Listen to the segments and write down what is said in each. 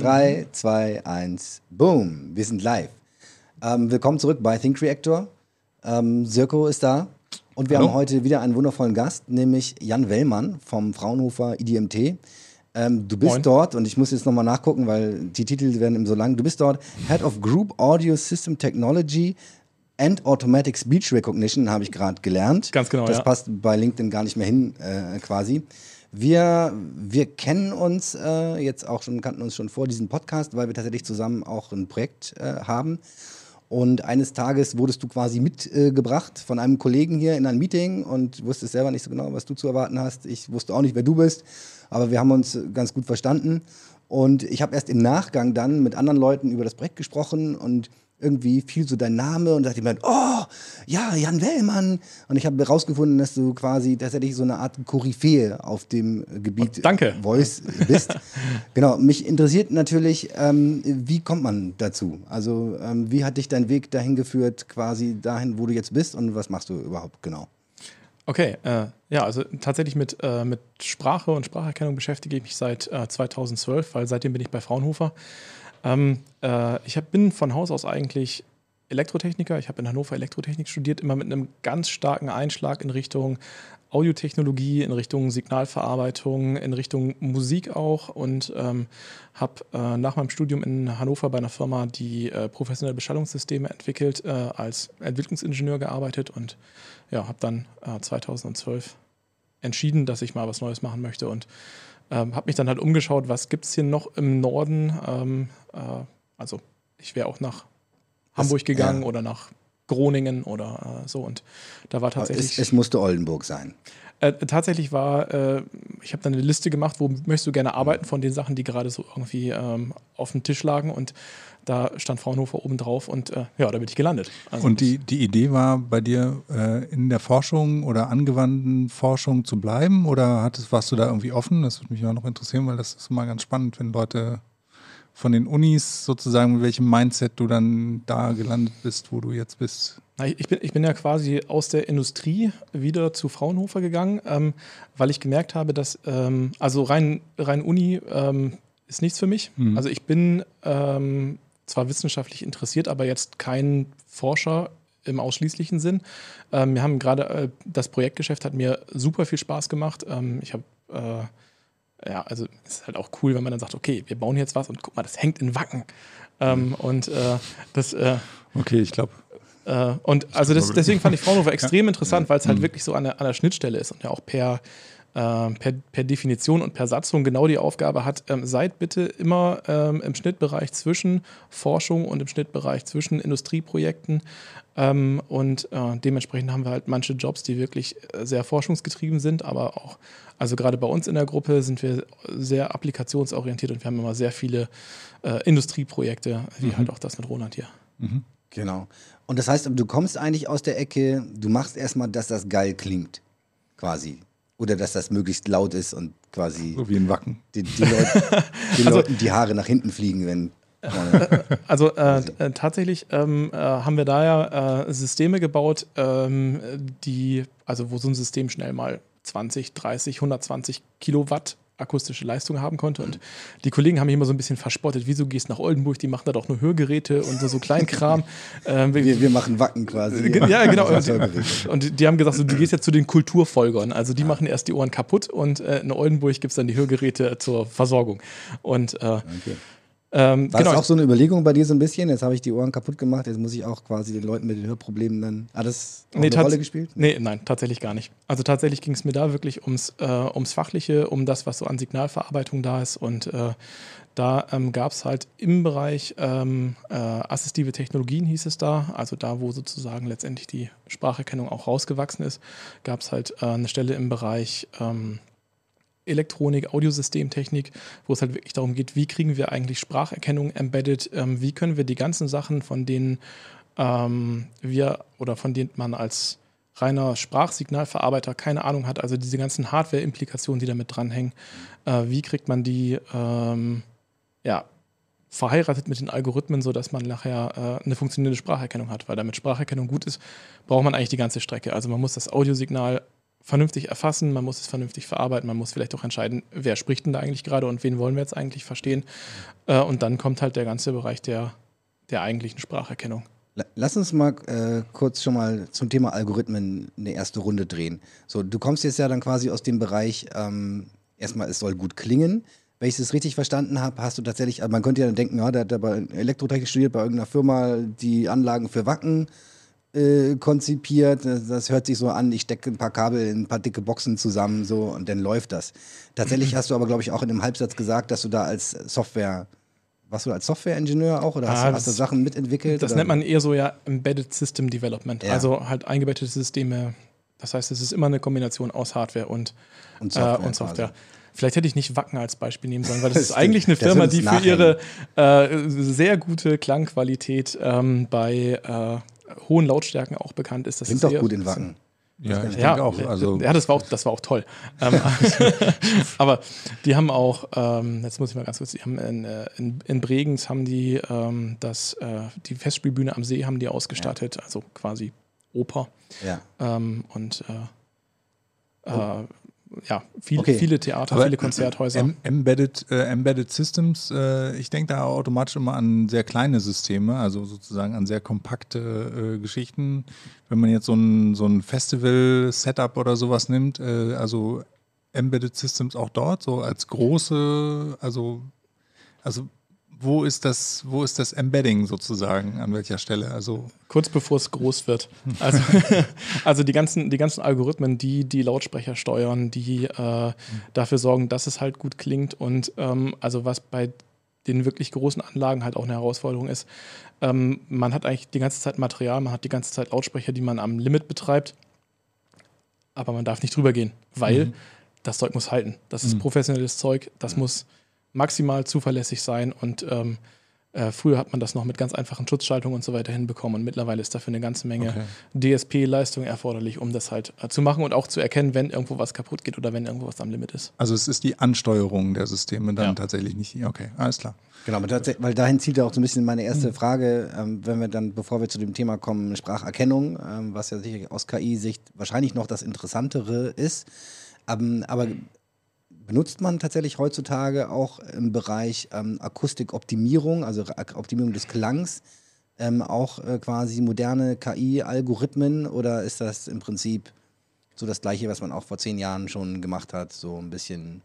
3, 2, 1, boom. Wir sind live. Ähm, willkommen zurück bei Think Reactor. Ähm, Sirko ist da. Und wir Hallo. haben heute wieder einen wundervollen Gast, nämlich Jan Wellmann vom Fraunhofer IDMT. Ähm, du bist Moin. dort, und ich muss jetzt nochmal nachgucken, weil die Titel werden eben so lang. Du bist dort Head of Group Audio System Technology and Automatic Speech Recognition, habe ich gerade gelernt. Ganz genau, Das ja. passt bei LinkedIn gar nicht mehr hin, äh, quasi. Wir, wir kennen uns äh, jetzt auch schon, kannten uns schon vor diesem Podcast, weil wir tatsächlich zusammen auch ein Projekt äh, haben. Und eines Tages wurdest du quasi mitgebracht von einem Kollegen hier in ein Meeting und wusstest selber nicht so genau, was du zu erwarten hast. Ich wusste auch nicht, wer du bist, aber wir haben uns ganz gut verstanden. Und ich habe erst im Nachgang dann mit anderen Leuten über das Projekt gesprochen und irgendwie fiel so dein Name und dachte ich mir, oh, ja, Jan Wellmann. Und ich habe herausgefunden, dass du quasi tatsächlich so eine Art Koryphäe auf dem Gebiet Oh, danke. Voice bist. genau, mich interessiert natürlich, ähm, wie kommt man dazu? Also, ähm, wie hat dich dein Weg dahin geführt, quasi dahin, wo du jetzt bist und was machst du überhaupt genau? Okay, äh, ja, also tatsächlich mit, äh, mit Sprache und Spracherkennung beschäftige ich mich seit äh, 2012, weil seitdem bin ich bei Fraunhofer. Ähm, äh, ich hab, bin von Haus aus eigentlich Elektrotechniker. Ich habe in Hannover Elektrotechnik studiert, immer mit einem ganz starken Einschlag in Richtung Audiotechnologie, in Richtung Signalverarbeitung, in Richtung Musik auch und ähm, habe äh, nach meinem Studium in Hannover bei einer Firma, die äh, professionelle Beschallungssysteme entwickelt, äh, als Entwicklungsingenieur gearbeitet und ja, habe dann äh, 2012 entschieden, dass ich mal was Neues machen möchte und ähm, habe mich dann halt umgeschaut, was gibt es hier noch im Norden. Ähm, äh, also ich wäre auch nach Hamburg gegangen ja. oder nach Groningen oder äh, so und da war tatsächlich Es, es musste Oldenburg sein. äh, tatsächlich war, äh, ich habe dann eine Liste gemacht, wo möchtest du gerne arbeiten von den Sachen, die gerade so irgendwie ähm, auf dem Tisch lagen und da stand Fraunhofer oben drauf und äh, ja, da bin ich gelandet. Also Und die, die Idee war bei dir, äh, in der Forschung oder angewandten Forschung zu bleiben? Oder hattest, warst du da irgendwie offen? Das würde mich auch noch interessieren, weil das ist immer ganz spannend, wenn Leute von den Unis sozusagen, mit welchem Mindset du dann da gelandet bist, wo du jetzt bist. Ich bin, ich bin ja quasi aus der Industrie wieder zu Fraunhofer gegangen, ähm, weil ich gemerkt habe, dass, ähm, also rein, rein Uni ähm, ist nichts für mich. Mhm. Also ich bin ähm, zwar wissenschaftlich interessiert, aber jetzt kein Forscher im ausschließlichen Sinn. Ähm, wir haben gerade, äh, das Projektgeschäft hat mir super viel Spaß gemacht. Ähm, ich habe, äh, ja, also es ist halt auch cool, wenn man dann sagt, okay, wir bauen jetzt was und guck mal, das hängt in Wacken. Ähm, und äh, das, äh, Okay, ich glaube. äh, und also das, deswegen fand ich Fraunhofer extrem interessant, weil es halt Mhm. wirklich so an der, an der Schnittstelle ist und ja auch per, per, per Definition und per Satzung genau die Aufgabe hat, ähm, seid bitte immer ähm, im Schnittbereich zwischen Forschung und im Schnittbereich zwischen Industrieprojekten. Ähm, und äh, dementsprechend haben wir halt manche Jobs, die wirklich äh, sehr forschungsgetrieben sind, aber auch, also gerade bei uns in der Gruppe sind wir sehr applikationsorientiert und wir haben immer sehr viele äh, Industrieprojekte, wie Mhm. halt auch das mit Roland hier. Mhm. Genau. Und das heißt, du kommst eigentlich aus der Ecke, du machst erstmal, dass das geil klingt, quasi. Oder dass das möglichst laut ist und quasi So wie in Wacken. die, die Leute, den Also- Leuten die Haare nach hinten fliegen, wenn. Also äh, äh, tatsächlich ähm, äh, haben wir da ja äh, Systeme gebaut, ähm, die, also wo so ein System schnell mal 20, 30, 120 Kilowatt akustische Leistung haben konnte. Und die Kollegen haben mich immer so ein bisschen verspottet. Wieso gehst du nach Oldenburg? Die machen da doch nur Hörgeräte und so, so Kleinkram. ähm, wir, wir, machen Wacken quasi. Ja, genau. Und, die haben gesagt, so, du gehst jetzt zu den Kulturfolgern. Also die machen erst die Ohren kaputt und äh, in Oldenburg gibt es dann die Hörgeräte zur Versorgung. Und äh, Okay. Ähm, War genau. das auch so eine Überlegung bei dir so ein bisschen? Jetzt habe ich die Ohren kaputt gemacht, jetzt muss ich auch quasi den Leuten mit den Hörproblemen dann. Hat das Nee, eine Rolle gespielt? Nee, nein, tatsächlich gar nicht. Also tatsächlich ging es mir da wirklich ums, äh, ums Fachliche, um das, was so an Signalverarbeitung da ist. Und äh, da ähm, gab es halt im Bereich ähm, äh, assistive Technologien, hieß es da, also da, wo sozusagen letztendlich die Spracherkennung auch rausgewachsen ist, gab es halt äh, eine Stelle im Bereich ähm, Elektronik, Audiosystemtechnik, wo es halt wirklich darum geht, wie kriegen wir eigentlich Spracherkennung embedded, ähm, wie können wir die ganzen Sachen, von denen ähm, wir oder von denen man als reiner Sprachsignalverarbeiter keine Ahnung hat, also diese ganzen Hardware-Implikationen, die damit dranhängen, äh, wie kriegt man die ähm, ja, verheiratet mit den Algorithmen, sodass man nachher äh, eine funktionierende Spracherkennung hat. Weil damit Spracherkennung gut ist, braucht man eigentlich die ganze Strecke. Also man muss das Audiosignal vernünftig erfassen, man muss es vernünftig verarbeiten, man muss vielleicht auch entscheiden, wer spricht denn da eigentlich gerade und wen wollen wir jetzt eigentlich verstehen. Äh, und dann kommt halt der ganze Bereich der, der eigentlichen Spracherkennung. Lass uns mal äh, kurz schon mal zum Thema Algorithmen eine erste Runde drehen. So, du kommst jetzt ja dann quasi aus dem Bereich, ähm, erstmal, es soll gut klingen. Wenn ich es richtig verstanden habe, hast du tatsächlich, also man könnte ja dann denken, ja, der hat aber Elektrotechnik studiert bei irgendeiner Firma, die Anlagen für Wacken äh, konzipiert. Das, das, hört sich so an, ich stecke ein paar Kabel in ein paar dicke Boxen zusammen so und dann läuft das. Tatsächlich hast du aber, glaube ich, auch in einem Halbsatz gesagt, dass du da als Software warst du als Software-Ingenieur auch oder hast, ah, hast, du Sachen mitentwickelt? Das oder? nennt man eher so ja Embedded System Development. Ja. Also halt eingebettete Systeme. Das heißt, es ist immer eine Kombination aus Hardware und, und Software. Äh, und Software. Vielleicht hätte ich nicht Wacken als Beispiel nehmen sollen, weil das ist eigentlich eine Firma, die für ihre äh, sehr gute Klangqualität ähm, bei äh, hohen Lautstärken auch bekannt ist. Das Klingt ist doch gut in Wacken. Ja, ich ja, auch. Also ja, das war auch, das war auch toll. ähm, aber die haben auch, ähm, jetzt muss ich mal ganz kurz, die haben in, äh, in, in Bregenz haben die ähm, das, äh, die Festspielbühne am See haben die ausgestattet, ja. also quasi Oper. Ja. Ähm, und äh, oh ja, viel, okay. viele Theater, Aber viele Konzerthäuser. Em embedded, äh, embedded Systems, äh, ich denke da automatisch immer an sehr kleine Systeme, also sozusagen an sehr kompakte äh, Geschichten. Wenn man jetzt so ein, so ein Festival-Setup oder sowas nimmt, äh, also Embedded Systems auch dort, so als große, also, also wo ist das, wo ist das Embedding sozusagen, an welcher Stelle? Also Kurz bevor es groß wird. Also, also die, ganzen, die ganzen Algorithmen, die die Lautsprecher steuern, die äh, dafür sorgen, dass es halt gut klingt und ähm, also was bei den wirklich großen Anlagen halt auch eine Herausforderung ist. Ähm, man hat eigentlich die ganze Zeit Material, man hat die ganze Zeit Lautsprecher, die man am Limit betreibt, aber man darf nicht drüber gehen, weil mhm. das Zeug muss halten. Das ist mhm. professionelles Zeug, das muss maximal zuverlässig sein und ähm, äh, früher hat man das noch mit ganz einfachen Schutzschaltungen und so weiter hinbekommen und mittlerweile ist dafür eine ganze Menge okay. DSP-Leistung erforderlich, um das halt äh, zu machen und auch zu erkennen, wenn irgendwo was kaputt geht oder wenn irgendwo was am Limit ist. Also es ist die Ansteuerung der Systeme dann ja. tatsächlich nicht. Okay, alles klar. Genau, weil dahin zielt ja auch so ein bisschen meine erste mhm. Frage, ähm, wenn wir dann, bevor wir zu dem Thema kommen, Spracherkennung, ähm, was ja sicher aus KI-Sicht wahrscheinlich noch das Interessantere ist. Ähm, aber benutzt man tatsächlich heutzutage auch im Bereich ähm, Akustikoptimierung, also Optimierung des Klangs, ähm, auch äh, quasi moderne KI-Algorithmen oder ist das im Prinzip so das gleiche, was man auch vor zehn Jahren schon gemacht hat, so ein bisschen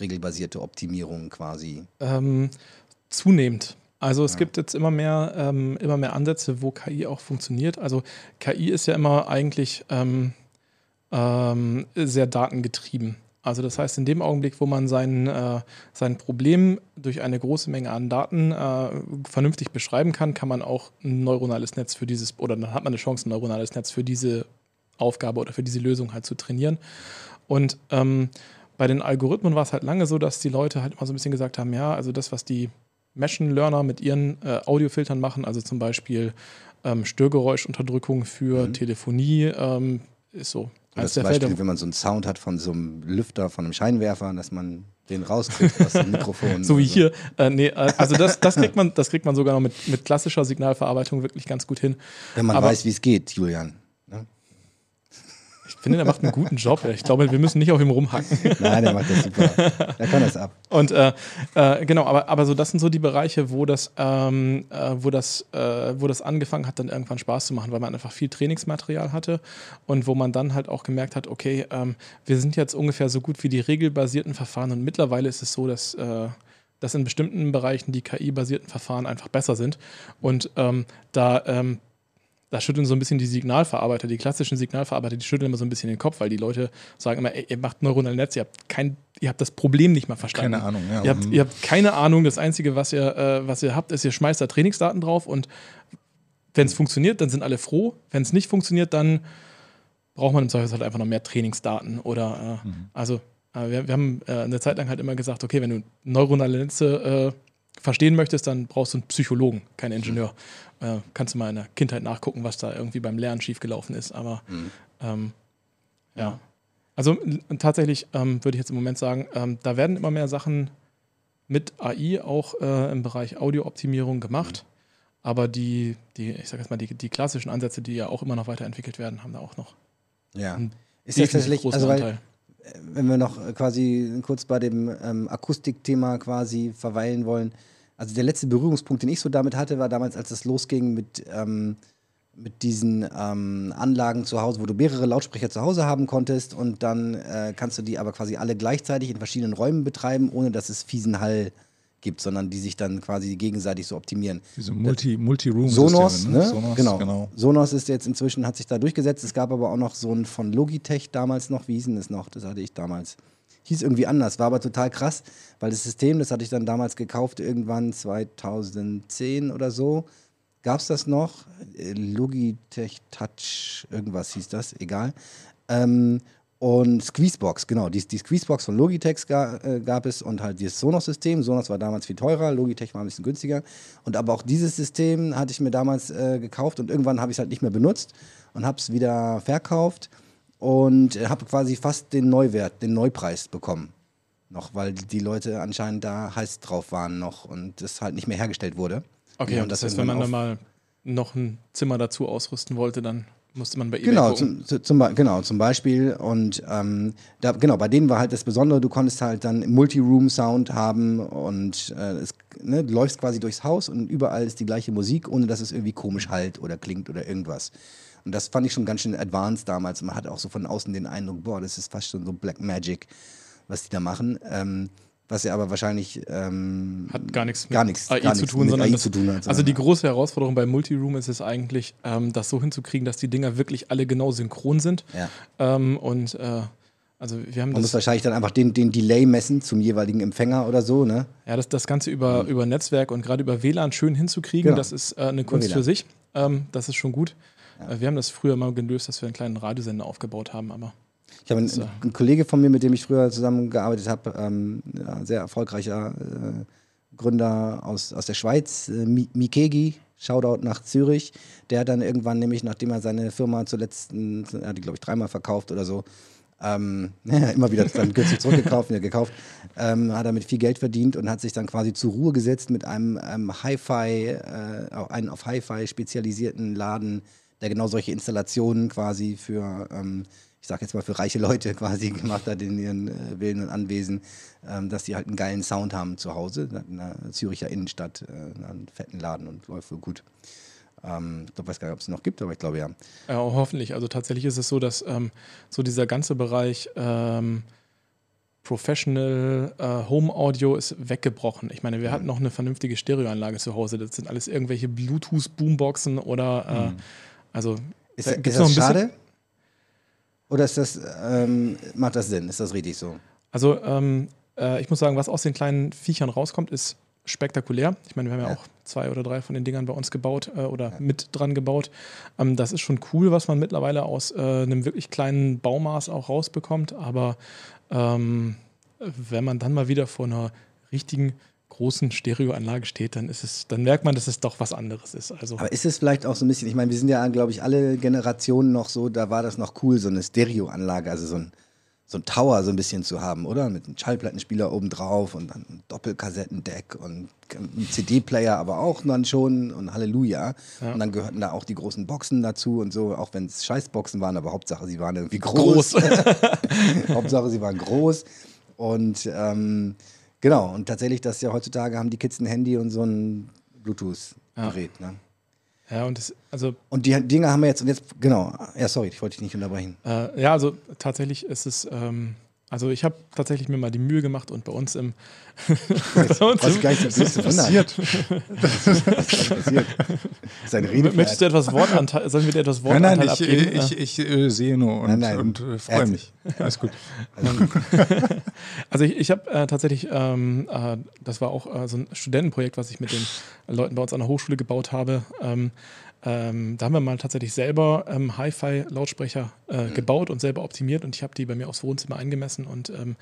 regelbasierte Optimierung quasi? Ähm, zunehmend. Also es ja. gibt jetzt immer mehr, ähm, immer mehr Ansätze, wo KI auch funktioniert. Also KI ist ja immer eigentlich ähm, ähm, sehr datengetrieben. Also das heißt, in dem Augenblick, wo man sein, äh, sein Problem durch eine große Menge an Daten äh, vernünftig beschreiben kann, kann man auch ein neuronales Netz für dieses, oder dann hat man eine Chance, ein neuronales Netz für diese Aufgabe oder für diese Lösung halt zu trainieren. Und ähm, bei den Algorithmen war es halt lange so, dass die Leute halt immer so ein bisschen gesagt haben, ja, also das, was die Machine Learner mit ihren äh, Audiofiltern machen, also zum Beispiel ähm, Störgeräuschunterdrückung für mhm. Telefonie, ähm, ist so das zum Beispiel, wenn man so einen Sound hat von so einem Lüfter, von einem Scheinwerfer, dass man den rauskriegt aus dem Mikrofon. so wie so. hier. Äh, nee, äh, also das, das, kriegt man, das kriegt man sogar noch mit, mit klassischer Signalverarbeitung wirklich ganz gut hin. Wenn man Aber, weiß, wie es geht, Julian. Ich finde, der macht einen guten Job. Ich glaube, wir müssen nicht auf ihm rumhacken. Nein, der macht das super. Der kann das ab. Und äh, äh, genau, aber, aber so, das sind so die Bereiche, wo das, ähm, äh, wo, das, äh, wo das angefangen hat, dann irgendwann Spaß zu machen, weil man einfach viel Trainingsmaterial hatte und wo man dann halt auch gemerkt hat, okay, ähm, wir sind jetzt ungefähr so gut wie die regelbasierten Verfahren und mittlerweile ist es so, dass äh, dass in bestimmten Bereichen die KI-basierten Verfahren einfach besser sind. Und ähm, da ähm, da schütteln so ein bisschen die Signalverarbeiter, die klassischen Signalverarbeiter, die schütteln immer so ein bisschen den Kopf, weil die Leute sagen immer, ey, ihr macht neuronale Netze, ihr habt, kein, ihr habt das Problem nicht mal verstanden. Keine Ahnung, ja. Ihr habt, ihr habt keine Ahnung, das Einzige, was ihr, äh, was ihr habt, ist, ihr schmeißt da Trainingsdaten drauf und wenn es funktioniert, dann sind alle froh. Wenn es nicht funktioniert, dann braucht man im Zweifelsfall halt einfach noch mehr Trainingsdaten oder äh, mhm. also äh, wir, wir, haben äh, eine Zeit lang halt immer gesagt, okay, wenn du neuronale Netze äh, verstehen möchtest, dann brauchst du einen Psychologen, keinen Ingenieur. Äh, kannst du mal in der Kindheit nachgucken, was da irgendwie beim Lernen schiefgelaufen ist. Aber mhm. ähm, ja. Also tatsächlich ähm, würde ich jetzt im Moment sagen, ähm, da werden immer mehr Sachen mit AI auch äh, im Bereich Audiooptimierung gemacht. Mhm. Aber die, die, ich sage jetzt mal, die, die klassischen Ansätze, die ja auch immer noch weiterentwickelt werden, haben da auch noch ja. Ist das tatsächlich, also weil, äh, wenn wir noch quasi kurz bei dem ähm, Akustikthema quasi verweilen wollen, also der letzte Berührungspunkt, den ich so damit hatte, war damals, als es losging mit, ähm, mit diesen ähm, Anlagen zu Hause, wo du mehrere Lautsprecher zu Hause haben konntest und dann äh, kannst du die aber quasi alle gleichzeitig in verschiedenen Räumen betreiben, ohne dass es fiesen Hall gibt, sondern die sich dann quasi gegenseitig so optimieren. Diese Multi, Multi-Room Sonos, Systeme, ne? Sonos, genau. genau. Sonos ist jetzt inzwischen, hat sich da durchgesetzt. Es gab aber auch noch so ein von Logitech damals noch, wie hieß denn das noch? Das hatte ich damals. Hieß irgendwie anders, war aber total krass, weil das System, das hatte ich dann damals gekauft, irgendwann 2010 oder so. Gab es das noch? Äh, Logitech Touch, irgendwas hieß das, egal. Ähm, und Squeezebox, genau, die, die Squeezebox von Logitech ga, äh, gab es und halt dieses Sonos-System. Sonos war damals viel teurer, Logitech war ein bisschen günstiger. Und aber auch dieses System hatte ich mir damals äh, gekauft und irgendwann habe ich es halt nicht mehr benutzt und habe es wieder verkauft und äh, habe quasi fast den Neuwert, den Neupreis bekommen. Noch, weil die, Leute anscheinend da heiß drauf waren noch und das halt nicht mehr hergestellt wurde. Okay, und das heißt, wenn man dann mal noch ein Zimmer dazu ausrüsten wollte, dann musste man bei eBay Genau, gucken. zum, zu- zum, genau, zum Beispiel. Und ähm, da, genau, bei denen war halt das Besondere, du konntest halt dann Multi-Room-Sound haben und äh, es, ne, du läufst quasi durchs Haus und überall ist die gleiche Musik, ohne dass es irgendwie komisch halt oder klingt oder irgendwas. Und das fand ich schon ganz schön advanced damals. Man hat auch so von außen den Eindruck, boah, das ist fast schon so Black Magic, was die da machen. Ähm, was ja aber wahrscheinlich ähm, Hat gar nichts mit gar nichts, AI gar zu nichts tun, mit AI das, zu tun hat, also die große Herausforderung bei Multiroom ist es eigentlich, ähm, das so hinzukriegen, dass die Dinger wirklich alle genau synchron sind. Ja. Ähm, und äh, also wir haben Man muss wahrscheinlich dann einfach den, den Delay messen zum jeweiligen Empfänger oder so, ne? ja, das, das Ganze über, über Netzwerk und gerade über WLAN schön hinzukriegen, Genau. das ist äh, eine Kunst für sich. Ähm, das ist schon gut. Äh, wir haben das früher mal gelöst, dass wir einen kleinen Radiosender aufgebaut haben, aber Ich habe einen, einen Kollege von mir, mit dem ich früher zusammengearbeitet habe, ähm, ja, sehr erfolgreicher äh, Gründer aus, aus der Schweiz, äh, Mi- Mikegi, Shoutout nach Zürich. Der hat dann irgendwann, nämlich nachdem er seine Firma zuletzt, äh, er hat die glaube ich dreimal verkauft oder so, ähm, immer wieder dann kürzlich zurückgekauft, wieder gekauft, ähm, hat damit viel Geld verdient und hat sich dann quasi zur Ruhe gesetzt mit einem ähm, Hi-Fi, äh, einen auf Hi-Fi spezialisierten Laden, der genau solche Installationen quasi für, ähm, ich sag jetzt mal für reiche Leute quasi gemacht hat in ihren äh, Villen und Anwesen, ähm, dass die halt einen geilen Sound haben zu Hause, in der Züricher Innenstadt, äh, einen fetten Laden und läuft wohl gut. Ähm, ich weiß gar nicht, ob es noch gibt, aber ich glaube ja. Ja, hoffentlich. Also tatsächlich ist es so, dass ähm, so dieser ganze Bereich ähm, Professional äh, Home Audio ist weggebrochen. Ich meine, wir hatten noch eine vernünftige Stereoanlage zu Hause. Das sind alles irgendwelche Bluetooth-Boomboxen oder äh, also Ist, ist das schade? Oder ist das, ähm, macht das Sinn? Ist das richtig so? Also ähm, äh, ich muss sagen, was aus den kleinen Viechern rauskommt, ist spektakulär. Ich meine, wir haben ja, Ja. auch zwei oder drei von den Dingern bei uns gebaut äh, oder mit dran gebaut. Ähm, das ist schon cool, was man mittlerweile aus äh, einem wirklich kleinen Baumaß auch rausbekommt. Aber ähm, wenn man dann mal wieder vor einer richtigen großen Stereoanlage steht, dann ist es, dann merkt man, dass es doch was anderes ist. Also Aber ist es vielleicht auch so ein bisschen, ich meine, wir sind ja, glaube ich, alle Generationen noch so, da war das noch cool, so eine Stereoanlage, also so ein, so ein Tower so ein bisschen zu haben, oder? Mit einem Schallplattenspieler oben drauf und dann ein Doppelkassettendeck und ein CD-Player aber auch dann schon und Halleluja. Ja. Und dann gehörten da auch die großen Boxen dazu und so, auch wenn es Scheißboxen waren, aber Hauptsache sie waren irgendwie groß. groß. Hauptsache sie waren groß. Und ähm, genau, und tatsächlich, das ja heutzutage haben die Kids ein Handy und so ein Bluetooth-Gerät. Ne? ja, und das, also Und die Dinge haben wir jetzt, und jetzt, genau, ja, sorry, ich wollte dich nicht unterbrechen. Äh, ja, also tatsächlich ist es, ähm, also ich habe tatsächlich mir mal die Mühe gemacht und bei uns im, bei uns Was im gar nicht das nächste passiert. Ist passiert? Sein möchtest du etwas Wortanteil, sollen wir dir etwas Nein, Wortanteil nein, ich, abgeben? ich, ich, äh, sehe nur und, Nein, nein. und äh, freue mich. Alles gut. Also ich, ich habe äh, tatsächlich, ähm, äh, das war auch äh, so ein Studentenprojekt, was ich mit den Leuten bei uns an der Hochschule gebaut habe. Ähm, ähm, da haben wir mal tatsächlich selber ähm, Hi-Fi-Lautsprecher äh, gebaut und selber optimiert und ich habe die bei mir aufs Wohnzimmer eingemessen. Und ähm,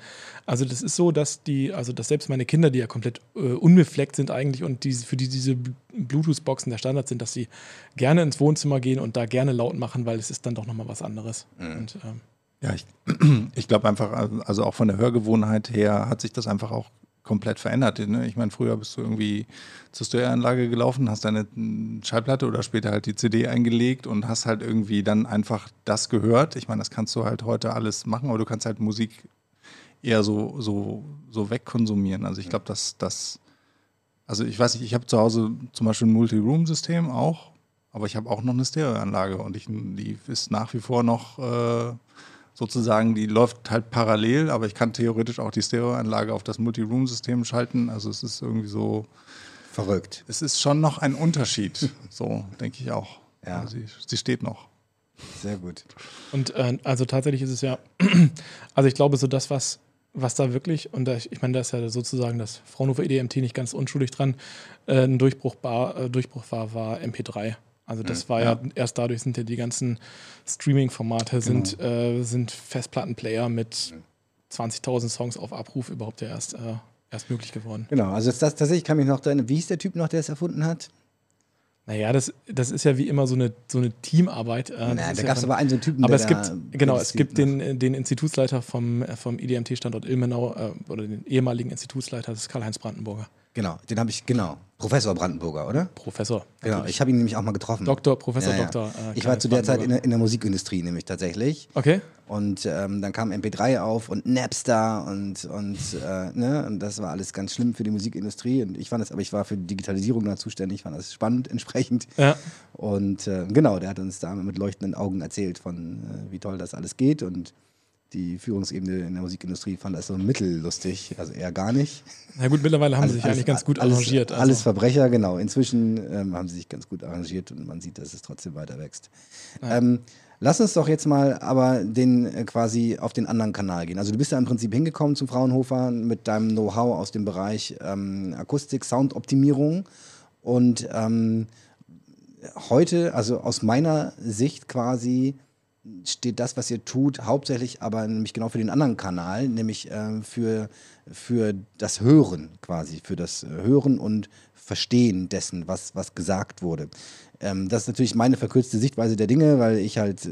also das ist so, dass die, also dass selbst meine Kinder, die ja komplett äh, unbefleckt sind eigentlich und die, für die diese Bl- Bluetooth-Boxen der Standard sind, dass sie gerne ins Wohnzimmer gehen und da gerne laut machen, weil es ist dann doch nochmal was anderes. Und, ähm, Ja, ich, ich glaube einfach, also auch von der Hörgewohnheit her hat sich das einfach auch komplett verändert. Ne? Ich meine, früher bist du irgendwie zur Stereoanlage gelaufen, hast deine Schallplatte oder später halt die CD eingelegt und hast halt irgendwie dann einfach das gehört. Ich meine, das kannst du halt heute alles machen, aber du kannst halt Musik eher so, so, so wegkonsumieren. Also ich glaube, dass das, also ich weiß nicht, ich habe zu Hause zum Beispiel ein Multi-Room-System auch, aber ich habe auch noch eine Stereoanlage und ich, die ist nach wie vor noch äh, sozusagen, die läuft halt parallel, aber ich kann theoretisch auch die Stereoanlage auf das Multi-Room-System schalten. Also es ist irgendwie so. Verrückt. Es ist schon noch ein Unterschied, so denke ich auch. Ja. Also sie, sie steht noch. Sehr gut. Und äh, also tatsächlich ist es ja, also ich glaube, so das, was, was da wirklich, und da, ich meine, da ist ja sozusagen das Fraunhofer EDMT nicht ganz unschuldig dran, äh, ein Durchbruch, bar, äh, Durchbruch war, war MP3. Also das war ja. ja, erst dadurch sind ja die ganzen Streaming-Formate genau. sind, äh, sind Festplattenplayer mit 20.000 Songs auf Abruf überhaupt ja erst, äh, erst möglich geworden. Genau, also das, tatsächlich kann mich noch erinnern, wie hieß der Typ noch, der es erfunden hat? Naja, das, das ist ja wie immer so eine, so eine Teamarbeit. Äh, naja, da gab es aber einen so einen Typen, aber es gibt, genau, es gibt den, den Institutsleiter vom, vom IDMT-Standort Ilmenau äh, oder den ehemaligen Institutsleiter, das ist Karl-Heinz Brandenburger. Genau, den habe ich, genau. Professor Brandenburger, oder? Professor. Genau, ich habe ihn nämlich auch mal getroffen. Doktor, Professor, ja, ja. Doktor. Äh, ich war zu der Zeit in der, in der, Musikindustrie nämlich tatsächlich. Okay. Und ähm, dann kam MP3 auf und Napster und, und, äh, ne? und das war alles ganz schlimm für die Musikindustrie. Und ich fand das, aber ich war für die Digitalisierung da zuständig, fand das spannend entsprechend. Ja. Und äh, genau, der hat uns da mit leuchtenden Augen erzählt von, äh, wie toll das alles geht und die Führungsebene in der Musikindustrie fand das so mittellustig, also eher gar nicht. Na gut, mittlerweile haben also sie sich alles, eigentlich ganz gut alles, arrangiert. Also. Alles Verbrecher, genau. Inzwischen ähm, haben sie sich ganz gut arrangiert und man sieht, dass es trotzdem weiter wächst. Ja. Ähm, lass uns doch jetzt mal aber den äh, quasi auf den anderen Kanal gehen. Also du bist ja im Prinzip hingekommen zu Fraunhofer mit deinem Know-how aus dem Bereich ähm, Akustik, Soundoptimierung und ähm, heute, also aus meiner Sicht quasi steht das, was ihr tut, hauptsächlich aber nämlich genau für den anderen Kanal, nämlich äh, für, für das Hören quasi, für das Hören und Verstehen dessen, was, was gesagt wurde. Ähm, das ist natürlich meine verkürzte Sichtweise der Dinge, weil ich halt, äh,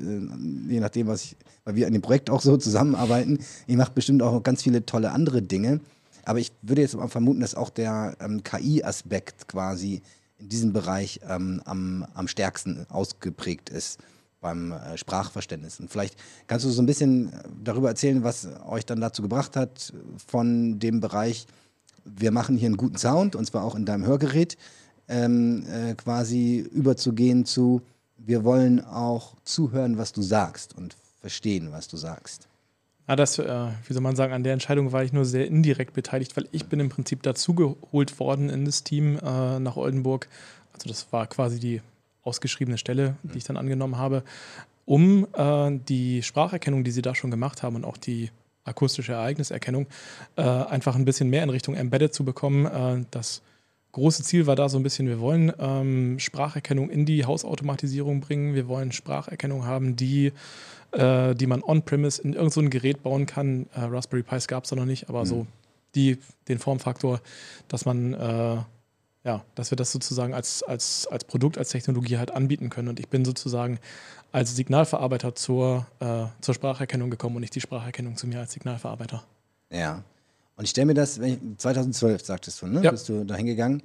je nachdem, was ich, weil wir an dem Projekt auch so zusammenarbeiten, ihr macht bestimmt auch ganz viele tolle andere Dinge. Aber ich würde jetzt mal vermuten, dass auch der ähm, KI-Aspekt quasi in diesem Bereich ähm, am, am stärksten ausgeprägt ist beim äh, Sprachverständnis. Und vielleicht kannst du so ein bisschen darüber erzählen, was euch dann dazu gebracht hat, von dem Bereich, wir machen hier einen guten Sound, und zwar auch in deinem Hörgerät, ähm, äh, quasi überzugehen zu, wir wollen auch zuhören, was du sagst und verstehen, was du sagst. Ja, das, äh, wie soll man sagen, an der Entscheidung war ich nur sehr indirekt beteiligt, weil ich bin im Prinzip dazugeholt worden in das Team äh, nach Oldenburg. Also das war quasi die ausgeschriebene Stelle, die ich dann angenommen habe, um äh, die Spracherkennung, die sie da schon gemacht haben und auch die akustische Ereigniserkennung, äh, einfach ein bisschen mehr in Richtung Embedded zu bekommen. Äh, das große Ziel war da so ein bisschen, wir wollen ähm, Spracherkennung in die Hausautomatisierung bringen. Wir wollen Spracherkennung haben, die, äh, die man on-premise in irgendein so Gerät bauen kann. Äh, Raspberry Pis gab es da noch nicht, aber mhm. so die, den Formfaktor, dass man äh, ja, dass wir das sozusagen als, als, als Produkt, als Technologie halt anbieten können. Und ich bin sozusagen als Signalverarbeiter zur, äh, zur Spracherkennung gekommen und nicht die Spracherkennung zu mir als Signalverarbeiter. Ja. Und ich stelle mir das, 2012 sagtest du, ne? Ja. Bist du da hingegangen.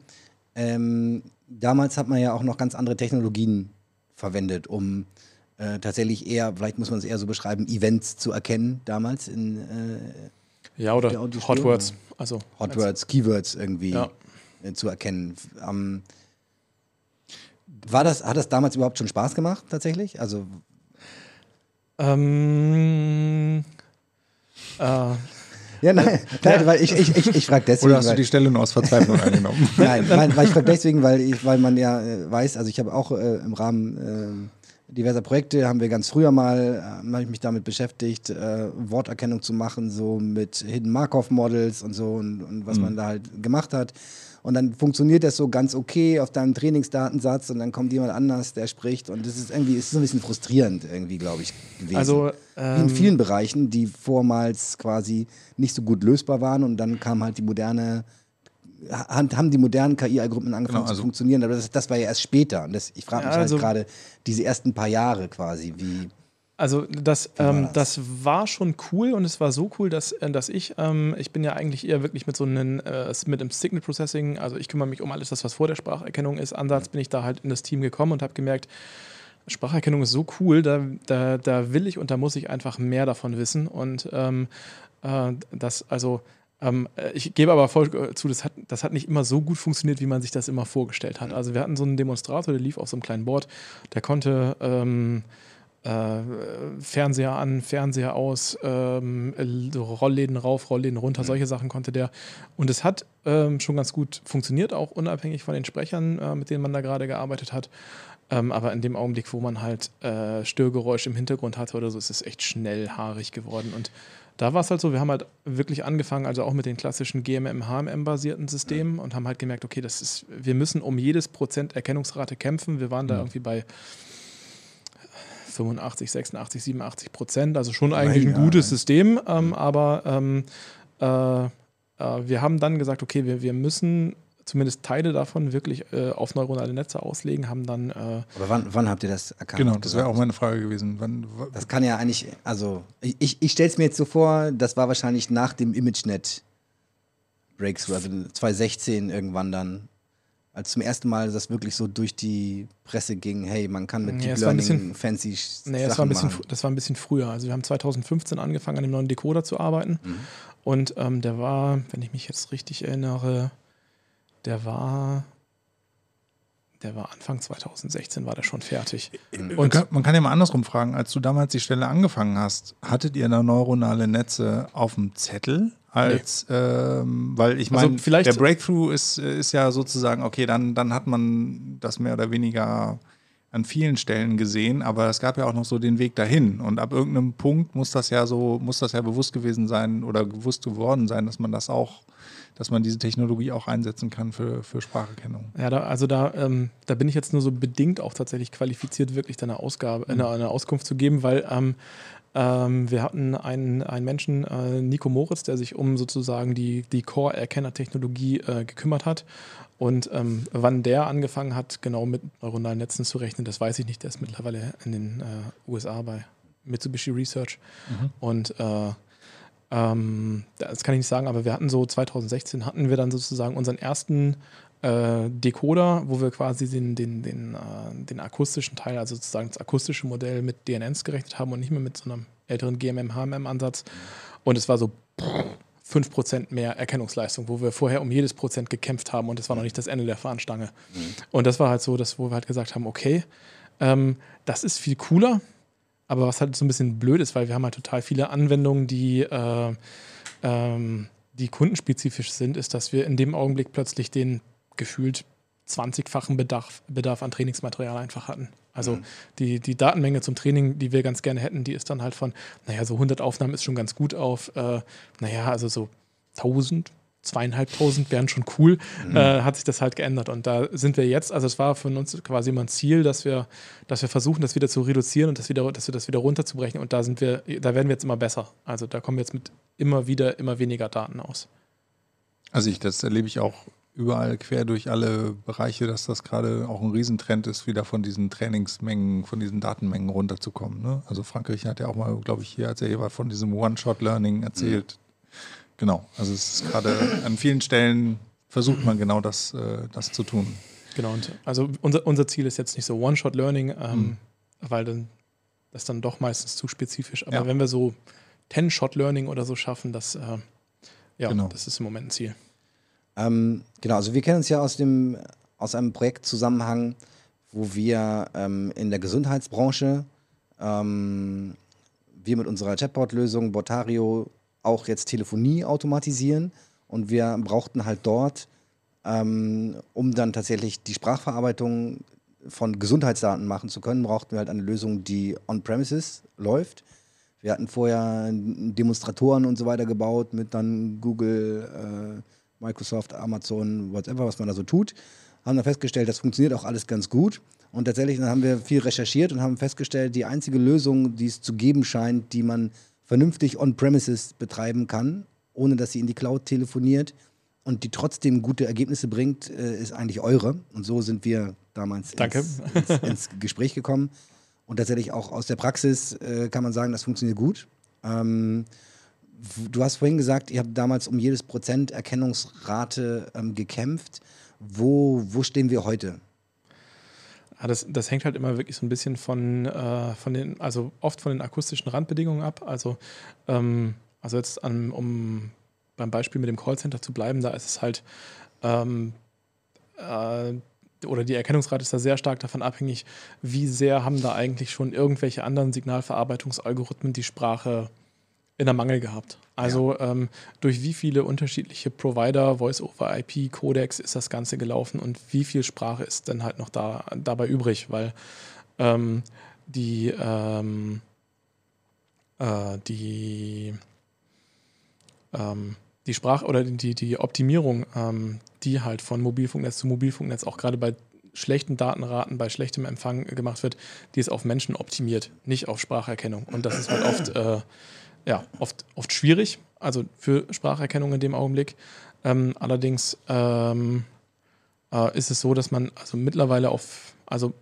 Ähm, damals hat man ja auch noch ganz andere Technologien verwendet, um äh, tatsächlich eher, vielleicht muss man es eher so beschreiben, Events zu erkennen, damals in äh, Ja, oder Hot Words. Also Hot Words, Keywords irgendwie. Ja. Äh, zu erkennen. Ähm, war das, hat das damals überhaupt schon Spaß gemacht, tatsächlich? Also. Ähm. Äh. Ja, nein, nein weil ich, ich, ich, ich frage deswegen. Oder hast du die Stelle nur aus Verzweiflung angenommen? nein, weil, weil ich frage deswegen, weil, ich, weil man ja äh, weiß, also ich habe auch äh, im Rahmen äh, diverser Projekte, haben wir ganz früher mal, äh, ich mich damit beschäftigt, äh, Worterkennung zu machen, so mit Hidden Markov Models und so und, und was mhm. man da halt gemacht hat. Und dann funktioniert das so ganz okay auf deinem Trainingsdatensatz und dann kommt jemand anders, der spricht. Und das ist irgendwie, ist so ein bisschen frustrierend irgendwie, glaube ich, gewesen. Also, ähm, Wie in ähm, vielen Bereichen, die vormals quasi nicht so gut lösbar waren und dann kam halt die moderne haben die modernen KI-Algorithmen angefangen genau, also zu funktionieren, aber das, das, war ja erst später. Und das, ich frage mich ja, halt also, halt gerade diese ersten paar Jahre quasi, wie. Also das, war ähm, das? das war schon cool und es war so cool, dass, äh, dass ich, ähm, ich bin ja eigentlich eher wirklich mit so einem, äh, mit dem Signal Processing, also ich kümmere mich um alles das, was vor der Spracherkennung ist. Ansatz bin ich da halt in das Team gekommen und habe gemerkt, Spracherkennung ist so cool, da, da, da will ich und da muss ich einfach mehr davon wissen. Und ähm, äh, das, also ähm, äh, ich gebe aber voll äh, zu, das hat, das hat nicht immer so gut funktioniert, wie man sich das immer vorgestellt hat. Also wir hatten so einen Demonstrator, der lief auf so einem kleinen Board, der konnte ähm, äh, Fernseher an, Fernseher aus, ähm, Rollläden rauf, Rollläden runter, solche Sachen konnte der. Und es hat ähm, schon ganz gut funktioniert, auch unabhängig von den Sprechern, äh, mit denen man da gerade gearbeitet hat. Ähm, aber in dem Augenblick, wo man halt äh, Störgeräusche im Hintergrund hatte oder so, ist es echt schnell haarig geworden. Und da war es halt so, wir haben halt wirklich angefangen, also auch mit den klassischen GMM, HMM-basierten Systemen und haben halt gemerkt, okay, das ist, wir müssen um jedes Prozent Erkennungsrate kämpfen. Wir waren da irgendwie bei 85, 86, 87 Prozent, also schon eigentlich ein gutes. System, ähm, aber ähm, äh, äh, wir haben dann gesagt, okay, wir, wir müssen zumindest Teile davon wirklich äh, auf neuronale Netze auslegen, haben dann äh, Aber wann, wann habt ihr das erkannt? Genau, das wäre auch meine Frage gewesen. Wann, Das kann ja eigentlich, also ich, ich, ich stelle es mir jetzt so vor, das war wahrscheinlich nach dem ImageNet Breakthrough, also 2016 irgendwann dann, als zum ersten Mal das wirklich so durch die Presse ging, hey, man kann mit Deep ein Learning bisschen- fancy Nee, Sachen das war, ein bisschen, machen. das war ein bisschen früher. Also wir haben 2015 angefangen, an dem neuen Decoder zu arbeiten. Mhm. Und ähm, der war, wenn ich mich jetzt richtig erinnere, der war, der war Anfang 2016 war der schon fertig. man, Und kann, man kann ja mal andersrum fragen, als du damals die Stelle angefangen hast, hattet ihr da neuronale Netze auf dem Zettel? Als, ähm, weil ich Also meine, vielleicht- der Breakthrough ist, ist ja sozusagen, okay, dann, dann hat man das mehr oder weniger an vielen Stellen gesehen, aber es gab ja auch noch so den Weg dahin. Und ab irgendeinem Punkt muss das ja so, muss das ja bewusst gewesen sein oder bewusst geworden sein, dass man das auch, dass man diese Technologie auch einsetzen kann für, für Spracherkennung. Ja, da, also da, ähm, da bin ich jetzt nur so bedingt auch tatsächlich qualifiziert, wirklich da eine Ausgabe, eine, eine Auskunft zu geben, weil ähm, ähm, wir hatten einen, einen Menschen, äh, Nico Moritz, der sich um sozusagen die, die Core-Erkenner-Technologie äh, gekümmert hat. Und ähm, wann der angefangen hat, genau mit neuronalen Netzen zu rechnen, das weiß ich nicht. Der ist mittlerweile in den äh, USA bei Mitsubishi Research. Und äh, ähm, das kann ich nicht sagen, aber wir hatten so 2016 hatten wir dann sozusagen unseren ersten äh, Decoder, wo wir quasi den, den, den, äh, den akustischen Teil, also sozusagen das akustische Modell mit DNNs gerechnet haben und nicht mehr mit so einem älteren GMM-HMM-Ansatz. Und es war so 5% mehr Erkennungsleistung, wo wir vorher um jedes Prozent gekämpft haben und das war noch nicht das Ende der Fahnenstange. Und das war halt so, dass, wo wir halt gesagt haben, okay, ähm, das ist viel cooler, aber was halt so ein bisschen blöd ist, weil wir haben halt total viele Anwendungen, die, äh, ähm, die kundenspezifisch sind, ist, dass wir in dem Augenblick plötzlich den gefühlt 20-fachen Bedarf, Bedarf an Trainingsmaterial einfach hatten. Also die, die Datenmenge zum Training, die wir ganz gerne hätten, die ist dann halt von, naja, so 100 Aufnahmen ist schon ganz gut auf, äh, naja, also so 1000, zweieinhalbtausend wären schon cool, äh, hat sich das halt geändert. Und da sind wir jetzt, also es war von uns quasi immer ein Ziel, dass wir, dass wir versuchen, das wieder zu reduzieren und das wieder, dass wir das wieder runterzubrechen. Und da sind wir, da werden wir jetzt immer besser. Also da kommen wir jetzt mit immer wieder, immer weniger Daten aus. Also ich, das erlebe ich auch überall quer durch alle Bereiche, dass das gerade auch ein Riesentrend ist, wieder von diesen Trainingsmengen, von diesen Datenmengen runterzukommen. Ne? Also Frankreich hat ja auch mal, glaube ich, hier, als er hier war, von diesem One-Shot-Learning erzählt. Genau, also es ist gerade an vielen Stellen versucht man genau das, äh, das zu tun. Genau, und also unser, unser Ziel ist jetzt nicht so One-Shot-Learning, ähm, weil dann das ist dann doch meistens zu spezifisch. Aber Ja. wenn wir so 10-Shot-Learning oder so schaffen, das, äh, ja, Genau. das ist im Moment ein Ziel. Ähm, genau, also wir kennen uns ja aus, dem, aus einem Projektzusammenhang, wo wir ähm, in der Gesundheitsbranche, ähm, wir mit unserer Chatbot-Lösung Botario auch jetzt Telefonie automatisieren und wir brauchten halt dort, ähm, um dann tatsächlich die Sprachverarbeitung von Gesundheitsdaten machen zu können, brauchten wir halt eine Lösung, die on-premises läuft. Wir hatten vorher Demonstratoren und so weiter gebaut mit dann Google, äh, Microsoft, Amazon, whatever, was man da so tut. Haben dann festgestellt, das funktioniert auch alles ganz gut. Und tatsächlich dann haben wir viel recherchiert und haben festgestellt, die einzige Lösung, die es zu geben scheint, die man vernünftig on-premises betreiben kann, ohne dass sie in die Cloud telefoniert und die trotzdem gute Ergebnisse bringt, äh, ist eigentlich eure. Und so sind wir damals. Ins, ins, ins Gespräch gekommen. Und tatsächlich auch aus der Praxis äh, kann man sagen, das funktioniert gut. Ähm, du hast vorhin gesagt, ihr habt damals um jedes Prozent Erkennungsrate ähm, gekämpft. Wo, wo stehen wir heute? Ja, das, das hängt halt immer wirklich so ein bisschen von, äh, von den, also oft von den akustischen Randbedingungen ab. Also, ähm, also jetzt an, um beim Beispiel mit dem Callcenter zu bleiben, da ist es halt ähm, äh, oder die Erkennungsrate ist da sehr stark davon abhängig, wie sehr haben da eigentlich schon irgendwelche anderen Signalverarbeitungsalgorithmen die Sprache in der Mangel gehabt. Also ja. ähm, durch wie viele unterschiedliche Provider, Voice-over-IP, Codecs ist das Ganze gelaufen und wie viel Sprache ist denn halt noch da, dabei übrig, weil ähm, die, ähm, äh, die, ähm, die Sprache oder die, die Optimierung, ähm, die halt von Mobilfunknetz zu Mobilfunknetz auch gerade bei schlechten Datenraten, bei schlechtem Empfang gemacht wird, die ist auf Menschen optimiert, nicht auf Spracherkennung. Und das ist halt oft äh, ja, oft, oft schwierig, also für Spracherkennung in dem Augenblick. Ähm, allerdings ähm, äh, ist es so, dass man also mittlerweile auf, also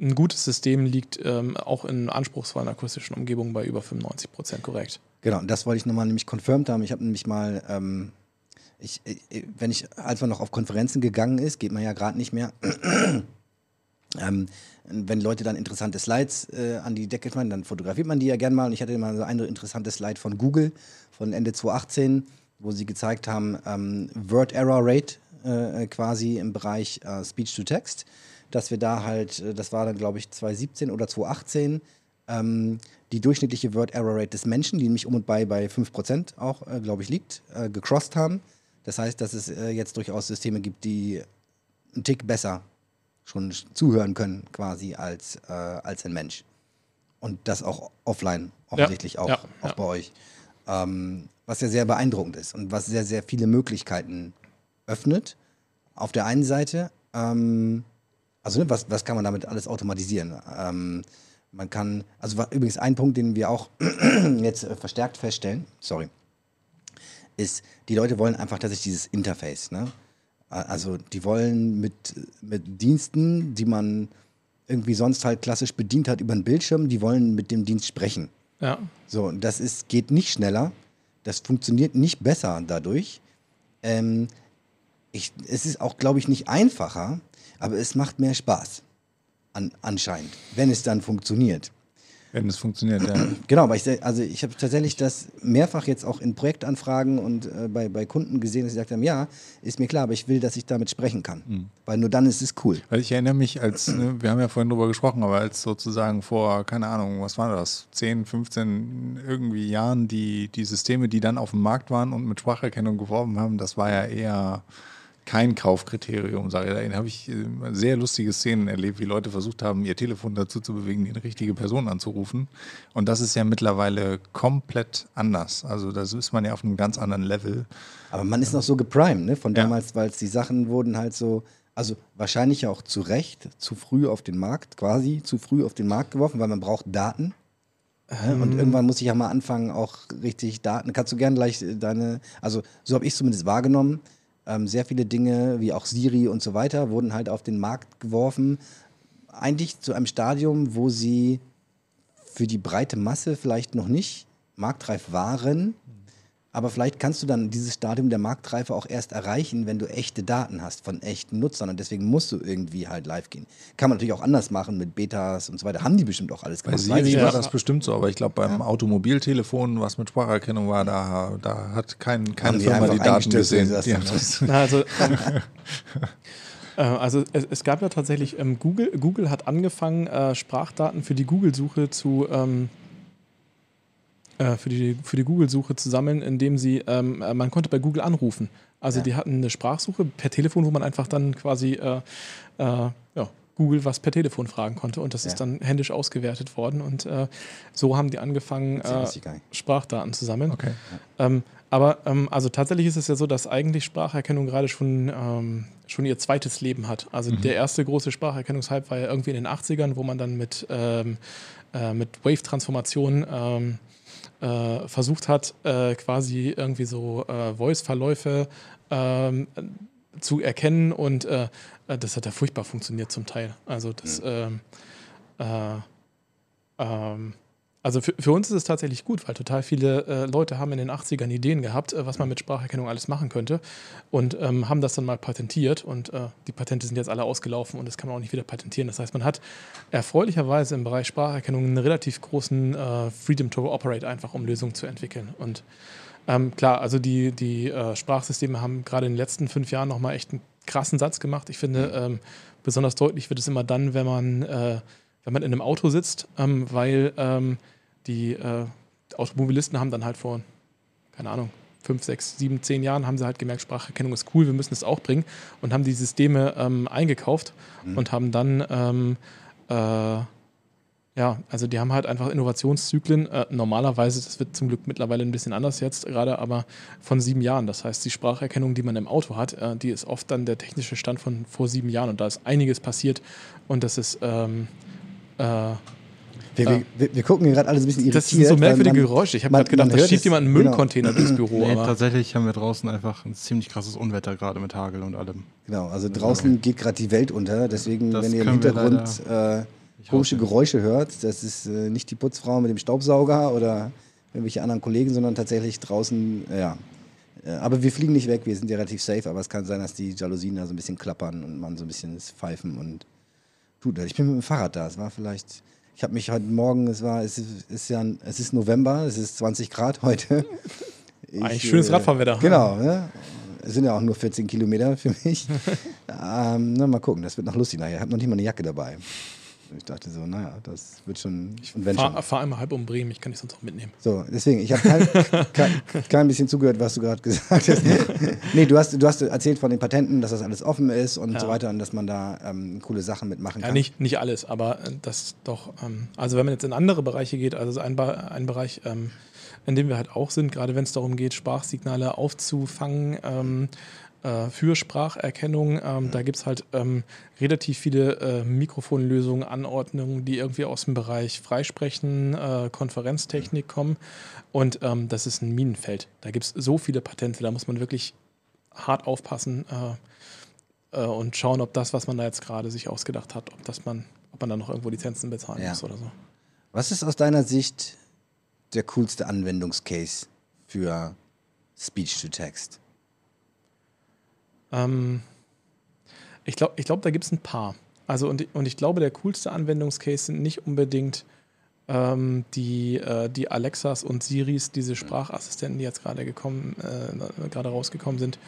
ein gutes System liegt ähm, auch in anspruchsvollen akustischen Umgebungen bei über 95 Prozent korrekt. Genau, das wollte ich nochmal nämlich confirmed haben. Ich habe nämlich mal, ähm, ich, wenn ich, als man noch auf Konferenzen gegangen ist, geht man ja gerade nicht mehr. Ähm, wenn Leute dann interessante Slides äh, an die Decke schmeißen, dann fotografiert man die ja gerne mal. Und ich hatte mal so eine interessante Slide von Google von Ende 2018, wo sie gezeigt haben, ähm, Word Error Rate äh, quasi im Bereich äh, Speech to Text, dass wir da halt, äh, das war dann glaube ich 2017 oder 2018, ähm, die durchschnittliche Word Error Rate des Menschen, die nämlich um und bei bei 5% auch, äh, glaube ich, liegt, äh, gecrossed haben. Das heißt, dass es jetzt durchaus Systeme gibt, die einen Tick besser schon zuhören können, quasi als, äh, als ein Mensch. Und das auch offline, offensichtlich ja, auch, ja, auch ja. bei euch. Ähm, was ja sehr beeindruckend ist und was sehr, sehr viele Möglichkeiten öffnet. Auf der einen Seite, ähm, also ne, was, was kann man damit alles automatisieren? Ähm, man kann, also übrigens ein Punkt, den wir auch jetzt äh, verstärkt feststellen, sorry, ist, die Leute wollen einfach tatsächlich dieses Interface. Ne? Also die wollen mit, mit Diensten, die man irgendwie sonst halt klassisch bedient hat über den Bildschirm, die wollen mit dem Dienst sprechen. Ja. So, das ist, geht nicht schneller, das funktioniert nicht besser dadurch. Ähm, ich, es ist auch, glaube ich, nicht einfacher, aber es macht mehr Spaß. An, anscheinend, wenn es dann funktioniert. Wenn es funktioniert, ja. Genau, aber ich, also ich habe tatsächlich das mehrfach jetzt auch in Projektanfragen und äh, bei, bei Kunden gesehen, dass sie gesagt haben, ja, ist mir klar, aber ich will, dass ich damit sprechen kann. Mhm. Weil nur dann ist es cool. Weil ich erinnere mich, als, ne, wir haben ja vorhin drüber gesprochen, aber als sozusagen vor, keine Ahnung, was war das, 10, 15 irgendwie Jahren, die, die Systeme, die dann auf dem Markt waren und mit Spracherkennung geworben haben, das war ja eher kein Kaufkriterium, sage ich. Da habe ich äh, sehr lustige Szenen erlebt, wie Leute versucht haben, ihr Telefon dazu zu bewegen, die richtige Person anzurufen. Und das ist ja mittlerweile komplett anders. Also da ist man ja auf einem ganz anderen Level. Aber man ist noch so geprimed, ne? Von damals, ja. weil die Sachen wurden halt so, also wahrscheinlich auch zu Recht, zu früh auf den Markt, quasi zu früh auf den Markt geworfen, weil man braucht Daten. Ähm. Und irgendwann muss ich ja mal anfangen, auch richtig Daten. Kannst du gerne gleich deine, also so habe ich es zumindest wahrgenommen ähm, sehr viele Dinge, wie auch Siri und so weiter, wurden halt auf den Markt geworfen. Eigentlich zu einem Stadium, wo sie für die breite Masse vielleicht noch nicht marktreif waren, aber vielleicht kannst du dann dieses Stadium der Marktreife auch erst erreichen, wenn du echte Daten hast von echten Nutzern. Und deswegen musst du irgendwie halt live gehen. Kann man natürlich auch anders machen mit Betas und so weiter. Haben die bestimmt auch alles gemacht. Bei Siri war das bestimmt so, aber ich glaube beim ja. Automobiltelefon, was mit Spracherkennung war, da, da hat kein, keine Haben Firma die, die Daten gesehen. Die Na, also, ähm, äh, also es, es, gab ja tatsächlich, ähm, Google, Google hat angefangen, äh, Sprachdaten für die Google-Suche zu... Ähm, äh, für die, für die Google-Suche zu sammeln, indem sie, ähm, äh, man konnte bei Google anrufen. Also ja. die hatten eine Sprachsuche per Telefon, wo man einfach dann quasi äh, äh, ja, Google was per Telefon fragen konnte und das ja. ist dann händisch ausgewertet worden und äh, so haben die angefangen, äh, Sprachdaten zu sammeln. Okay. Ähm, aber ähm, also tatsächlich ist es ja so, dass eigentlich Spracherkennung gerade schon, ähm, schon ihr zweites Leben hat. Also mhm. der erste große Spracherkennungshype war ja irgendwie in den 80ern, wo man dann mit, ähm, äh, mit Wave-Transformation ähm, äh, versucht hat, äh, quasi irgendwie so äh, Voice-Verläufe ähm, zu erkennen und äh, äh, das hat ja furchtbar funktioniert zum Teil. Also das, mhm. ähm, äh, ähm, also für, für, uns ist es tatsächlich gut, weil total viele äh, Leute haben in den 80ern Ideen gehabt, äh, was man mit Spracherkennung alles machen könnte und ähm, haben das dann mal patentiert und äh, die Patente sind jetzt alle ausgelaufen und das kann man auch nicht wieder patentieren. Das heißt, man hat erfreulicherweise im Bereich Spracherkennung einen relativ großen äh, Freedom to Operate einfach, um Lösungen zu entwickeln. Und ähm, klar, also die, die äh, Sprachsysteme haben gerade in den letzten fünf Jahren nochmal echt einen krassen Satz gemacht. Ich finde, ähm, besonders deutlich wird es immer dann, wenn man äh, wenn man in einem Auto sitzt, ähm, weil ähm, die äh, Automobilisten haben dann halt vor, keine Ahnung, fünf, sechs, sieben, zehn Jahren haben sie halt gemerkt, Spracherkennung ist cool, wir müssen es auch bringen und haben die Systeme ähm, eingekauft mhm. und haben dann ähm, äh, ja, also die haben halt einfach Innovationszyklen. Äh, normalerweise, das wird zum Glück mittlerweile ein bisschen anders jetzt gerade, aber von sieben Jahren. Das heißt, die Spracherkennung, die man im Auto hat, äh, die ist oft dann der technische Stand von vor sieben Jahren und da ist einiges passiert und das ist ähm, äh, wir, wir, wir, wir, gucken hier gerade alles ein bisschen irritiert. Das sind so merkwürdige Geräusche. Ich habe gerade gedacht, da schiebt jemand einen genau. Müllcontainer durchs Büro. Nee, tatsächlich haben wir draußen einfach ein ziemlich krasses Unwetter gerade mit Hagel und allem. Genau, also draußen okay. geht gerade die Welt unter. Deswegen, das wenn ihr im Hintergrund äh, komische Geräusche hört, das ist äh, nicht die Putzfrau mit dem Staubsauger oder irgendwelche anderen Kollegen, sondern tatsächlich draußen, ja. Äh, aber wir fliegen nicht weg, wir sind ja relativ safe, aber es kann sein, dass die Jalousien da so ein bisschen klappern und man so ein bisschen pfeifen und tut das. Ich bin mit dem Fahrrad da, es war vielleicht ich habe mich heute Morgen, es war, es ist, ist, ja, es ist November, es ist 20 Grad heute. Ich, Eigentlich schönes äh, Radfahrwetter. Genau, ne? Es sind ja auch nur 14 Kilometer für mich. ähm, na, mal gucken, das wird noch lustig nachher. Ich habe noch nicht mal eine Jacke dabei. Ich dachte so, naja, das wird schon. Ich fahre fahr einmal halb um Bremen, ich kann dich sonst auch mitnehmen. So, deswegen, ich habe kein, kein, kein, bisschen zugehört, was du gerade gesagt hast. nee, du hast, du hast erzählt von den Patenten, dass das alles offen ist und ja. so weiter und dass man da ähm, coole Sachen mitmachen kann. Ja, nicht, nicht alles, aber äh, das doch. Ähm, also, wenn man jetzt in andere Bereiche geht, also ein, ein Bereich, ähm, in dem wir halt auch sind, gerade wenn es darum geht, Sprachsignale aufzufangen, ähm, äh, für Spracherkennung. Ähm, da gibt es halt ähm, relativ viele äh, Mikrofonlösungen, Anordnungen, die irgendwie aus dem Bereich Freisprechen, äh, Konferenztechnik kommen. Und ähm, das ist ein Minenfeld. Da gibt es so viele Patente, da muss man wirklich hart aufpassen äh, äh, und schauen, ob das, was man da jetzt gerade sich ausgedacht hat, ob, das man, ob man da noch irgendwo Lizenzen bezahlen ja. muss oder so. Was ist aus deiner Sicht der coolste Anwendungscase für Speech-to-Text? Ähm, ich glaube, ich glaub, da gibt es ein paar. Also und, und ich glaube, der coolste Anwendungscase sind nicht unbedingt ähm, die, äh, die Alexas und Siris, diese Sprachassistenten, die jetzt gerade gekommen, äh, gerade rausgekommen sind.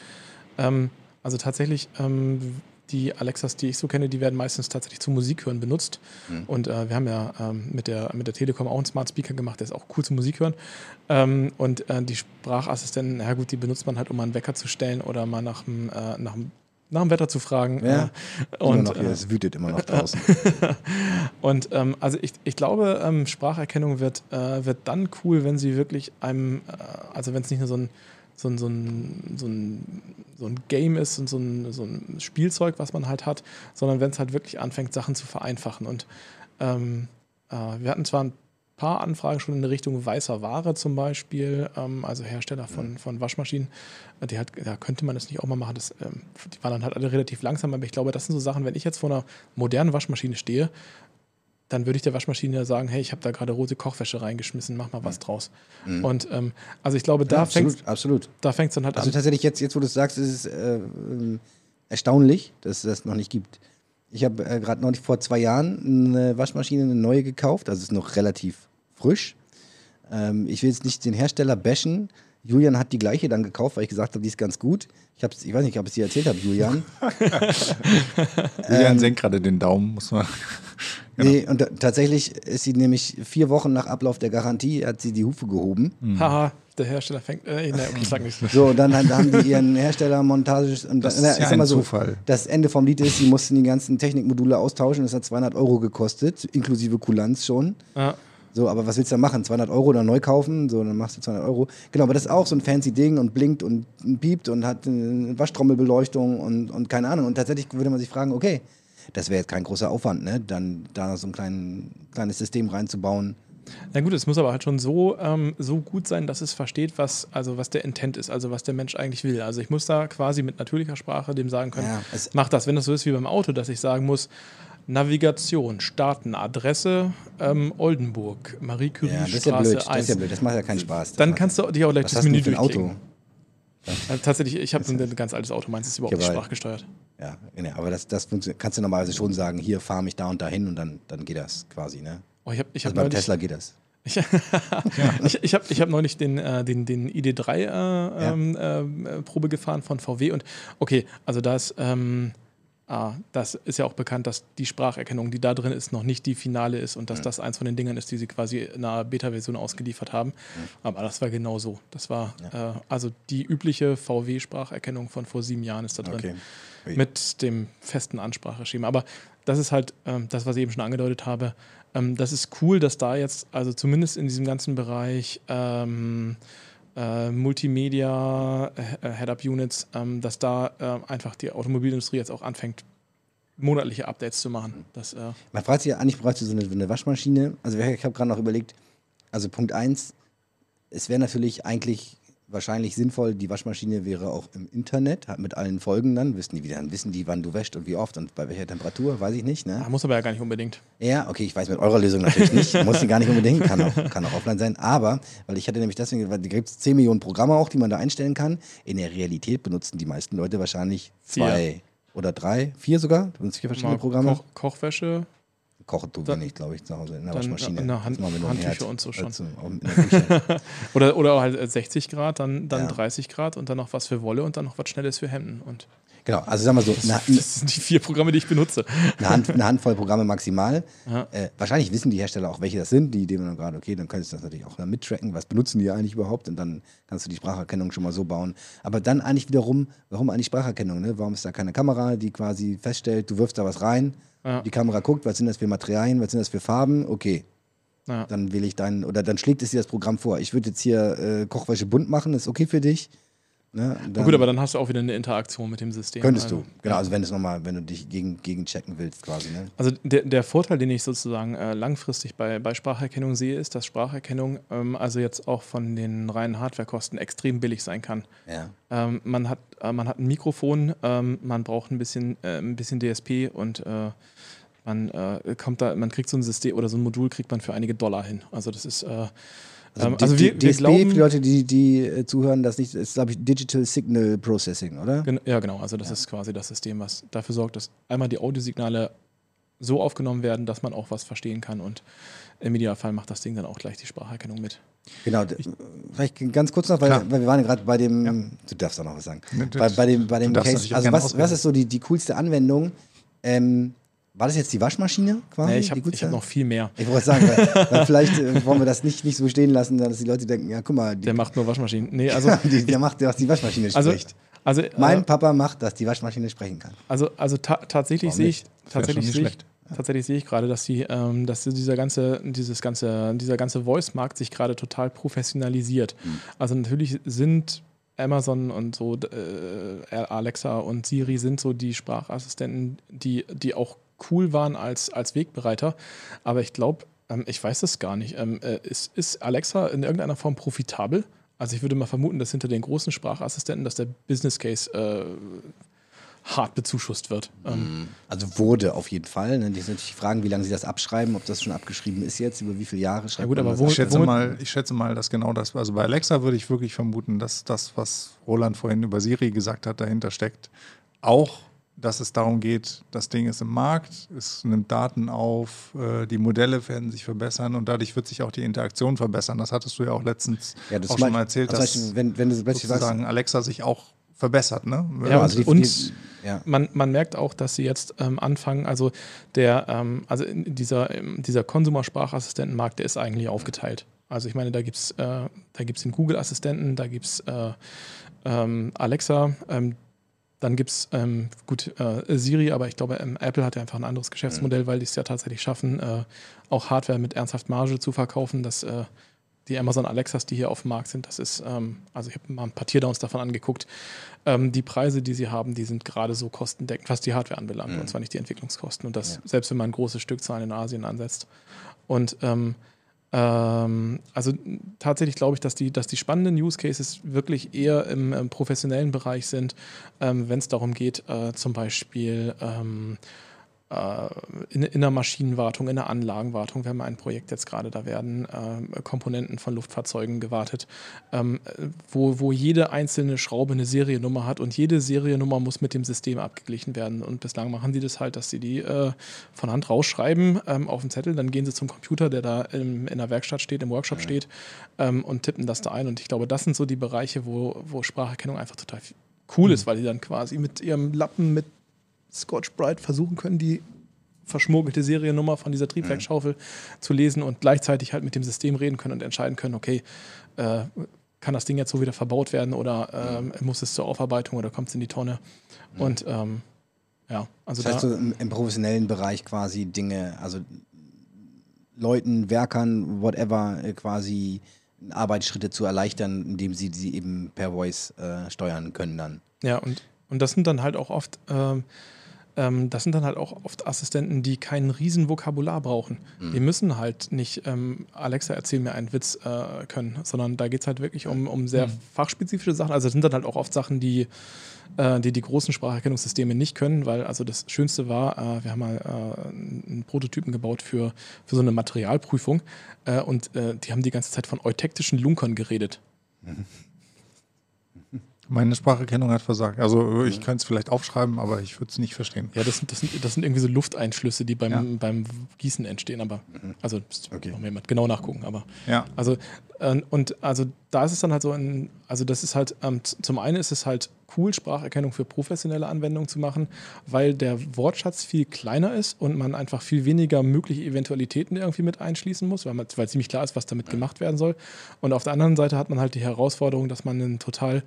Ähm, also tatsächlich ähm, die Alexas, die ich so kenne, die werden meistens tatsächlich zum Musikhören benutzt. Mhm. Und äh, wir haben ja ähm, mit, der, mit der Telekom auch einen Smart Speaker gemacht, der ist auch cool zum Musikhören. Ähm, und äh, die Sprachassistenten, na gut, die benutzt man halt, um mal einen Wecker zu stellen oder mal nach dem, äh, nach dem nach dem Wetter zu fragen. Ja, äh, und noch hier, es wütet immer noch draußen. und ähm, also ich, ich glaube, ähm, Spracherkennung wird, äh, wird dann cool, wenn sie wirklich einem, äh, also wenn es nicht nur so ein so ein, so ein, so ein, so ein Game ist und so ein, so ein Spielzeug, was man halt hat, sondern wenn es halt wirklich anfängt, Sachen zu vereinfachen. Und ähm, äh, wir hatten zwar ein paar Anfragen schon in Richtung weißer Ware zum Beispiel, ähm, also Hersteller von, von Waschmaschinen, die hat, da könnte man das nicht auch mal machen. Das, ähm, die waren dann halt alle relativ langsam, aber ich glaube, das sind so Sachen, wenn ich jetzt vor einer modernen Waschmaschine stehe, dann würde ich der Waschmaschine sagen, hey, ich habe da gerade rote Kochwäsche reingeschmissen, mach mal was draus. Mhm. Und ähm, also ich glaube, da ja, fängt es absolut. Da fängt's dann halt also an. Also tatsächlich jetzt, jetzt wo du es sagst, ist es äh, ähm, erstaunlich, dass es das noch nicht gibt. Ich habe äh, gerade noch vor zwei Jahren eine Waschmaschine, eine neue gekauft, also ist noch relativ frisch. Ähm, ich will jetzt nicht den Hersteller bashen. Julian hat die gleiche dann gekauft, weil ich gesagt habe, die ist ganz gut. Ich, hab's, ich weiß nicht, ob ich es dir erzählt habe, Julian. Julian ähm, senkt gerade den Daumen, muss man. Genau. Nee, und tatsächlich ist sie nämlich vier Wochen nach Ablauf der Garantie, hat sie die Hufe gehoben. Mhm. Haha, der Hersteller fängt. Äh, nee, ich sag nicht. So, und dann, haben die ihren Herstellermontage. Und das ist ja ein so, Zufall. Das Ende vom Lied ist, sie mussten die ganzen Technikmodule austauschen. Das hat 200 Euro gekostet, inklusive Kulanz schon. Ja. So, aber was willst du da machen? 200 Euro oder neu kaufen? So, dann machst du 200 Euro. Genau, aber das ist auch so ein fancy Ding und blinkt und piept und hat eine Waschtrommelbeleuchtung und, und keine Ahnung. Und tatsächlich würde man sich fragen, okay, das wäre jetzt kein großer Aufwand, ne? Dann da so ein klein, kleines System reinzubauen. Na gut, es muss aber halt schon so, ähm, so gut sein, dass es versteht, was, also was der Intent ist, also was der Mensch eigentlich will. Also ich muss da quasi mit natürlicher Sprache dem sagen können, ja, mach das. Wenn das so ist wie beim Auto, dass ich sagen muss, Navigation, starten, Adresse ähm, Oldenburg, Marie Curie Ja, das ist ja Straße blöd. Das 1. ist ja blöd. Das macht ja keinen Spaß. Das Dann kannst du dich auch gleich Was das Menü durchklicken. Auto? Äh, tatsächlich, ich habe ein ganz altes Auto, meins ist überhaupt Ja, nicht sprachgesteuert. Ja, nee, aber das, das kannst du normalerweise schon sagen, hier fahre mich da und dahin und dann, dann geht das quasi, ne? Oh, ich habe ich Also hab beim neulich, Tesla geht das. Ich, ich, ich habe ich hab neulich den, äh, den, den ID3 äh, ähm, äh, gefahren von VW und okay, also das, ähm, ah, das ist ja auch bekannt, dass die Spracherkennung, die da drin ist, noch nicht die finale ist und dass das eins von den Dingern ist, die sie quasi in einer Beta-Version ausgeliefert haben. Aber das war genau so. Das war äh, also die übliche VW-Spracherkennung von vor sieben Jahren ist da drin Okay. Mit dem festen Anspracheschema. Aber das ist halt ähm, das, was ich eben schon angedeutet habe. Ähm, das ist cool, dass da jetzt, also zumindest in diesem ganzen Bereich ähm, äh, Multimedia, äh, Head-Up-Units, ähm, dass da äh, einfach die Automobilindustrie jetzt auch anfängt, monatliche Updates zu machen. Das, äh, Man fragt sich ja, eigentlich bräuchte so eine, eine Waschmaschine. Also ich habe gerade noch überlegt, also Punkt eins, es wäre natürlich eigentlich wahrscheinlich sinnvoll, die Waschmaschine wäre auch im Internet, hat mit allen Folgen dann, wissen die, wie dann wissen die, wann du wäschst und wie oft und bei welcher Temperatur, weiß ich nicht, ne? muss aber ja gar nicht unbedingt. Ja, okay, ich weiß mit eurer Lösung natürlich nicht. Muss sie gar nicht unbedingt, kann auch, kann auch offline sein. Aber, weil ich hatte nämlich deswegen, weil da gibt es 10 Millionen Programme auch, die man da einstellen kann. In der Realität benutzen die meisten Leute wahrscheinlich zwei oder drei, vier sogar. Vier verschiedene Mal Programme. Koch, Kochwäsche, Kochen tun wir nicht, glaube ich, zu Hause in der Dann, Waschmaschine. äh, in der Hand- Handtücher und so schon. Also, oder, oder halt äh, 60 Grad, dann, dann Ja. 30 Grad und dann noch was für Wolle und dann noch was Schnelles für Hemden. Und genau, also sagen wir so, eine, das sind die vier Programme, die ich benutze. eine, Hand, eine Handvoll Programme maximal. Ja. Äh, wahrscheinlich wissen die Hersteller auch, welche das sind. Die Idee dann gerade, okay, dann könntest du das natürlich auch mittracken. Was benutzen die eigentlich überhaupt? Und dann kannst du die Spracherkennung schon mal so bauen. Aber dann eigentlich wiederum, warum eigentlich Spracherkennung? Ne? Warum ist da keine Kamera, die quasi feststellt, du wirfst da was rein, Ja. die Kamera guckt, was sind das für Materialien, was sind das für Farben? Okay, Ja. dann wähle ich deinen, oder dann schlägt es dir das Programm vor. Ich würde jetzt hier äh, Kochwäsche bunt machen, ist okay für dich. Ne? Na Dann gut, aber dann hast du auch wieder eine Interaktion mit dem System. könntest also, du. Genau, also wenn es nochmal, wenn du dich gegen, gegen checken willst, quasi. Ne? Also der, der Vorteil, den ich sozusagen äh, langfristig bei, bei Spracherkennung sehe, ist, dass Spracherkennung ähm, also jetzt auch von den reinen Hardwarekosten extrem billig sein kann. Ja. Ähm, man, hat, äh, man hat ein Mikrofon, ähm, man braucht ein bisschen, äh, ein bisschen DSP und äh, man äh, kommt da, man kriegt so ein System oder so ein Modul kriegt man für einige Dollar hin. Also das ist äh, Also, ähm, also wir, wir DSP, glauben, für die Leute, die, die äh, zuhören, das nicht, ist, glaube ich, Digital Signal Processing, oder? Gen ja, genau. Also das ist quasi das System, was dafür sorgt, dass einmal die Audiosignale so aufgenommen werden, dass man auch was verstehen kann und im Idealfall macht das Ding dann auch gleich die Spracherkennung mit. Genau. d- Vielleicht ganz kurz noch, weil, weil wir waren ja gerade bei dem, du darfst auch noch was sagen, Ne, das- bei, bei dem, bei dem Case, also was, was ist so die, die coolste Anwendung? Ähm, war das jetzt die Waschmaschine quasi? Nee, ich habe hab noch viel mehr. Ich wollte sagen, weil, weil vielleicht äh, wollen wir das nicht, nicht so stehen lassen, dass die Leute denken, ja, guck mal, die, Der macht nur Waschmaschinen. Nee, also, die, der macht, dass die Waschmaschine also, spricht. also, mein äh, Papa macht, dass die Waschmaschine sprechen kann. also, also ta tatsächlich sehe ich, tatsächlich sehe ich, tatsächlich sehe ich gerade, dass die, ähm, dass dieser ganze, dieses ganze, dieser ganze Voice-Markt sich gerade total professionalisiert. Hm. Also natürlich sind Amazon und so äh, Alexa und Siri sind so die Sprachassistenten, die, die auch cool waren als, als Wegbereiter. Aber ich glaube, ähm, ich weiß es gar nicht. Ähm, äh, ist, ist Alexa in irgendeiner Form profitabel? Also ich würde mal vermuten, dass hinter den großen Sprachassistenten, dass der Business Case äh, hart bezuschusst wird. Ähm, Also wurde auf jeden Fall. Ne? Die sind natürlich die Fragen, wie lange sie das abschreiben, ob das schon abgeschrieben ist jetzt, über wie viele Jahre schreibt gut, man aber das wo- ab? Ich schätze, mal, ich schätze mal, dass genau das, also bei Alexa würde ich wirklich vermuten, dass das, was Roland vorhin über Siri gesagt hat, dahinter steckt. Auch, dass es darum geht, das Ding ist im Markt, es nimmt Daten auf, äh, die Modelle werden sich verbessern und dadurch wird sich auch die Interaktion verbessern. Das hattest du ja auch letztens Ja, das auch schon mal erzählt, also dass Beispiel, wenn, wenn du plötzlich sagst, sozusagen Alexa sich auch verbessert. Ne? Ja, also die, und- die, ja. man, man merkt auch, dass sie jetzt ähm, anfangen, also der, ähm, also in dieser, ähm, dieser Konsumersprachassistentenmarkt, der ist eigentlich aufgeteilt. Also ich meine, da gibt es äh, da gibt's den Google-Assistenten, da gibt es äh, ähm, Alexa, ähm, dann gibt es ähm, gut äh, Siri, aber ich glaube, ähm, Apple hat ja einfach ein anderes Geschäftsmodell, weil die es ja tatsächlich schaffen, äh, auch Hardware mit ernsthaft Marge zu verkaufen. Das, äh, die Amazon Alexas, die hier auf dem Markt sind, das ist, ähm, also ich habe mal ein paar Teardowns davon angeguckt. Ähm, die Preise, die sie haben, die sind gerade so kostendeckend, was die Hardware anbelangt, und zwar nicht die Entwicklungskosten. Und das, Ja. selbst wenn man große Stückzahlen in Asien ansetzt. Und ähm, also tatsächlich glaube ich, dass die, dass die spannenden Use Cases wirklich eher im, im professionellen Bereich sind, ähm, wenn es darum geht, äh, zum Beispiel ähm, äh, in, in der Maschinenwartung, in der Anlagenwartung. Wir haben ein Projekt jetzt gerade, da werden äh, Komponenten von Luftfahrzeugen gewartet, ähm, wo, wo jede einzelne Schraube eine Seriennummer hat und jede Seriennummer muss mit dem System abgeglichen werden. Und bislang machen sie das halt, dass sie die äh, von Hand rausschreiben ähm, auf den Zettel, dann gehen sie zum Computer, der da im, in der Werkstatt steht, im Workshop ja. steht ähm, und tippen das da ein. Und ich glaube, das sind so die Bereiche, wo, wo Spracherkennung einfach total cool mhm. ist, weil die dann quasi mit ihrem Lappen mit Scotch Brite versuchen können, die verschmuggelte Seriennummer von dieser Triebwerksschaufel mhm. zu lesen und gleichzeitig halt mit dem System reden können und entscheiden können, okay, äh, kann das Ding jetzt so wieder verbaut werden oder ähm, muss es zur Aufarbeitung oder kommt es in die Tonne? Mhm. Und ähm, ja, also das heißt, da, so im, im, professionellen Bereich quasi Dinge, also Leuten, Werkern, whatever, äh, quasi Arbeitsschritte zu erleichtern, indem sie sie eben per Voice äh, steuern können dann. Ja, und, und das sind dann halt auch oft ähm, ähm, das sind dann halt auch oft Assistenten, die kein riesen Vokabular brauchen. Mhm. Die müssen halt nicht ähm, Alexa erzähl mir einen Witz äh, können, sondern da geht es halt wirklich um, um sehr mhm. fachspezifische Sachen. Also das sind dann halt auch oft Sachen, die äh, die, die großen Spracherkennungssysteme nicht können, weil also das Schönste war, äh, wir haben mal äh, einen Prototypen gebaut für, für so eine Materialprüfung äh, und äh, die haben die ganze Zeit von eutektischen Lunkern geredet. Mhm. Meine Spracherkennung hat versagt. Also ich kann es vielleicht aufschreiben, aber ich würde es nicht verstehen. Ja, das sind, das, sind, das sind irgendwie so Lufteinschlüsse, die beim, ja. beim Gießen entstehen, aber mhm. also okay. noch jemand genau nachgucken, aber ja. also äh, und also da ist es dann halt so ein, also das ist halt, ähm, zum einen ist es halt cool, Spracherkennung für professionelle Anwendungen zu machen, weil der Wortschatz viel kleiner ist und man einfach viel weniger mögliche Eventualitäten irgendwie mit einschließen muss, weil, man, weil ziemlich klar ist, was damit gemacht werden soll. Und auf der anderen Seite hat man halt die Herausforderung, dass man einen total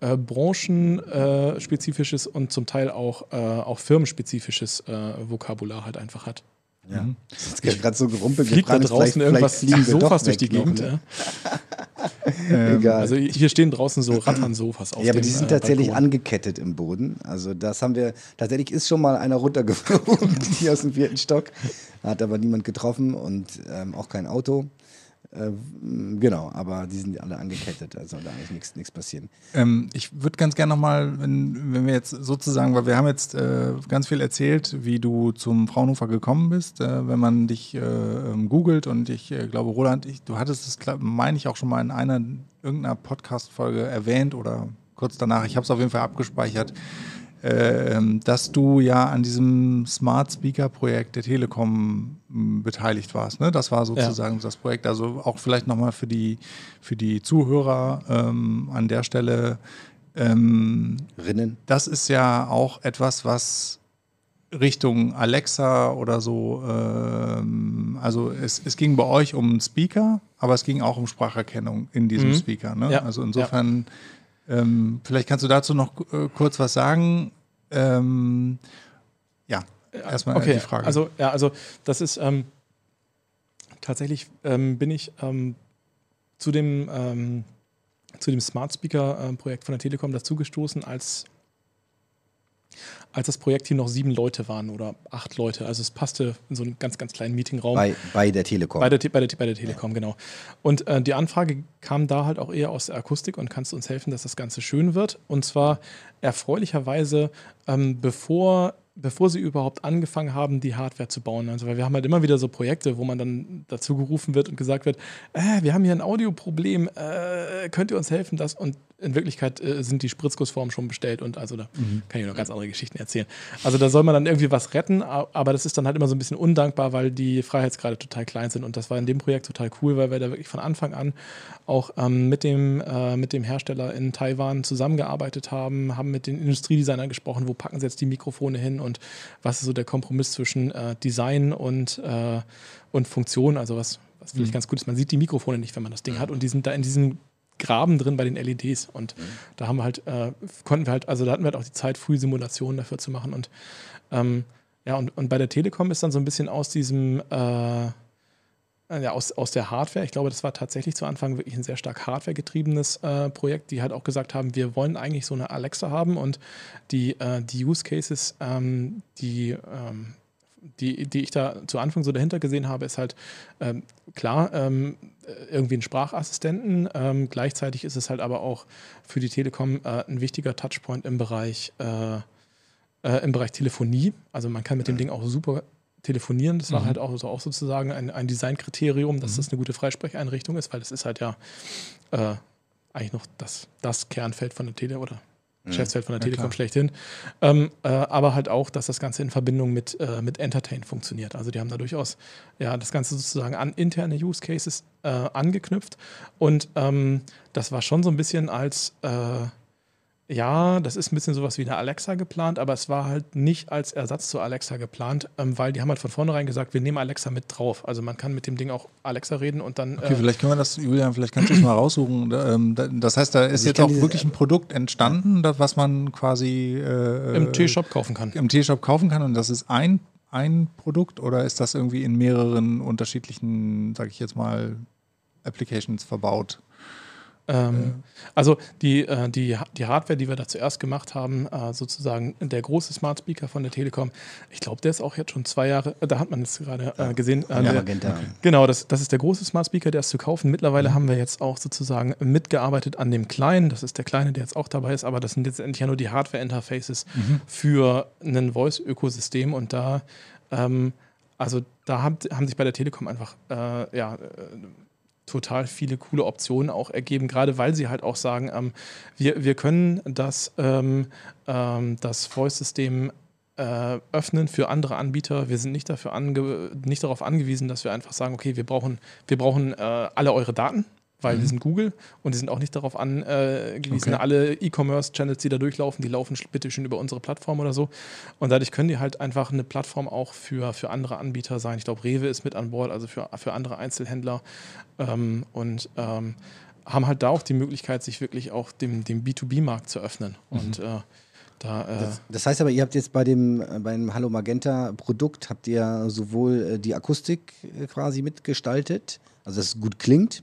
äh, branchenspezifisches und zum Teil auch, äh, auch firmenspezifisches äh, Vokabular halt einfach hat. Ja. Mhm. Das ist gerade so gerumpelt. Fliegt da draußen irgendwas Sofas durch die Gegend? Ne? ähm, Egal. Also hier stehen draußen so Rattern-Sofas auf Ja, aber dem, die sind äh, tatsächlich Balkon. angekettet im Boden. Also das haben wir, tatsächlich ist schon mal einer runtergeflogen, hier aus dem vierten Stock. Hat aber niemand getroffen und ähm, auch kein Auto. Äh, genau, aber die sind alle angekettet, also da eigentlich nichts passieren. Ähm, ich würde ganz gerne nochmal, wenn, wenn wir jetzt sozusagen, weil wir haben jetzt äh, ganz viel erzählt, wie du zum Fraunhofer gekommen bist, äh, wenn man dich äh, ähm, googelt und ich äh, glaube, Roland, ich, du hattest es, meine ich, auch schon mal in einer irgendeiner Podcast-Folge erwähnt oder kurz danach, ich habe es auf jeden Fall abgespeichert, dass du ja an diesem Smart Speaker Projekt der Telekom hm, beteiligt warst. Ne? Das war sozusagen ja. das Projekt. Also auch vielleicht nochmal für die, für die Zuhörer ähm, an der Stelle. Ähm, Rinnen. Das ist ja auch etwas, was Richtung Alexa oder so, ähm, also es, es ging bei euch um Speaker, aber es ging auch um Spracherkennung in diesem mhm. Speaker. Ne? Ja. Also insofern ja ähm, vielleicht kannst du dazu noch äh, kurz was sagen. Ähm, ja, erstmal okay. die Frage. Also, ja, also das ist ähm, tatsächlich ähm, bin ich ähm, zu dem, ähm, zu dem Smart Speaker-Projekt von der Telekom dazugestoßen, als als das Projekt hier noch sieben Leute waren oder acht Leute. Also es passte in so einen ganz, ganz kleinen Meetingraum. Bei, bei der Telekom. Bei der, bei der, bei der Telekom, ja. genau. Und äh, die Anfrage kam da halt auch eher aus der Akustik und kannst du uns helfen, dass das Ganze schön wird. Und zwar erfreulicherweise, ähm, bevor bevor sie überhaupt angefangen haben, die Hardware zu bauen. Also, weil wir haben halt immer wieder so Projekte, wo man dann dazu gerufen wird und gesagt wird, äh, wir haben hier ein Audioproblem, äh, könnt ihr uns helfen, das? Und in Wirklichkeit äh, sind die Spritzgussformen schon bestellt und also da mhm. kann ich noch ganz andere Geschichten erzählen. Also da soll man dann irgendwie was retten, aber das ist dann halt immer so ein bisschen undankbar, weil die Freiheitsgrade total klein sind und das war in dem Projekt total cool, weil wir da wirklich von Anfang an auch ähm, mit, dem, äh, mit dem Hersteller in Taiwan zusammengearbeitet haben, haben mit den Industriedesignern gesprochen, wo packen sie jetzt die Mikrofone hin und was ist so der Kompromiss zwischen äh, Design und, äh, und Funktion, also was, was vielleicht mhm. ganz gut ist. Man sieht die Mikrofone nicht, wenn man das Ding hat und die sind da in diesen Graben drin bei den LEDs. Und mhm. da haben wir halt, äh, konnten wir halt, also da hatten wir halt auch die Zeit, früh Simulationen dafür zu machen. Und ähm, ja, und, und bei der Telekom ist dann so ein bisschen aus diesem, äh, ja, aus, aus der Hardware, ich glaube, das war tatsächlich zu Anfang wirklich ein sehr stark hardware-getriebenes äh, Projekt, die halt auch gesagt haben, wir wollen eigentlich so eine Alexa haben und die, äh, die Use Cases, ähm, die ähm, die, die ich da zu Anfang so dahinter gesehen habe, ist halt ähm, klar, ähm, irgendwie ein Sprachassistenten. Ähm, gleichzeitig ist es halt aber auch für die Telekom äh, ein wichtiger Touchpoint im Bereich, äh, äh, im Bereich Telefonie. Also man kann mit dem Ding auch super telefonieren. Das war Mhm. halt auch, so, auch sozusagen ein, ein Designkriterium, dass Mhm. das eine gute Freisprecheinrichtung ist, weil das ist halt ja äh, eigentlich noch das, das Kernfeld von der Tele oder Geschäftsfeld von der Ja, Telekom klar. schlechthin. Ähm, äh, aber halt auch, dass das Ganze in Verbindung mit, äh, mit Entertain funktioniert. Also die haben da durchaus ja, das Ganze sozusagen an interne Use Cases äh, angeknüpft. Und ähm, das war schon so ein bisschen als, äh, ja, das ist ein bisschen sowas wie eine Alexa geplant, aber es war halt nicht als Ersatz zu Alexa geplant, ähm, weil die haben halt von vornherein gesagt, wir nehmen Alexa mit drauf. Also man kann mit dem Ding auch Alexa reden und dann. Okay, äh, vielleicht können wir das, Julian, vielleicht kannst du es mal raussuchen. Ähm, da- Das heißt, da ist Also jetzt auch diese- wirklich ein Produkt entstanden, das, was man quasi äh, im T-Shop kaufen kann. im T-Shop kaufen kann und das ist ein, ein Produkt oder ist das irgendwie in mehreren unterschiedlichen, sag ich jetzt mal, Applications verbaut? Ähm, also die, äh, die, die Hardware, die wir da zuerst gemacht haben, äh, sozusagen der große Smart Speaker von der Telekom, ich glaube, der ist auch jetzt schon zwei Jahre, äh, da hat man es gerade gesehen. Ja, der, Magenta. Genau, das, das ist der große Smart Speaker, der ist zu kaufen. Mittlerweile haben wir jetzt auch sozusagen mitgearbeitet an dem kleinen. Das ist der kleine, der jetzt auch dabei ist, aber das sind jetzt endlich ja nur die Hardware-Interfaces für ein Voice-Ökosystem und da, ähm, also da haben, haben sich bei der Telekom einfach äh, ja, äh, total viele coole Optionen auch ergeben, gerade weil sie halt auch sagen, ähm, wir, wir können das, ähm, ähm, das Voice-System äh, öffnen für andere Anbieter. Wir sind nicht, dafür nicht darauf angewiesen, dass wir einfach sagen, okay, wir brauchen, wir brauchen äh, alle eure Daten, weil wir sind Google und die sind auch nicht darauf angewiesen, Okay. alle E-Commerce-Channels, die da durchlaufen, die laufen bitte schön über unsere Plattform oder so. Und dadurch können die halt einfach eine Plattform auch für, für andere Anbieter sein. Ich glaube, Rewe ist mit an Bord, also für, für andere Einzelhändler. Ähm, und ähm, haben halt da auch die Möglichkeit, sich wirklich auch dem, dem B2B-Markt zu öffnen. Und äh, da, äh, Das, das heißt aber, ihr habt jetzt bei dem, äh, beim Hallo Magenta Produkt, habt ihr sowohl äh, die Akustik äh, quasi mitgestaltet, also dass es gut klingt,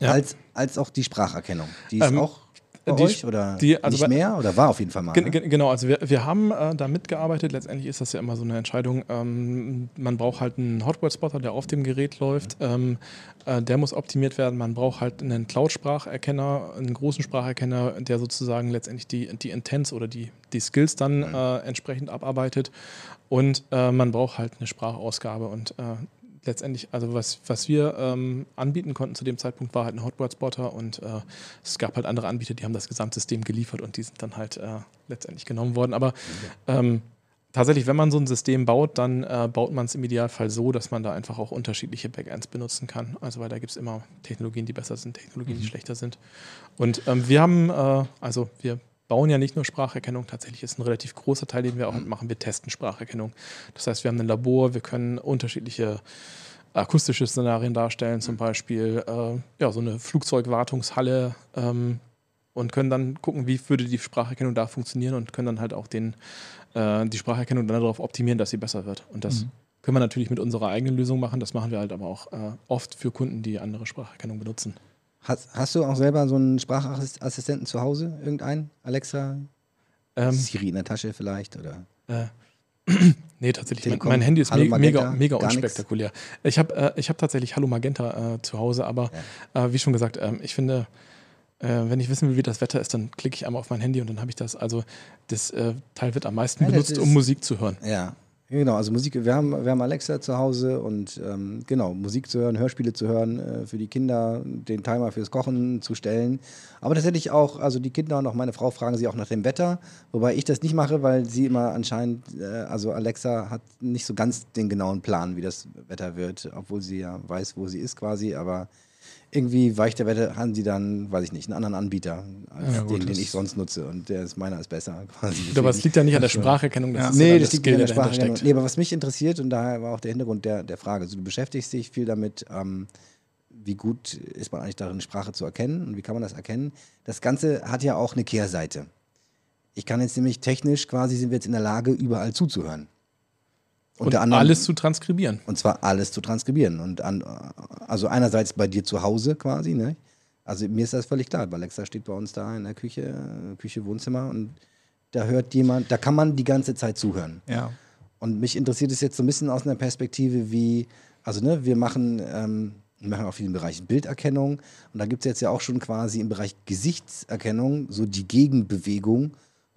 Ja. als, als auch die Spracherkennung. Die ist Ähm, auch die- euch oder die- also nicht mehr oder war auf jeden Fall mal. Ne? gen genau, also wir, wir haben äh, da mitgearbeitet. Letztendlich ist das ja immer so eine Entscheidung. Ähm, man braucht halt einen Hotword-Spotter, der auf dem Gerät läuft. Ähm, äh, der muss optimiert werden. Man braucht halt einen Cloud-Spracherkenner, einen großen Spracherkenner, der sozusagen letztendlich die, die Intents oder die, die Skills dann äh, entsprechend abarbeitet. Und äh, man braucht halt eine Sprachausgabe. Und äh, letztendlich, also was, was wir ähm, anbieten konnten zu dem Zeitpunkt, war halt ein Hotword-Spotter und äh, es gab halt andere Anbieter, die haben das Gesamtsystem geliefert und die sind dann halt äh, letztendlich genommen worden. Aber ähm, tatsächlich, wenn man so ein System baut, dann äh, baut man es im Idealfall so, dass man da einfach auch unterschiedliche Backends benutzen kann. Also weil da gibt es immer Technologien, die besser sind, Technologien, die schlechter sind. Und ähm, wir haben, äh, also wir bauen ja nicht nur Spracherkennung, tatsächlich ist ein relativ großer Teil, den wir auch machen, wir testen Spracherkennung. Das heißt, wir haben ein Labor, wir können unterschiedliche akustische Szenarien darstellen, zum Beispiel äh, ja, so eine Flugzeugwartungshalle ähm, und können dann gucken, wie würde die Spracherkennung da funktionieren und können dann halt auch den, äh, die Spracherkennung dann darauf optimieren, dass sie besser wird. Und das können wir natürlich mit unserer eigenen Lösung machen. Das machen wir halt aber auch äh, oft für Kunden, die andere Spracherkennung benutzen. Hast, hast du auch selber so einen Sprachassistenten zu Hause? Irgendeinen? Alexa? Ähm, Siri in der Tasche vielleicht? Oder? Äh, nee, tatsächlich. Mein, Telekom, mein Handy ist me Magenta, mega, mega nix? unspektakulär. Ich habe äh, ich hab tatsächlich Hallo Magenta äh, zu Hause, aber äh, wie schon gesagt, ähm, ich finde, äh, wenn ich wissen will, wie das Wetter ist, dann klicke ich einmal auf mein Handy und dann habe ich das. Also das äh, Teil wird am meisten Ja, benutzt, ist- um Musik zu hören. Ja, genau. Also Musik, wir haben, wir haben Alexa zu Hause und ähm, genau, Musik zu hören, Hörspiele zu hören, äh, für die Kinder den Timer fürs Kochen zu stellen. Aber tatsächlich auch, also die Kinder und auch meine Frau fragen sie auch nach dem Wetter, wobei ich das nicht mache, weil sie immer anscheinend, äh, also Alexa hat nicht so ganz den genauen Plan, wie das Wetter wird, obwohl sie ja weiß, wo sie ist quasi, aber irgendwie weicht der Wetter, haben sie dann, weiß ich nicht, einen anderen Anbieter als Ja, gut, den, den das- ich sonst nutze und der ist meiner ist besser quasi. Aber es liegt ja nicht an der Spracherkennung, das Ja. ist Nee, dann das liegt Skill, in der der dahinter Sprache. steckt. Nee, aber was mich interessiert, und daher war auch der Hintergrund der, der Frage, also du beschäftigst dich viel damit, ähm, wie gut ist man eigentlich darin, Sprache zu erkennen und wie kann man das erkennen. Das Ganze hat ja auch eine Kehrseite. Ich kann jetzt nämlich technisch quasi sind wir jetzt in der Lage, überall zuzuhören. Und anderem- alles zu transkribieren. und zwar alles zu transkribieren. Und an, also einerseits bei dir zu Hause quasi, ne? Also mir ist das völlig klar. Alexa steht bei uns da in der Küche, Küche, Wohnzimmer und da hört jemand, da kann man die ganze Zeit zuhören. Ja. Und mich interessiert es jetzt so ein bisschen aus einer Perspektive wie, also ne, wir machen, ähm, wir machen auch viel im Bereich Bilderkennung und da gibt es jetzt ja auch schon quasi im Bereich Gesichtserkennung so die Gegenbewegung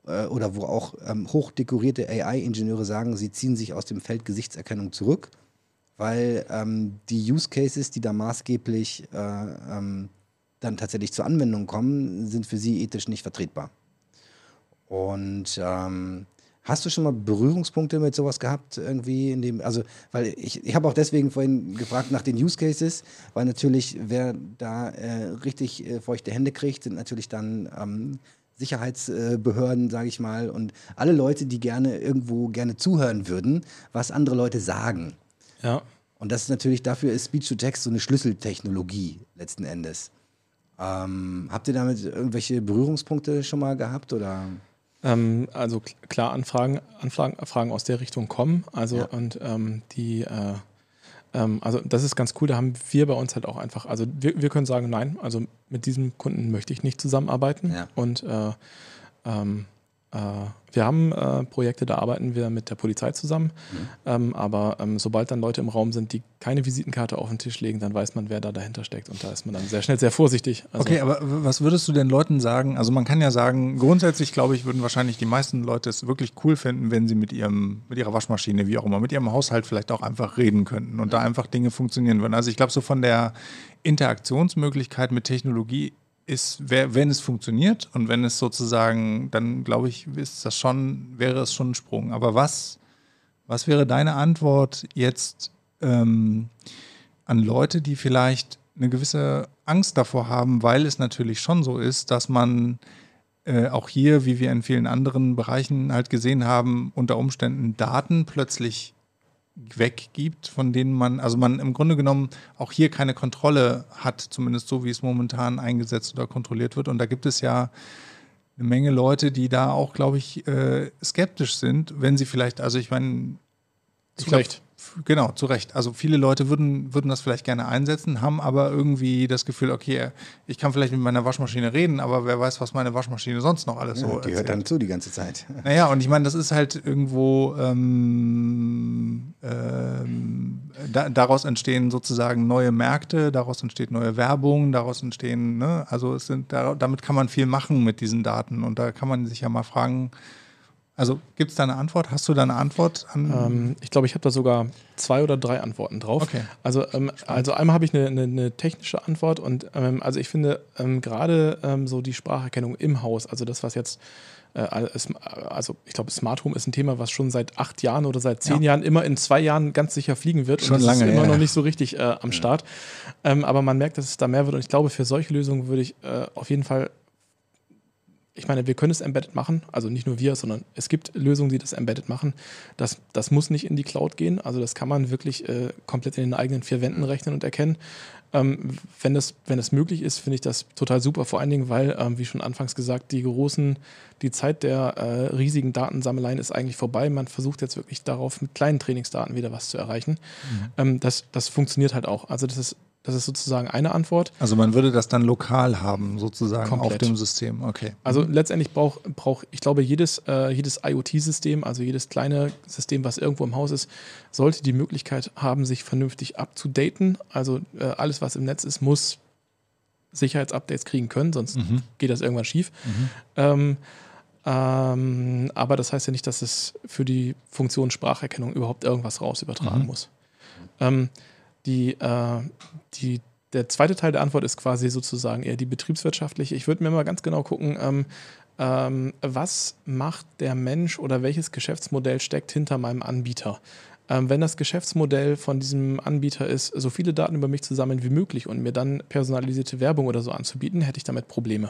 äh, oder wo auch ähm, hochdekorierte AI-Ingenieure sagen, sie ziehen sich aus dem Feld Gesichtserkennung zurück, weil ähm, die Use Cases, die da maßgeblich äh, ähm, dann tatsächlich zur Anwendung kommen, sind für sie ethisch nicht vertretbar. Und ähm, hast du schon mal Berührungspunkte mit sowas gehabt irgendwie in dem, also weil ich, ich habe auch deswegen vorhin gefragt nach den Use Cases, weil natürlich wer da äh, richtig äh, feuchte Hände kriegt, sind natürlich dann ähm, Sicherheitsbehörden, sage ich mal, und alle Leute, die gerne irgendwo gerne zuhören würden, was andere Leute sagen. Ja. Und das ist natürlich, dafür ist Speech-to-Text so eine Schlüsseltechnologie letzten Endes. Ähm, habt ihr damit irgendwelche Berührungspunkte schon mal gehabt oder? Ähm, also kl- klar, Anfragen, Anfragen, Fragen aus der Richtung kommen. Also Ja. und ähm, die, äh, also das ist ganz cool. Da haben wir bei uns halt auch einfach, also wir, wir können sagen, nein, also mit diesem Kunden möchte ich nicht zusammenarbeiten. Ja. Und äh, ähm, äh, wir haben äh, Projekte, da arbeiten wir mit der Polizei zusammen. Mhm. Ähm, aber ähm, sobald dann Leute im Raum sind, die keine Visitenkarte auf den Tisch legen, dann weiß man, wer da dahinter steckt. Und da ist man dann sehr schnell sehr vorsichtig. Also, Okay, aber was würdest du den Leuten sagen? Also man kann ja sagen, grundsätzlich glaube ich, würden wahrscheinlich die meisten Leute es wirklich cool finden, wenn sie mit ihrem, mit ihrer Waschmaschine, wie auch immer, mit ihrem Haushalt vielleicht auch einfach reden könnten und da einfach Dinge funktionieren würden. Also ich glaube, so von der Interaktionsmöglichkeit mit Technologie ist, wenn es funktioniert und wenn es sozusagen, dann glaube ich, ist das schon, wäre es schon ein Sprung. Aber was, was wäre deine Antwort jetzt ähm, an Leute, die vielleicht eine gewisse Angst davor haben, weil es natürlich schon so ist, dass man äh, auch hier, wie wir in vielen anderen Bereichen halt gesehen haben, unter Umständen Daten plötzlich weggibt, von denen man, also man im Grunde genommen auch hier keine Kontrolle hat, zumindest so, wie es momentan eingesetzt oder kontrolliert wird. Und da gibt es ja eine Menge Leute, die da auch, glaube ich, äh, skeptisch sind, wenn sie vielleicht, also ich meine, zu ich glaub, Recht. f- Genau, zu Recht. Also viele Leute würden, würden das vielleicht gerne einsetzen, haben aber irgendwie das Gefühl, okay, ich kann vielleicht mit meiner Waschmaschine reden, aber wer weiß, was meine Waschmaschine sonst noch alles so Ja, die hört erzählt. dann zu die ganze Zeit. Naja, und ich meine, das ist halt irgendwo, ähm, ähm, da, daraus entstehen sozusagen neue Märkte, daraus entsteht neue Werbung, daraus entstehen, ne, also es sind, da, damit kann man viel machen mit diesen Daten und da kann man sich ja mal fragen, also gibt es da eine Antwort? Hast du da eine Antwort an? Ähm, ich glaube, ich habe da sogar zwei oder drei Antworten drauf. Okay. Also, ähm, also einmal habe ich eine, eine, eine technische Antwort und ähm, also ich finde ähm, gerade ähm, so die Spracherkennung im Haus, also das, was jetzt äh, also ich glaube, Smart Home ist ein Thema, was schon seit acht Jahren oder seit zehn Ja. Jahren immer in zwei Jahren ganz sicher fliegen wird. Schon und das lange, ist immer ja. noch nicht so richtig äh, am Start. Ähm, aber man merkt, dass es da mehr wird und ich glaube, für solche Lösungen würde ich äh, auf jeden Fall ich meine, wir können es embedded machen, also nicht nur wir, sondern es gibt Lösungen, die das embedded machen. Das, das muss nicht in die Cloud gehen, also das kann man wirklich äh, komplett in den eigenen vier Wänden rechnen und erkennen. Ähm, wenn, das, wenn das möglich ist, finde ich das total super, vor allen Dingen, weil, ähm, wie schon anfangs gesagt, die großen, die Zeit der äh, riesigen Datensammeleien ist eigentlich vorbei. Man versucht jetzt wirklich darauf, mit kleinen Trainingsdaten wieder was zu erreichen. Ähm, das, das funktioniert halt auch. Also das ist, das ist sozusagen eine Antwort. Also man würde das dann lokal haben, sozusagen auf Komplett. dem System. Okay. Also letztendlich braucht, brauch, ich glaube, jedes, äh, jedes IoT-System, also jedes kleine System, was irgendwo im Haus ist, sollte die Möglichkeit haben, sich vernünftig abzudaten. Also äh, alles, was im Netz ist, muss Sicherheitsupdates kriegen können, sonst Mhm. geht das irgendwann schief. Ähm, ähm, aber das heißt ja nicht, dass es für die Funktion Spracherkennung überhaupt irgendwas raus übertragen Mhm. muss. Ähm, die, äh, die, der zweite Teil der Antwort ist quasi sozusagen eher die betriebswirtschaftliche. Ich würde mir mal ganz genau gucken, ähm, ähm, was macht der Mensch oder welches Geschäftsmodell steckt hinter meinem Anbieter? Ähm, wenn das Geschäftsmodell von diesem Anbieter ist, so viele Daten über mich zu sammeln wie möglich und mir dann personalisierte Werbung oder so anzubieten, hätte ich damit Probleme.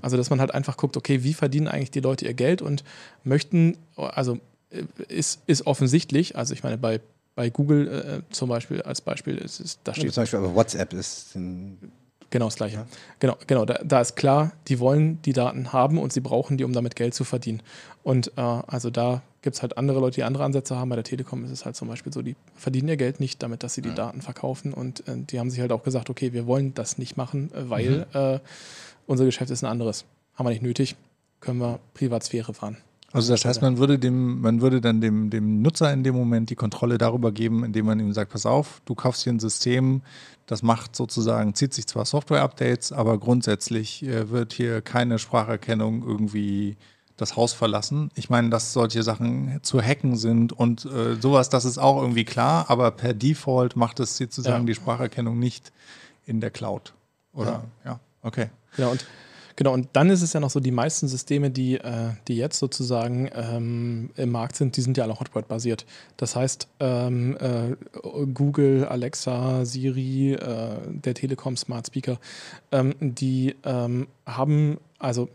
Also, dass man halt einfach guckt, okay, wie verdienen eigentlich die Leute ihr Geld und möchten, also äh, ist, ist offensichtlich, also ich meine, bei, bei Google äh, zum Beispiel als Beispiel ist es, da Zum steht Beispiel aber WhatsApp ist ein, Genau das Gleiche. Genau, genau. Da, da ist klar, die wollen die Daten haben und sie brauchen die, um damit Geld zu verdienen. Und äh, also da gibt es halt andere Leute, die andere Ansätze haben. Bei der Telekom ist es halt zum Beispiel so, die verdienen ihr Geld nicht damit, dass sie die Daten verkaufen. Und äh, die haben sich halt auch gesagt, okay, wir wollen das nicht machen, äh, weil äh, unser Geschäft ist ein anderes. Haben wir nicht nötig, können wir Privatsphäre fahren. Also das heißt, man würde dem, man würde dann dem, dem Nutzer in dem Moment die Kontrolle darüber geben, indem man ihm sagt, pass auf, du kaufst hier ein System, das macht sozusagen, zieht sich zwar Software-Updates, aber grundsätzlich äh, wird hier keine Spracherkennung irgendwie das Haus verlassen. Ich meine, dass solche Sachen zu hacken sind und äh, sowas, das ist auch irgendwie klar, aber per Default macht es sozusagen Ja. die Spracherkennung nicht in der Cloud. Oder ja, okay. Genau, und, genau, und dann ist es ja noch so, die meisten Systeme, die, äh, die jetzt sozusagen ähm, im Markt sind, die sind ja alle Hotword-basiert. Das heißt, ähm, äh, Google, Alexa, Siri, äh, der Telekom Smart Speaker, ähm, die ähm, haben, also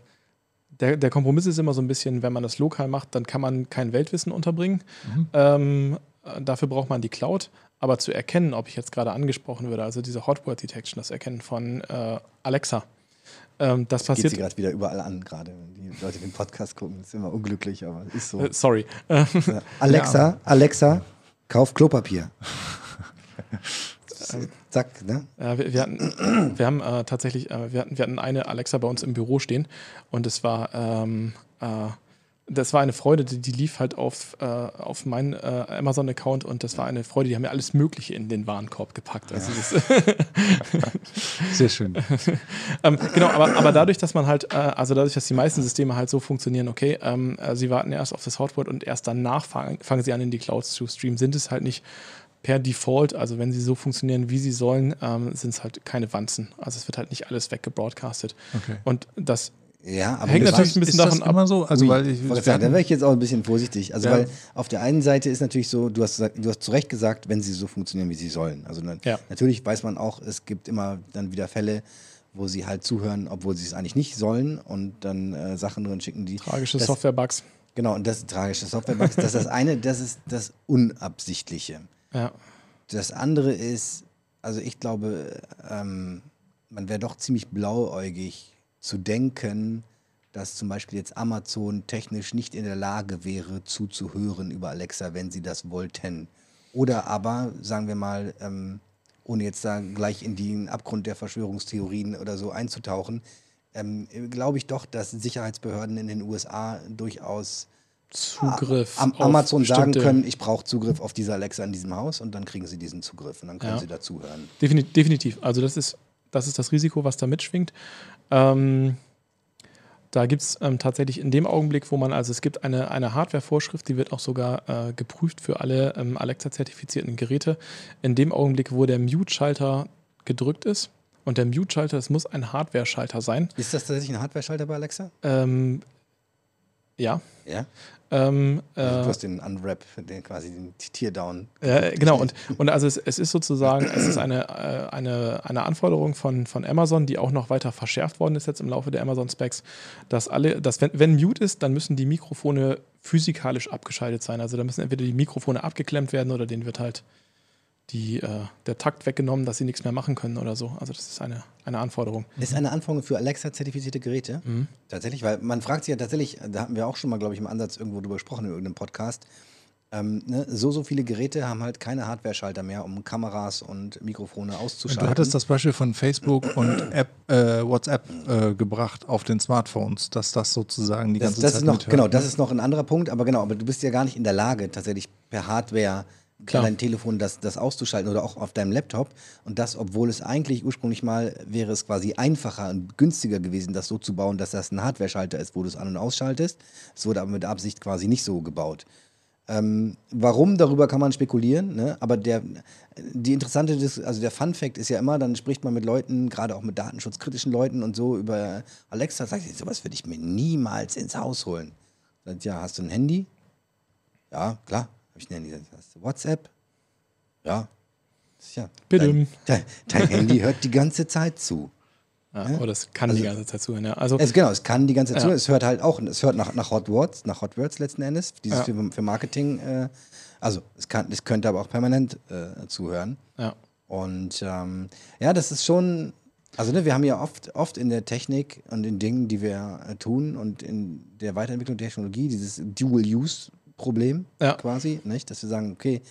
der, der Kompromiss ist immer so ein bisschen, wenn man das lokal macht, dann kann man kein Weltwissen unterbringen. Ähm, äh, dafür braucht man die Cloud. Aber zu erkennen, ob ich jetzt gerade angesprochen würde, also diese Hotword Detection, das Erkennen von äh, Alexa, ähm, das Geht passiert. sie gerade wieder überall an, gerade wenn die Leute den Podcast gucken. Das ist immer unglücklich, aber ist so. Äh, sorry. Äh, Ja. Alexa, Alexa, kauf Klopapier. Zack, ne? äh, wir, wir, hatten, wir haben äh, tatsächlich, äh, wir, hatten, wir hatten eine Alexa bei uns im Büro stehen und es war, ähm, äh, das war eine Freude, die, die lief halt auf, äh, auf meinen äh, Amazon-Account und das war eine Freude, die haben mir alles Mögliche in den Warenkorb gepackt. Also das, Sehr schön. Ähm, genau, aber, aber dadurch, dass man halt, äh, also dadurch, dass die meisten Systeme halt so funktionieren, okay, ähm, äh, sie warten erst auf das Hotword und erst danach fangen, fangen sie an, in die Cloud zu streamen, sind es halt nicht per Default, also wenn sie so funktionieren, wie sie sollen, ähm, sind es halt keine Wanzen. Also es wird halt nicht alles weggebroadcastet. Okay. Und das Ja, aber Hängt natürlich ein bisschen ist das davon ab. immer so? Also, weil ich, wollte sagen, da wäre ich jetzt auch ein bisschen vorsichtig. Also, Ja. weil auf der einen Seite ist natürlich so, du hast, du hast zu Recht gesagt, wenn sie so funktionieren, wie sie sollen. Also, Ja. natürlich weiß man auch, es gibt immer dann wieder Fälle, wo sie halt zuhören, obwohl sie es eigentlich nicht sollen und dann äh, Sachen drin schicken, die. tragische Software-Bugs. Genau, und das tragische Softwarebugs, das ist das eine, das ist das Unabsichtliche. Ja. Das andere ist, also ich glaube, ähm, man wäre doch ziemlich blauäugig zu denken, dass zum Beispiel jetzt Amazon technisch nicht in der Lage wäre, zuzuhören über Alexa, wenn sie das wollten. Oder aber, sagen wir mal, ähm, ohne jetzt da gleich in den Abgrund der Verschwörungstheorien oder so einzutauchen, ähm, glaube ich doch, dass Sicherheitsbehörden in den USA durchaus Zugriff. am Amazon sagen können, ich brauche Zugriff auf diese Alexa in diesem Haus und dann kriegen sie diesen Zugriff und dann können Ja. sie dazuhören. Defini definitiv. Also das ist, das ist das Risiko, was da mitschwingt. Ähm, da gibt es ähm, tatsächlich in dem Augenblick, wo man, also es gibt eine, eine Hardware-Vorschrift, die wird auch sogar äh, geprüft für alle ähm, Alexa-zertifizierten Geräte. In dem Augenblick, wo der Mute-Schalter gedrückt ist, und der Mute-Schalter, es muss ein Hardware-Schalter sein. Ist das tatsächlich ein Hardware-Schalter bei Alexa? Ähm, ja. Ja. Ähm, äh, du hast den Unwrap, den quasi den Teardown. Ja, genau, und, und also es, es ist sozusagen, es ist eine, äh, eine, eine Anforderung von, von Amazon, die auch noch weiter verschärft worden ist jetzt im Laufe der Amazon-Specs, dass alle, dass wenn, wenn Mute ist, dann müssen die Mikrofone physikalisch abgeschaltet sein. Also da müssen entweder die Mikrofone abgeklemmt werden oder denen wird halt die, äh, der Takt weggenommen, dass sie nichts mehr machen können oder so. Also das ist eine, eine Anforderung. Ist eine Anforderung für Alexa-zertifizierte Geräte? Mhm. Tatsächlich, weil man fragt sich ja tatsächlich, da hatten wir auch schon mal, glaube ich, im Ansatz irgendwo drüber gesprochen in irgendeinem Podcast. Ähm, ne, so, so viele Geräte haben halt keine Hardware-Schalter mehr, um Kameras und Mikrofone auszuschalten. Du hattest das Beispiel von Facebook und App, äh, WhatsApp äh, gebracht auf den Smartphones, dass das sozusagen die Das, ganze das Zeit ist noch, mithört, genau, ne? das ist noch ein anderer Punkt, aber genau, aber du bist ja gar nicht in der Lage, tatsächlich per Hardware Klar. dein Telefon das, das auszuschalten oder auch auf deinem Laptop. Und das, obwohl es eigentlich ursprünglich mal wäre es quasi einfacher und günstiger gewesen, das so zu bauen, dass das ein Hardware-Schalter ist, wo du es an- und ausschaltest. Es wurde aber mit Absicht quasi nicht so gebaut. Ähm, warum, darüber kann man spekulieren, ne? aber der, die interessante, also der Fun-Fact ist ja immer, dann spricht man mit Leuten, gerade auch mit datenschutzkritischen Leuten und so über Alexa, sagt sie, sowas würde ich mir niemals ins Haus holen. Sagt, ja, hast du ein Handy? Ja, klar, ich. Sagt, Hast du WhatsApp? Ja. Tja, Bitte. Dein, dein, dein Handy hört die ganze Zeit zu. Ja, Oder das kann die ganze Zeit zuhören. Ja. Also, Es, genau, es kann die ganze Zeit Ja. zu. Es hört halt auch, es hört nach, nach Hot Words, nach Hot Words letzten Endes, dieses Ja. für, für Marketing. Äh, also es kann, es könnte aber auch permanent äh, zuhören. ja. Und ähm, ja, das ist schon, also ne, wir haben ja oft, oft in der Technik und in Dingen, die wir äh, tun und in der Weiterentwicklung der Technologie dieses Dual-Use-Problem Ja. quasi, nicht? dass wir sagen, okay,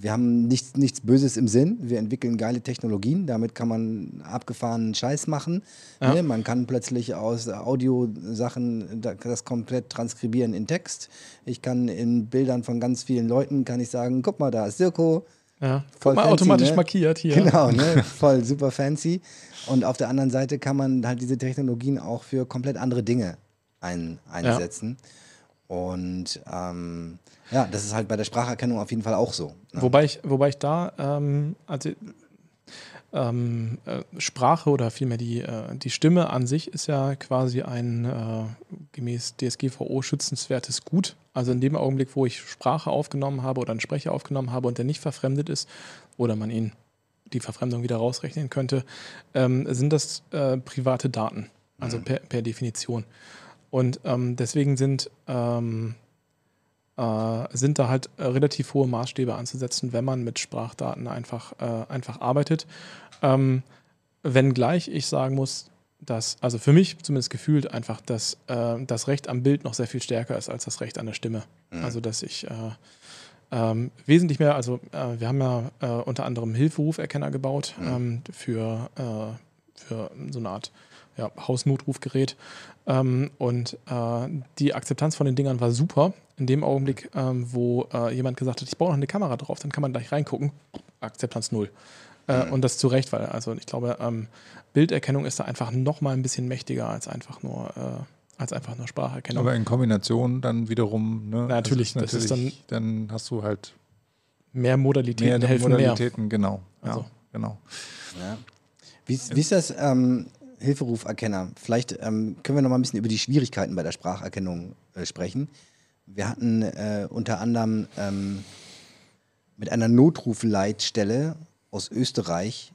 wir haben nichts, nichts Böses im Sinn, wir entwickeln geile Technologien, damit kann man abgefahrenen Scheiß machen. Ja. Ne? Man kann plötzlich aus Audiosachen da- das komplett transkribieren in Text. Ich kann in Bildern von ganz vielen Leuten, kann ich sagen, guck mal, da ist Sirko, ja. Voll fancy, automatisch ne? markiert hier. Genau, ne? voll super fancy. Und auf der anderen Seite kann man halt diese Technologien auch für komplett andere Dinge ein, einsetzen. Und ähm, ja, das ist halt bei der Spracherkennung auf jeden Fall auch so. Ne? Wobei ich, wobei ich da, ähm, also ähm, äh, Sprache oder vielmehr die, äh, die Stimme an sich ist ja quasi ein äh, gemäß DSGVO schützenswertes Gut. Also in dem Augenblick, wo ich Sprache aufgenommen habe oder einen Sprecher aufgenommen habe und der nicht verfremdet ist oder man ihn die Verfremdung wieder rausrechnen könnte, ähm, sind das äh, private Daten, also Mhm. per, per Definition. Und ähm, deswegen sind ähm, äh, sind da halt äh, relativ hohe Maßstäbe anzusetzen, wenn man mit Sprachdaten einfach, äh, einfach arbeitet. Ähm, wenngleich ich sagen muss, dass, also für mich zumindest gefühlt einfach, dass äh, das Recht am Bild noch sehr viel stärker ist als das Recht an der Stimme. Mhm. Also dass ich äh, ähm, wesentlich mehr, also äh, wir haben ja äh, unter anderem Hilferuferkenner gebaut Mhm. ähm, für, äh, für so eine Art ja, Hausnotrufgerät. Ähm, und äh, die Akzeptanz von den Dingern war super. In dem Augenblick, ähm, wo äh, jemand gesagt hat, ich baue noch eine Kamera drauf, dann kann man gleich reingucken. Akzeptanz null. Äh, Mhm. Und das zu Recht, weil also ich glaube, ähm, Bilderkennung ist da einfach noch mal ein bisschen mächtiger als einfach nur, äh, als einfach nur Spracherkennung. Aber in Kombination dann wiederum, ne? natürlich, das ist das ist natürlich dann hast du halt mehr Modalitäten mehr helfen Modalitäten, genau. Ja, Also. genau. Ja. Wie, ist- wie ist das ähm, Hilferuferkenner? Vielleicht ähm, können wir noch mal ein bisschen über die Schwierigkeiten bei der Spracherkennung äh, sprechen. Wir hatten äh, unter anderem ähm, mit einer Notrufleitstelle aus Österreich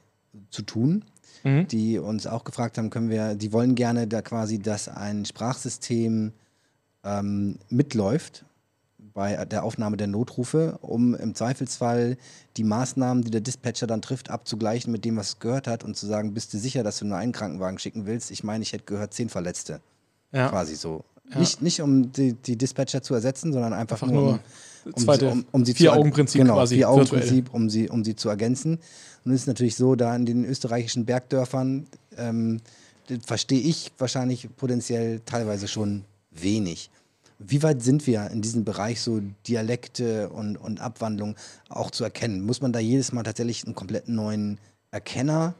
zu tun. Mhm. die uns auch gefragt haben, können wir, die wollen gerne da quasi, dass ein Sprachsystem ähm, mitläuft bei der Aufnahme der Notrufe, um im Zweifelsfall die Maßnahmen, die der Dispatcher dann trifft, abzugleichen mit dem, was es gehört hat und zu sagen, bist du sicher, dass du nur einen Krankenwagen schicken willst? Ich meine, ich hätte gehört, zehn Verletzte. Ja. Quasi so. Ja. Nicht, nicht um die, die Dispatcher zu ersetzen, sondern einfach, Einfach nur, um, zweite sie, um, um sie zu Vier-Augen-Prinzip genau, quasi, Vier-Augen-Prinzip, um sie, um sie zu ergänzen. Und es ist natürlich so, da in den österreichischen Bergdörfern ähm, verstehe ich wahrscheinlich potenziell teilweise schon wenig. Wie weit sind wir in diesem Bereich, so Dialekte und, und Abwandlung auch zu erkennen? Muss man da jedes Mal tatsächlich einen komplett neuen Erkenner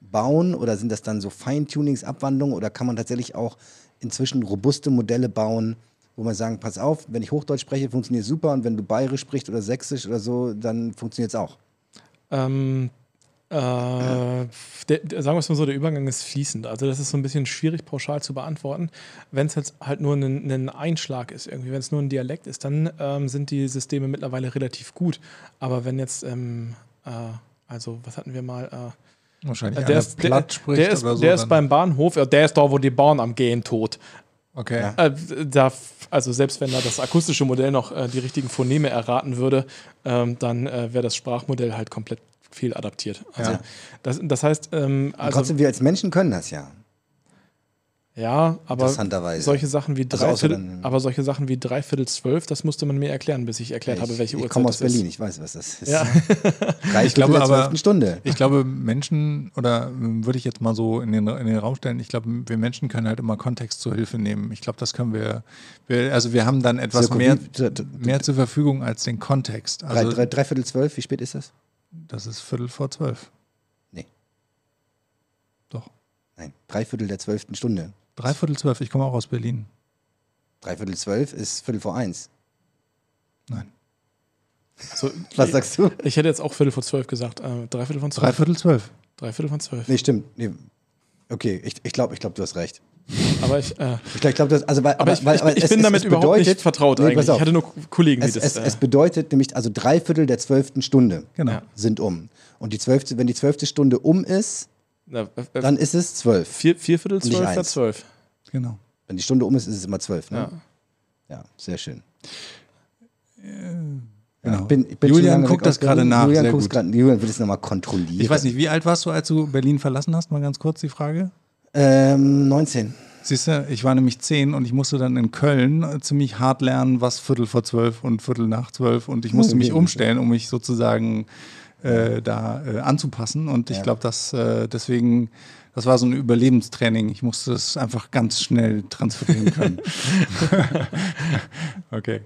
bauen oder sind das dann so Feintunings, Abwandlungen oder kann man tatsächlich auch inzwischen robuste Modelle bauen, wo man sagen, pass auf, wenn ich Hochdeutsch spreche, funktioniert super und wenn du Bayerisch sprichst oder Sächsisch oder so, dann funktioniert es auch. Ähm, äh, der, der, sagen wir es mal so, der Übergang ist fließend. Also das ist so ein bisschen schwierig pauschal zu beantworten. Wenn es jetzt halt nur ein, ein Einschlag ist, irgendwie, wenn es nur ein Dialekt ist, dann ähm, sind die Systeme mittlerweile relativ gut. Aber wenn jetzt, ähm, äh, also was hatten wir mal? Äh, Wahrscheinlich der einer ist, der, spricht der ist, oder so. der ist beim Bahnhof, der ist da, wo die Bahn am Gehen tot. okay. Ja. Äh, da, also selbst wenn da das akustische Modell noch äh, die richtigen Phoneme erraten würde, ähm, dann äh, wäre das Sprachmodell halt komplett viel adaptiert. Also Ja. das, das heißt, ähm, also trotzdem, wir als Menschen können das ja. ja, aber Interessanterweise. solche Sachen wie Also Dreiviertel, dann- aber solche Sachen wie Dreiviertel zwölf, das musste man mir erklären, bis ich erklärt habe, welche ich, ich Uhrzeit komme aus das Berlin, ist. ich weiß, was das ist. Ja. Drei Ich glaube aber- zwölften Stunde. Ich glaube, Menschen, oder ähm, würde ich jetzt mal so in den, in den Raum stellen, ich glaube, wir Menschen können halt immer Kontext zur Hilfe nehmen. Ich glaube, das können wir, wir, also wir haben dann etwas mehr, mehr zur Verfügung als den Kontext. Drei, Also drei, dreiviertel zwölf, wie spät ist das? Das ist Viertel vor zwölf. Nee. Doch. Nein, dreiviertel der zwölften Stunde. Dreiviertel zwölf, ich komme auch aus Berlin. Dreiviertel zwölf ist Viertel vor eins. Nein. So, Was sagst du? ich hätte jetzt auch Viertel vor zwölf gesagt. Äh, Dreiviertel von zwölf. Dreiviertel zwölf. Dreiviertel von zwölf. Nee, stimmt. Nee. Okay, ich, ich glaube, ich glaub, du hast recht. Aber ich, äh, Ich glaube, glaub, also, weil, aber ich, weil, ich, aber ich es- bin es- damit es überhaupt bedeutet- nicht vertraut Nee, eigentlich. Ich hatte nur Kollegen, die Es, das. es, äh, es bedeutet nämlich, also drei Viertel der zwölften Stunde Genau. Sind um. Und die zwölfte, wenn die zwölfte Stunde um ist, na, äh, äh, dann ist es zwölf. vier, vier Viertel zwölf, eins. zwölf. Genau. Wenn die Stunde um ist, ist es immer zwölf. Ne? Ja. Ja. sehr schön. genau. Ich bin, bin Julian guckt das gerade Berlin. nach. Julian, Sehr gut. grad, Julian will es nochmal kontrollieren. Ich weiß nicht, wie alt warst du, als du Berlin verlassen hast? Mal ganz kurz die Frage. Ähm, 19. Siehst du, ich war nämlich zehn und ich musste dann in Köln äh, ziemlich hart lernen, was Viertel vor zwölf und Viertel nach zwölf und ich musste Hm, mich umstellen, um mich sozusagen äh, da äh, anzupassen und ich Ja. glaube, dass äh, deswegen, das war so ein Überlebenstraining. Ich musste es einfach ganz schnell transferieren können. okay.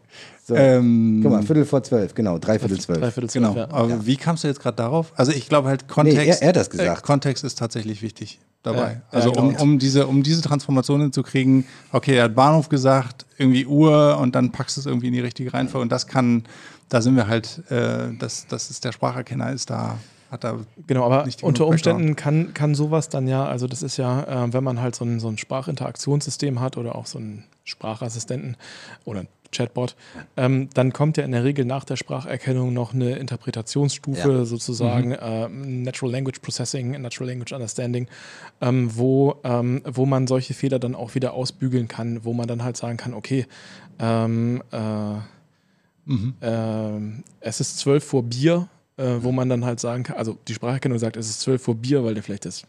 So. Ähm, Guck mal, Viertel vor zwölf, genau, dreiviertel zwölf. Dreiviertel zwölf, Genau, ja. aber Ja. wie kamst du jetzt gerade darauf? Also ich glaube halt Kontext. er- er hat das gesagt. Äh, Kontext ist tatsächlich wichtig. dabei. Ja, also genau. um, um, diese, um diese Transformation hinzukriegen, okay, er hat Bahnhof gesagt, irgendwie Uhr und dann packst du es irgendwie in die richtige Reihenfolge und das kann, da sind wir halt, äh, das, das ist der Spracherkenner ist da, hat da Genau, aber nicht unter Umständen kann, kann sowas dann ja, also das ist ja, äh, wenn man halt so ein, so ein Sprachinteraktionssystem hat oder auch so einen Sprachassistenten oder ein Chatbot, ähm, dann kommt ja in der Regel nach der Spracherkennung noch eine Interpretationsstufe, Ja. sozusagen äh, Natural Language Processing, Natural Language Understanding, ähm, wo, ähm, wo man solche Fehler dann auch wieder ausbügeln kann, wo man dann halt sagen kann, okay, ähm, äh, Mhm. ähm, es ist zwölf vor Bier, äh, wo man dann halt sagen kann, also die Spracherkennung sagt, es ist zwölf vor Bier, weil der vielleicht das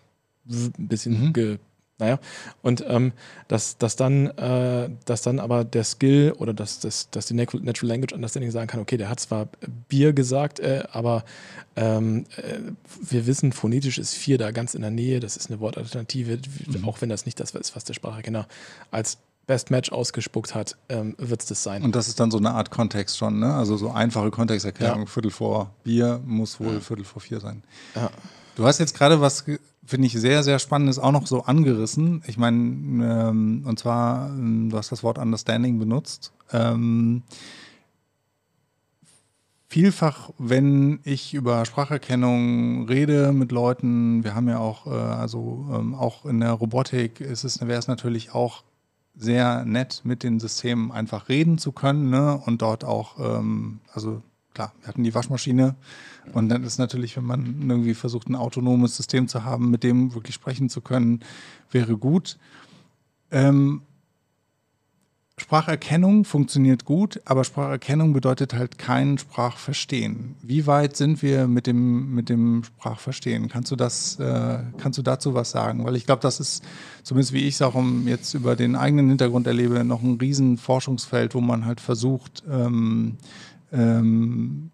ein bisschen Mhm. ge, naja, und ähm, dass, dass dann, äh, dass dann aber der Skill oder dass, dass, dass die Nat- Natural Language Understanding sagen kann, okay, der hat zwar Bier gesagt, äh, aber ähm, äh, wir wissen, phonetisch ist vier da ganz in der Nähe, das ist eine Wortalternative, Mhm. auch wenn das nicht das ist, was der Spracherkenner als Best Match ausgespuckt hat, ähm, wird es das sein. Und das ist dann so eine Art Kontext schon, ne? Also so einfache Kontexterklärung. Ja. Viertel vor Bier muss wohl Viertel vor vier sein. Ja. Du hast jetzt gerade was, finde ich, sehr, sehr Spannendes auch noch so angerissen. Ich meine, ähm, und zwar, ähm, du hast das Wort Understanding benutzt. Ähm, vielfach, wenn ich über Spracherkennung rede mit Leuten, wir haben ja auch, äh, also ähm, auch in der Robotik ist es, wäre es natürlich auch sehr nett, mit den Systemen einfach reden zu können ne? und dort auch, ähm, also klar, wir hatten die Waschmaschine und dann ist natürlich, wenn man irgendwie versucht, ein autonomes System zu haben, mit dem wirklich sprechen zu können, wäre gut. Ähm, Spracherkennung funktioniert gut, aber Spracherkennung bedeutet halt kein Sprachverstehen. Wie weit sind wir mit dem, mit dem Sprachverstehen? Kannst du das, äh, kannst du dazu was sagen? Weil ich glaube, das ist, zumindest wie ich es auch um jetzt über den eigenen Hintergrund erlebe, noch ein riesen Forschungsfeld, wo man halt versucht, ähm, ähm,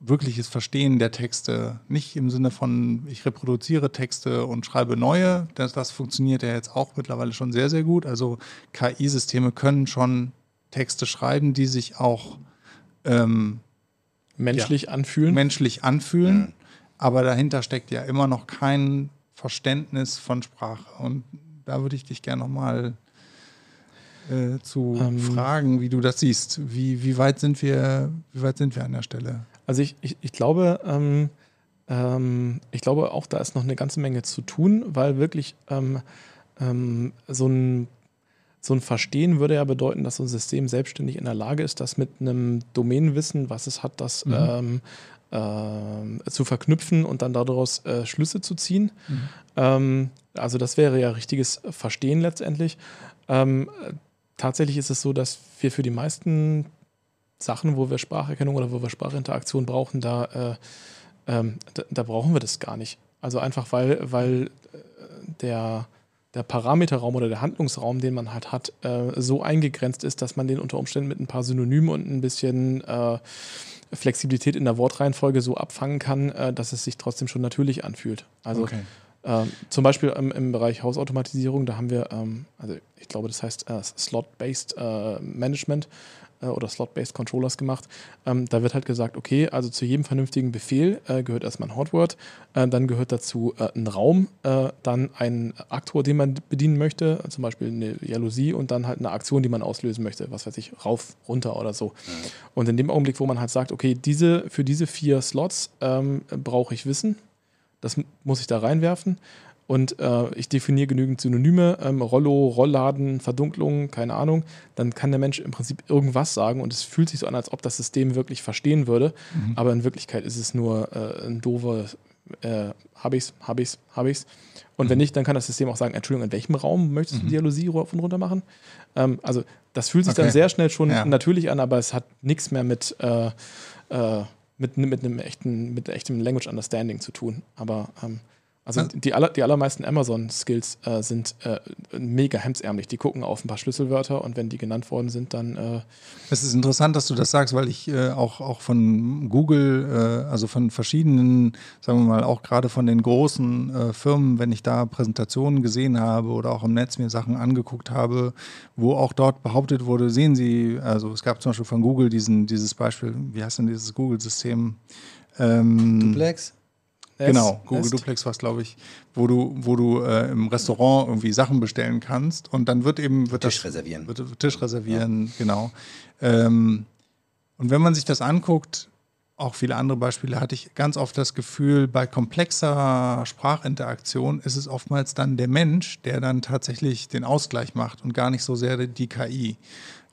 wirkliches Verstehen der Texte. Nicht im Sinne von, ich reproduziere Texte und schreibe neue. Das, das funktioniert ja jetzt auch mittlerweile schon sehr, sehr gut. Also KI-Systeme können schon Texte schreiben, die sich auch ähm, menschlich anfühlen. menschlich anfühlen. Aber dahinter steckt ja immer noch kein Verständnis von Sprache. Und da würde ich dich gerne nochmal äh, zu Ähm. fragen, wie du das siehst. Wie, wie, weit sind wir, wie weit sind wir an der Stelle? Also ich, ich, ich glaube, ähm, ähm, ich glaube auch, da ist noch eine ganze Menge zu tun, weil wirklich ähm, ähm, so ein so ein Verstehen würde ja bedeuten, dass so ein System selbstständig in der Lage ist, das mit einem Domänenwissen, was es hat, das Mhm. ähm, ähm, zu verknüpfen und dann daraus äh, Schlüsse zu ziehen. Mhm. Ähm, also das wäre ja richtiges Verstehen letztendlich. Ähm, äh, tatsächlich ist es so, dass wir für die meisten Sachen, wo wir Spracherkennung oder wo wir Sprachinteraktion brauchen, da, äh, ähm, da, da brauchen wir das gar nicht. Also einfach weil, weil äh, der, der Parameterraum oder der Handlungsraum, den man halt hat, äh, so eingegrenzt ist, dass man den unter Umständen mit ein paar Synonymen und ein bisschen äh, Flexibilität in der Wortreihenfolge so abfangen kann, äh, dass es sich trotzdem schon natürlich anfühlt. Also Okay. Ähm, zum Beispiel ähm, im Bereich Hausautomatisierung, da haben wir, ähm, also ich glaube, das heißt äh, Slot-Based äh, Management äh, oder Slot-Based Controllers gemacht. Ähm, da wird halt gesagt, okay, also zu jedem vernünftigen Befehl äh, gehört erstmal ein Hotword, äh, dann gehört dazu äh, ein Raum, dann ein Aktor, den man bedienen möchte, zum Beispiel eine Jalousie und dann halt eine Aktion, die man auslösen möchte, was weiß ich, rauf, runter oder so. Und in dem Augenblick, wo man halt sagt, okay, diese, für diese vier Slots ähm, brauche ich Wissen, das muss ich da reinwerfen. Und äh, ich definiere genügend Synonyme, ähm, Rollo, Rollladen, Verdunklung, keine Ahnung. Dann kann der Mensch im Prinzip irgendwas sagen und es fühlt sich so an, als ob das System wirklich verstehen würde. Aber in Wirklichkeit ist es nur äh, ein doofer, äh, hab ich's, hab ich's, hab ich's. Und wenn nicht, dann kann das System auch sagen, Entschuldigung, in welchem Raum möchtest du Dialogie rauf und runter machen? Ähm, also das fühlt sich Okay. dann sehr schnell schon Ja. natürlich an, aber es hat nichts mehr mit, äh, äh, mit, mit einem echten, mit echtem Language Understanding zu tun. Aber ähm, also Ja. die, aller, die allermeisten Amazon-Skills äh, sind äh, mega hemsärmlich. Die gucken auf ein paar Schlüsselwörter und wenn die genannt worden sind, dann äh, Es ist interessant, dass du das sagst, weil ich äh, auch, auch von Google, äh, also von verschiedenen, sagen wir mal, auch gerade von den großen äh, Firmen, wenn ich da Präsentationen gesehen habe oder auch im Netz mir Sachen angeguckt habe, wo auch dort behauptet wurde, sehen Sie, also es gab zum Beispiel von Google diesen, dieses Beispiel, wie heißt denn dieses Google-System? Ähm, Duplex? Nest, Genau, Google Nest. Duplex war es, glaube ich, wo du, wo du äh, im Restaurant irgendwie Sachen bestellen kannst und dann wird eben wird Tisch das, reservieren. Wird, Tisch reservieren, genau. Ähm, und wenn man sich das anguckt, auch viele andere Beispiele, hatte ich ganz oft das Gefühl, bei komplexer Sprachinteraktion ist es oftmals dann der Mensch, der dann tatsächlich den Ausgleich macht und gar nicht so sehr die KI.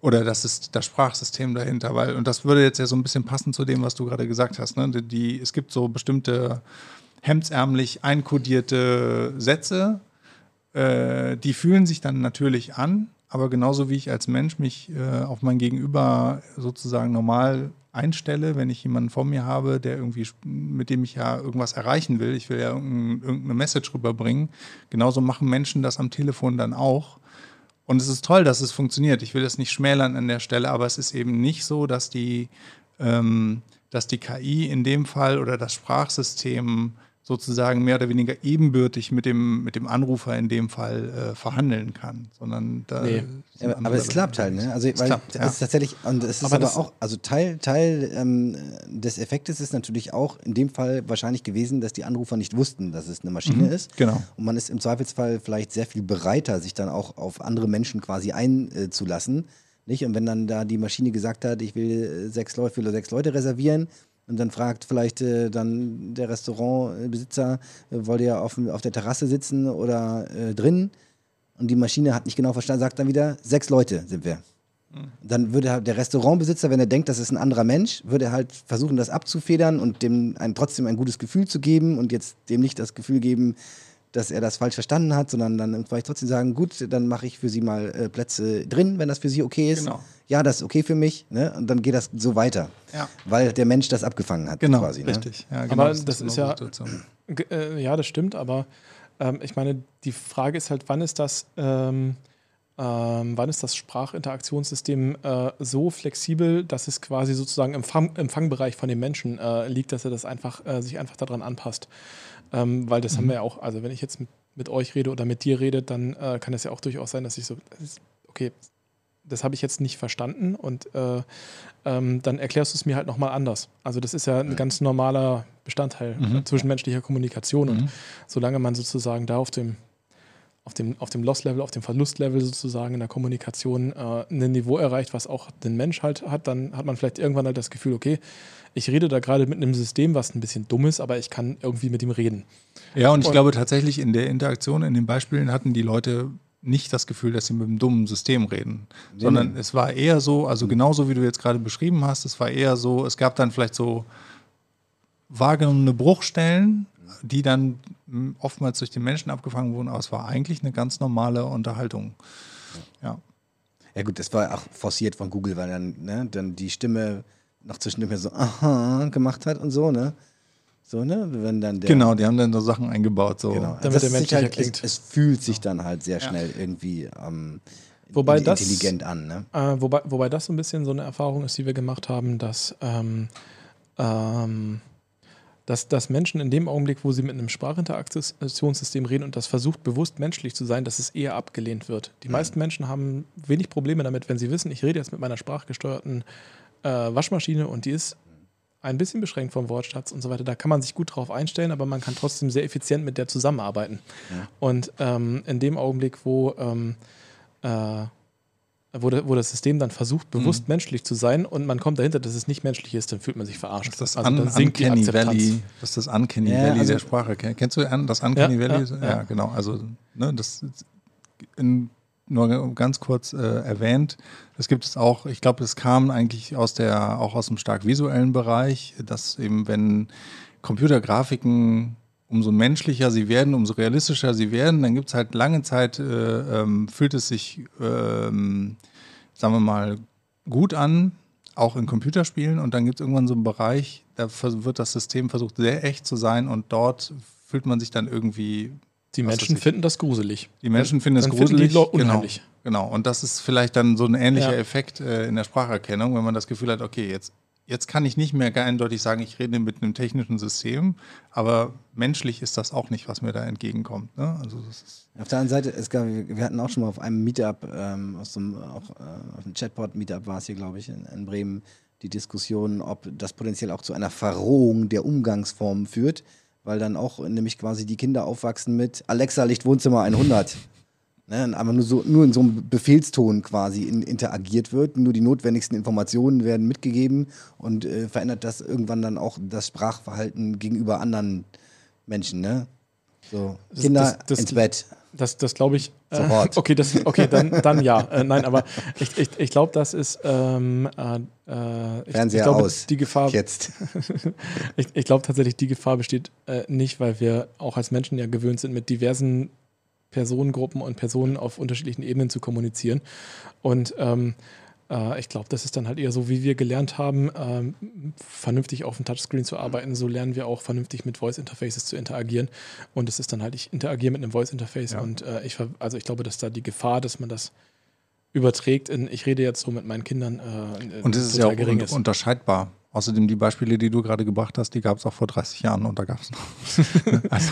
Oder das ist das Sprachsystem dahinter, weil, und das würde jetzt ja so ein bisschen passen zu dem, was du gerade gesagt hast. Ne? Die, die, es gibt so bestimmte hemdsärmlich einkodierte Sätze, äh, die fühlen sich dann natürlich an, aber genauso wie ich als Mensch mich äh, auf mein Gegenüber sozusagen normal einstelle, wenn ich jemanden vor mir habe, der irgendwie, mit dem ich ja irgendwas erreichen will, ich will ja irgendein, irgendeine Message rüberbringen, genauso machen Menschen das am Telefon dann auch. Und es ist toll, dass es funktioniert. Ich will das nicht schmälern an der Stelle, aber es ist eben nicht so, dass die, ähm, dass die KI in dem Fall oder das Sprachsystem sozusagen mehr oder weniger ebenbürtig mit dem, mit dem Anrufer in dem Fall äh, verhandeln kann, sondern da Nee. aber andere es klappt halt, ne? Also, Es weil klappt, es ja. ist tatsächlich, und es ist Aber aber, auch, also Teil, Teil ähm, des Effektes ist natürlich auch in dem Fall wahrscheinlich gewesen, dass die Anrufer nicht wussten, dass es eine Maschine ist. genau. Und man ist im Zweifelsfall vielleicht sehr viel bereiter, sich dann auch auf andere Menschen quasi einzulassen. Nicht? Und wenn dann da die Maschine gesagt hat, ich will äh, sechs Leute, will sechs Leute reservieren, und dann fragt vielleicht äh, dann der Restaurantbesitzer, äh, wollt ihr auf, auf der Terrasse sitzen oder äh, drin? Und die Maschine hat nicht genau verstanden, sagt dann wieder, sechs Leute sind wir. Dann würde halt der Restaurantbesitzer, wenn er denkt, das ist ein anderer Mensch, würde er halt versuchen, das abzufedern und dem ein, trotzdem ein gutes Gefühl zu geben und jetzt dem nicht das Gefühl geben, dass er das falsch verstanden hat, sondern dann vielleicht trotzdem sagen, gut, dann mache ich für Sie mal äh, Plätze drin, wenn das für Sie okay ist. Genau. Ja, das ist okay für mich. Ne? Und dann geht das so weiter, Ja. weil der Mensch das abgefangen hat Genau, quasi. Ne? richtig. Ja, genau, Aber das ist genau ja- Äh, ja, das stimmt, aber ähm, ich meine, die Frage ist halt, wann ist das, ähm, ähm, wann ist das Sprachinteraktionssystem äh, so flexibel, dass es quasi sozusagen im Fang, Empfangbereich von dem Menschen äh, liegt, dass er das einfach äh, sich einfach daran anpasst. Ähm, weil das haben wir ja auch, also wenn ich jetzt mit, mit euch rede oder mit dir rede, dann äh, kann es ja auch durchaus sein, dass ich so, okay, das habe ich jetzt nicht verstanden und äh, ähm, dann erklärst du es mir halt nochmal anders. Also das ist ja ein ganz normaler Bestandteil äh, zwischenmenschlicher Kommunikation und solange man sozusagen da auf dem auf dem, auf dem Loss-Level, auf dem Verlust-Level sozusagen in der Kommunikation äh, ein Niveau erreicht, was auch den Mensch halt hat, dann hat man vielleicht irgendwann halt das Gefühl, okay, ich rede da gerade mit einem System, was ein bisschen dumm ist, aber ich kann irgendwie mit ihm reden. Ja, und ich Und- glaube tatsächlich in der Interaktion, in den Beispielen hatten die Leute nicht das Gefühl, dass sie mit einem dummen System reden, sondern es war eher so, also genauso wie du jetzt gerade beschrieben hast, es war eher so, es gab dann vielleicht so wahrgenommene Bruchstellen, die dann mh, oftmals durch den Menschen abgefangen wurden, aber es war eigentlich eine ganz normale Unterhaltung. Ja. Ja gut, das war auch forciert von Google, weil dann, ne, dann die Stimme noch zwischendurch so aha gemacht hat und so, ne? So, ne? Wenn dann der, Genau, die haben dann so Sachen eingebaut. So. Genau. Damit das der Mensch halt, klingt. Es, es fühlt sich dann halt sehr schnell irgendwie ähm, Wobei in- das- intelligent an. Ne? Äh, wobei, wobei das so ein bisschen so eine Erfahrung ist, die wir gemacht haben, dass, ähm, ähm, dass, dass Menschen in dem Augenblick, wo sie mit einem Sprachinteraktionssystem reden und das versucht, bewusst menschlich zu sein, dass es eher abgelehnt wird. Die meisten Menschen haben wenig Probleme damit, wenn sie wissen, ich rede jetzt mit meiner sprachgesteuerten äh, Waschmaschine und die ist ein bisschen beschränkt vom Wortschatz und so weiter. Da kann man sich gut drauf einstellen, aber man kann trotzdem sehr effizient mit der zusammenarbeiten. Und ähm, in dem Augenblick, wo, ähm, äh, wo, wo das System dann versucht, bewusst menschlich zu sein und man kommt dahinter, dass es nicht menschlich ist, dann fühlt man sich verarscht. Das ist das also Un Uncanny. Valley. Das ist das Uncanny Ja, Valley also- der Sprache. Ken- Kennst du das Uncanny Ja, Valley? ja, Ja, genau. Also ne, das in, nur ganz kurz äh, erwähnt. Das gibt es auch. Ich glaube, es kam eigentlich aus der auch aus dem stark visuellen Bereich, dass eben wenn Computergrafiken umso menschlicher sie werden, umso realistischer sie werden, dann gibt es halt lange Zeit, äh, ähm, fühlt es sich, ähm, sagen wir mal, gut an, auch in Computerspielen. Und dann gibt es irgendwann so einen Bereich, da wird das System versucht, sehr echt zu sein und dort fühlt man sich dann irgendwie. Die Menschen finden das gruselig. Die Menschen finden es Dann finden die gruselig. Lo- unheimlich. Genau, genau. Und das ist vielleicht dann so ein ähnlicher Ja. Effekt äh, in der Spracherkennung, wenn man das Gefühl hat, okay, jetzt, jetzt kann ich nicht mehr eindeutig sagen, ich rede mit einem technischen System, aber menschlich ist das auch nicht, was mir da entgegenkommt. Ne? Also Auf der anderen Seite, gab, wir hatten auch schon mal auf einem Meetup, ähm, aus einem, auch, äh, auf einem Chatbot-Meetup war es hier, glaube ich, in, in Bremen, die Diskussion, ob das potenziell auch zu einer Verrohung der Umgangsformen führt, weil dann auch nämlich quasi die Kinder aufwachsen mit Alexa Licht Wohnzimmer 100. Ne, aber nur, so, nur in so einem Befehlston quasi in, interagiert wird. Nur die notwendigsten Informationen werden mitgegeben und äh, verändert das irgendwann dann auch das Sprachverhalten gegenüber anderen Menschen. Ne? So, Kinder das- das- ins Bett. Das, das glaube ich. Äh, okay, das, okay, dann, dann ja. Äh, nein, aber ich, ich, ich glaube, das ist. Ähm, äh, äh, ich, Fernseher ich glaube, aus. Die Gefahr, Jetzt. ich, ich glaube tatsächlich, die Gefahr besteht äh, nicht, weil wir auch als Menschen ja gewöhnt sind, mit diversen Personengruppen und Personen auf unterschiedlichen Ebenen zu kommunizieren. Und ähm, äh, ich glaube, das ist dann halt eher so, wie wir gelernt haben, ähm, vernünftig auf dem Touchscreen zu arbeiten. So lernen wir auch vernünftig mit Voice-Interfaces zu interagieren. Und es ist dann halt, ich interagiere mit einem Voice-Interface Ja. und äh, ich, also ich glaube, dass da die Gefahr, dass man das überträgt, in, ich rede jetzt so mit meinen Kindern, äh, Und es ist ja auch un unterscheidbar. Außerdem die Beispiele, die du gerade gebracht hast, die gab es auch vor 30 Jahren und da gab es noch. also,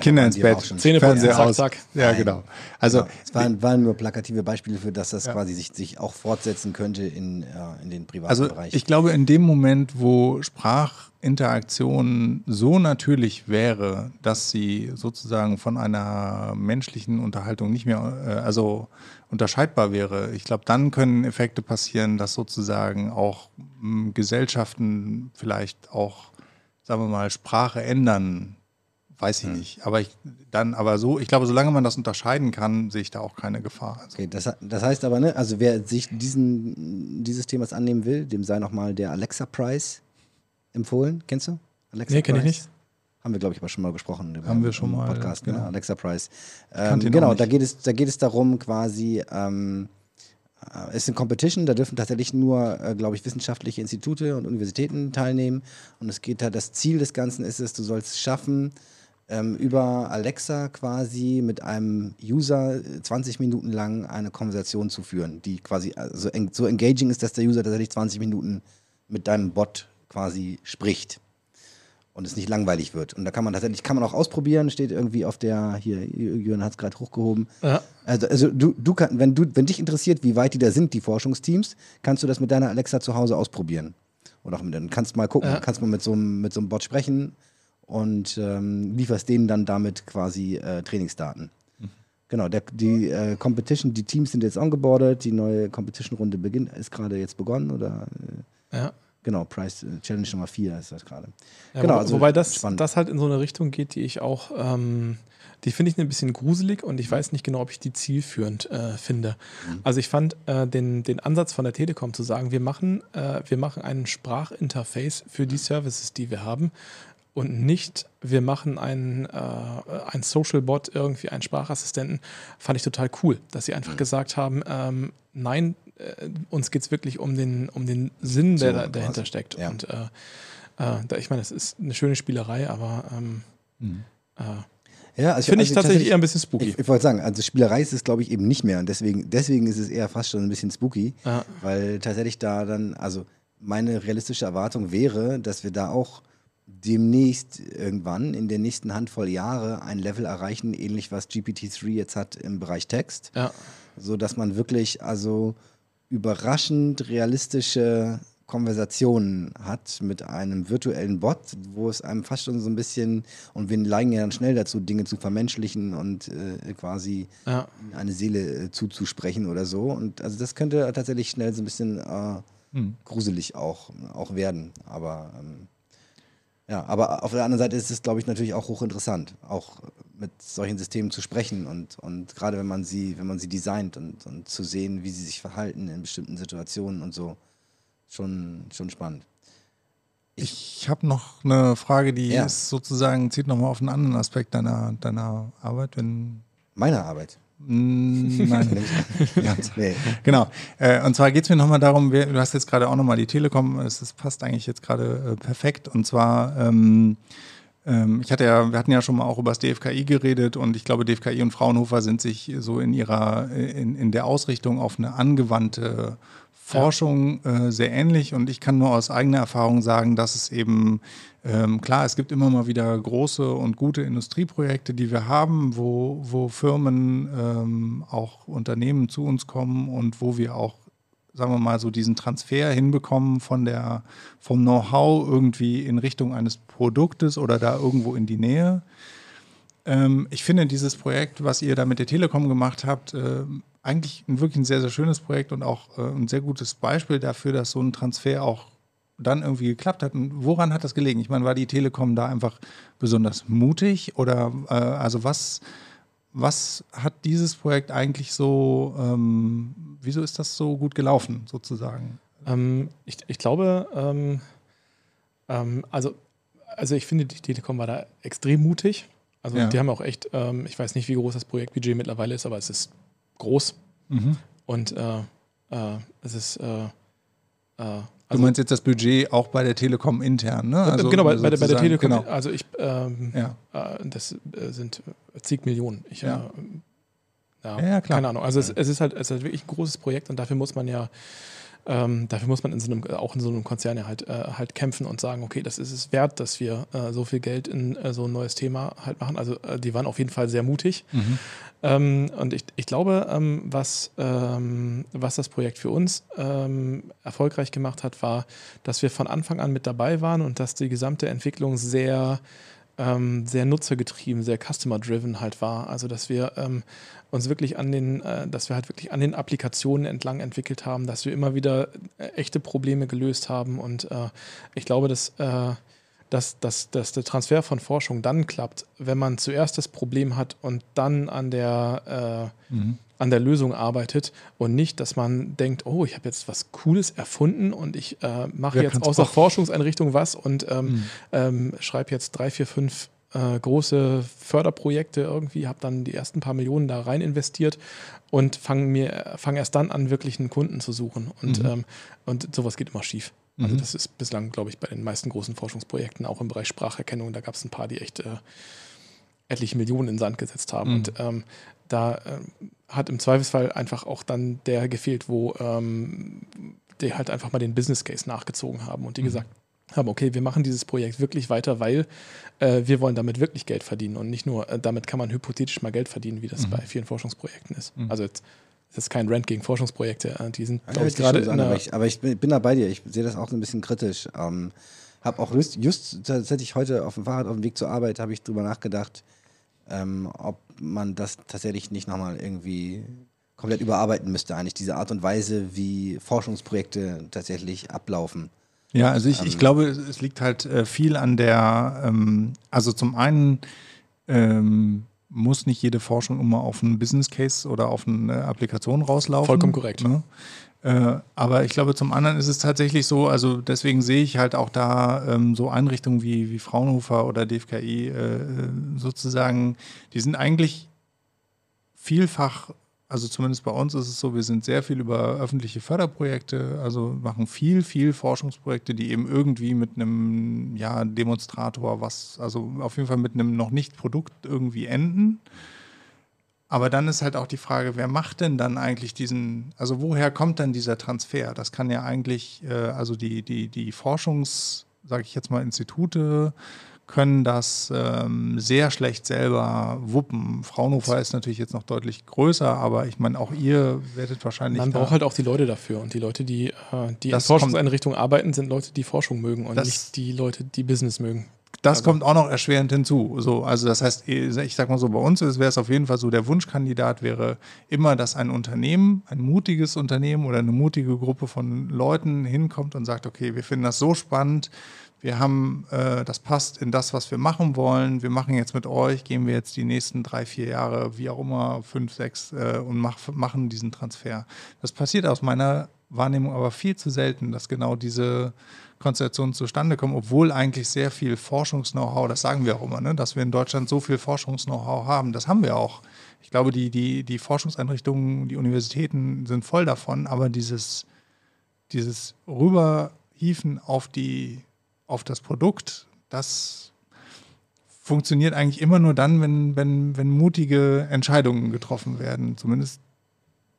Kinder waren ins Bett. Zähneputzen, Fernseher zack, aus. zack. Ja, Nein. genau. Also Genau. es waren, waren nur plakative Beispiele für das, das Ja. quasi sich, sich auch fortsetzen könnte in, ja, in den privaten Also Bereich. ich glaube, in dem Moment, wo Sprachinteraktion so natürlich wäre, dass sie sozusagen von einer menschlichen Unterhaltung nicht mehr, äh, also unterscheidbar wäre, ich glaube, dann können Effekte passieren, dass sozusagen auch mh, Gesellschaften vielleicht auch, sagen wir mal, Sprache ändern. Weiß Hm. ich nicht. Aber ich dann, aber so, ich glaube, solange man das unterscheiden kann, sehe ich da auch keine Gefahr. Also, Okay, das, das heißt aber, ne, also wer sich diesen, dieses Themas annehmen will, dem sei nochmal der Alexa Prize empfohlen. Kennst du? Alexa Nee, kenn ich nicht. Haben wir, glaube ich, aber schon mal gesprochen. über- Haben wir schon mal, Podcast, genau. ja. Alexa kannte Ähm, genau, da geht, es, da geht es darum, quasi, ähm, äh, es ist eine Competition, da dürfen tatsächlich nur, äh, glaube ich, wissenschaftliche Institute und Universitäten teilnehmen. Und es geht da, das Ziel des Ganzen ist es, du sollst es schaffen, ähm, über Alexa quasi mit einem User äh, 20 Minuten lang eine Konversation zu führen, die quasi also eng, so engaging ist, dass der User tatsächlich 20 Minuten mit deinem Bot quasi spricht und es nicht langweilig wird. Und da kann man tatsächlich, kann man auch ausprobieren, steht irgendwie auf der, hier, Jürgen hat es gerade hochgehoben. Ja. Also, also du, du kann, wenn du, wenn dich interessiert, wie weit die da sind, die Forschungsteams, kannst du das mit deiner Alexa zu Hause ausprobieren. Oder auch mit, dann kannst mal gucken, Ja. kannst mal mit so einem, mit so einem Bot sprechen und ähm, lieferst denen dann damit quasi äh, Trainingsdaten. Genau, der, die äh, Competition, die Teams sind jetzt ongeboardet, die neue Competition-Runde beginnt, ist gerade jetzt begonnen oder äh, Ja. Genau, Price äh, Challenge Nummer 4 ist das gerade. Ja, genau, wo, also wobei das, spannend. das halt in so eine Richtung geht, die ich auch, ähm, die finde ich ein bisschen gruselig und ich weiß nicht genau, ob ich die zielführend äh, finde. Mhm. Also ich fand äh, den, den Ansatz von der Telekom zu sagen, wir machen, äh, wir machen ein Sprachinterface für die Services, die wir haben und nicht, wir machen einen, äh, ein Social Bot, irgendwie einen Sprachassistenten, fand ich total cool, dass sie einfach Mhm. gesagt haben, ähm, nein, äh, uns geht es wirklich um den, um den Sinn, der So, da, dahinter quasi. steckt. Ja. Und äh, äh, ich meine, es ist eine schöne Spielerei, aber ähm, äh, Ja, also finde ich also tatsächlich eher ein bisschen spooky. Ich, ich wollte sagen, also Spielerei ist es, glaube ich, eben nicht mehr. Und deswegen, deswegen ist es eher fast schon ein bisschen spooky, Ja. weil tatsächlich da dann, also meine realistische Erwartung wäre, dass wir da auch demnächst irgendwann in der nächsten Handvoll Jahre ein Level erreichen, ähnlich was GPT-3 jetzt hat im Bereich Text, ja. so dass man wirklich also überraschend realistische Konversationen hat mit einem virtuellen Bot, wo es einem fast schon so ein bisschen, und wir neigen ja dann schnell dazu, Dinge zu vermenschlichen und äh, quasi Ja. eine Seele äh, zuzusprechen oder so. Und also das könnte tatsächlich schnell so ein bisschen äh, Hm. gruselig auch, auch werden. Aber ähm, ja, aber auf der anderen Seite ist es, glaube ich, natürlich auch hochinteressant, auch mit solchen Systemen zu sprechen und, und gerade wenn man sie, wenn man sie designt und, und zu sehen, wie sie sich verhalten in bestimmten Situationen und so, schon, schon spannend. Ich habe noch eine Frage, die Ja. ist sozusagen, zieht nochmal auf einen anderen Aspekt deiner, deiner Arbeit, wenn. Meine Arbeit. Nein, ganz. Nee. Genau. Äh, und zwar geht es mir nochmal darum, du hast jetzt gerade auch nochmal die Telekom, es passt eigentlich jetzt gerade äh, perfekt. Und zwar, ähm, ähm, ich hatte ja, wir hatten ja schon mal auch über das DFKI geredet und ich glaube, DFKI und Fraunhofer sind sich so in ihrer, in, in der Ausrichtung auf eine angewandte Forschung äh, sehr ähnlich und ich kann nur aus eigener Erfahrung sagen, dass es eben ähm, klar, es gibt immer mal wieder große und gute Industrieprojekte, die wir haben, wo, wo Firmen, ähm, auch Unternehmen zu uns kommen und wo wir auch sagen wir mal, so diesen Transfer hinbekommen von der, vom Know-how irgendwie in Richtung eines Produktes oder da irgendwo in die Nähe. Ähm, ich finde dieses Projekt, was ihr da mit der Telekom gemacht habt, äh, eigentlich ein, wirklich ein sehr, sehr schönes Projekt und auch äh, ein sehr gutes Beispiel dafür, dass so ein Transfer auch dann irgendwie geklappt hat. Und woran hat das gelegen? Ich meine, war die Telekom da einfach besonders mutig oder äh, also was, was hat dieses Projekt eigentlich so, ähm, wieso ist das so gut gelaufen sozusagen? Ähm, ich, ich glaube, ähm, ähm also, also ich finde, die Telekom war da extrem mutig. Also ja. die haben auch echt, ähm, ich weiß nicht, wie groß das Projektbudget mittlerweile ist, aber es ist groß. Mhm. Und äh, äh, es ist äh, also, du meinst jetzt das Budget auch bei der Telekom intern, ne? Also genau, bei, bei, der, bei der Telekom. Genau. Also ich, ähm, ja. äh, das äh, sind zig Millionen. Ich, ja. Äh, ja, ja, klar. Keine Ahnung. Also es, es, ist halt, es ist halt wirklich ein großes Projekt und dafür muss man ja ähm, dafür muss man in so einem, auch in so einem Konzern ja halt, äh, halt kämpfen und sagen, okay, das ist es wert, dass wir äh, so viel Geld in äh, so ein neues Thema halt machen. Also äh, die waren auf jeden Fall sehr mutig. Mhm. Ähm, und ich, ich glaube, ähm, was, ähm, was das Projekt für uns ähm, erfolgreich gemacht hat, war, dass wir von Anfang an mit dabei waren und dass die gesamte Entwicklung sehr ähm, sehr nutzergetrieben, sehr customer-driven halt war. Also dass wir ähm, uns wirklich an den, äh, dass wir halt wirklich an den Applikationen entlang entwickelt haben, dass wir immer wieder äh, echte Probleme gelöst haben. Und äh, ich glaube, dass, äh, dass, dass, dass der Transfer von Forschung dann klappt, wenn man zuerst das Problem hat und dann an der äh, mhm an der Lösung arbeitet und nicht, dass man denkt, oh, ich habe jetzt was Cooles erfunden und ich äh, mache jetzt außer Forschungseinrichtung was und ähm, mhm. ähm, schreibe jetzt drei, vier, fünf äh, große Förderprojekte irgendwie, habe dann die ersten paar Millionen da rein investiert und fange mir fang erst dann an, wirklich einen Kunden zu suchen. Und, mhm. ähm, und sowas geht immer schief. Also mhm. das ist bislang, glaube ich, bei den meisten großen Forschungsprojekten, auch im Bereich Spracherkennung, da gab es ein paar, die echt äh, etliche Millionen in den Sand gesetzt haben. Mhm. Und ähm, da äh, hat im Zweifelsfall einfach auch dann der gefehlt, wo ähm, die halt einfach mal den Business Case nachgezogen haben und die mhm. gesagt haben, okay, wir machen dieses Projekt wirklich weiter, weil äh, wir wollen damit wirklich Geld verdienen und nicht nur, äh, damit kann man hypothetisch mal Geld verdienen, wie das mhm. bei vielen Forschungsprojekten ist. Mhm. Also jetzt das ist kein Rant gegen Forschungsprojekte, äh, die sind, ja, glaube ich, gerade aber, ich, aber ich bin da bei dir, ich sehe das auch ein bisschen kritisch. Ähm, habe auch just, just tatsächlich heute auf dem Fahrrad auf dem Weg zur Arbeit, habe ich drüber nachgedacht, ähm, ob man das tatsächlich nicht nochmal irgendwie komplett überarbeiten müsste, eigentlich diese Art und Weise, wie Forschungsprojekte tatsächlich ablaufen. Ja, also ich, ähm, ich glaube, es liegt halt äh, viel an der, ähm, also zum einen ähm, muss nicht jede Forschung immer auf einen Business Case oder auf eine Applikation rauslaufen. Vollkommen korrekt. Ne? Äh, aber ich glaube, zum anderen ist es tatsächlich so, also deswegen sehe ich halt auch da ähm, so Einrichtungen wie, wie Fraunhofer oder DFKI äh, sozusagen, die sind eigentlich vielfach, also zumindest bei uns ist es so, wir sind sehr viel über öffentliche Förderprojekte, also machen viel, viel Forschungsprojekte, die eben irgendwie mit einem ja, Demonstrator, was, also auf jeden Fall mit einem noch nicht Produkt irgendwie enden. Aber dann ist halt auch die Frage, wer macht denn dann eigentlich diesen, also woher kommt dann dieser Transfer? Das kann ja eigentlich, äh, also die, die, die Forschungs, sage ich jetzt mal, Institute können das ähm, sehr schlecht selber wuppen. Fraunhofer ist natürlich jetzt noch deutlich größer, aber ich meine, auch ihr werdet wahrscheinlich. Man braucht halt auch die Leute dafür. Und die Leute, die, äh, die in Forschungseinrichtungen arbeiten, sind Leute, die Forschung mögen und nicht die Leute, die Business mögen. Das also. kommt auch noch erschwerend hinzu. So, also das heißt, ich sag mal so, bei uns wäre es auf jeden Fall so, der Wunschkandidat wäre immer, dass ein Unternehmen, ein mutiges Unternehmen oder eine mutige Gruppe von Leuten hinkommt und sagt, okay, wir finden das so spannend, wir haben, äh, das passt in das, was wir machen wollen. Wir machen jetzt mit euch, gehen wir jetzt die nächsten drei, vier Jahre, wie auch immer, fünf, sechs äh, und mach, machen diesen Transfer. Das passiert aus meiner Wahrnehmung aber viel zu selten, dass genau diese Konstellationen zustande kommen, obwohl eigentlich sehr viel Forschungs-Know-how, das sagen wir auch immer, ne, dass wir in Deutschland so viel Forschungs-Know-how haben. Das haben wir auch. Ich glaube, die, die, die Forschungseinrichtungen, die Universitäten sind voll davon, aber dieses, dieses Rüberhieven auf, die, auf das Produkt, das funktioniert eigentlich immer nur dann, wenn, wenn, wenn mutige Entscheidungen getroffen werden. Zumindest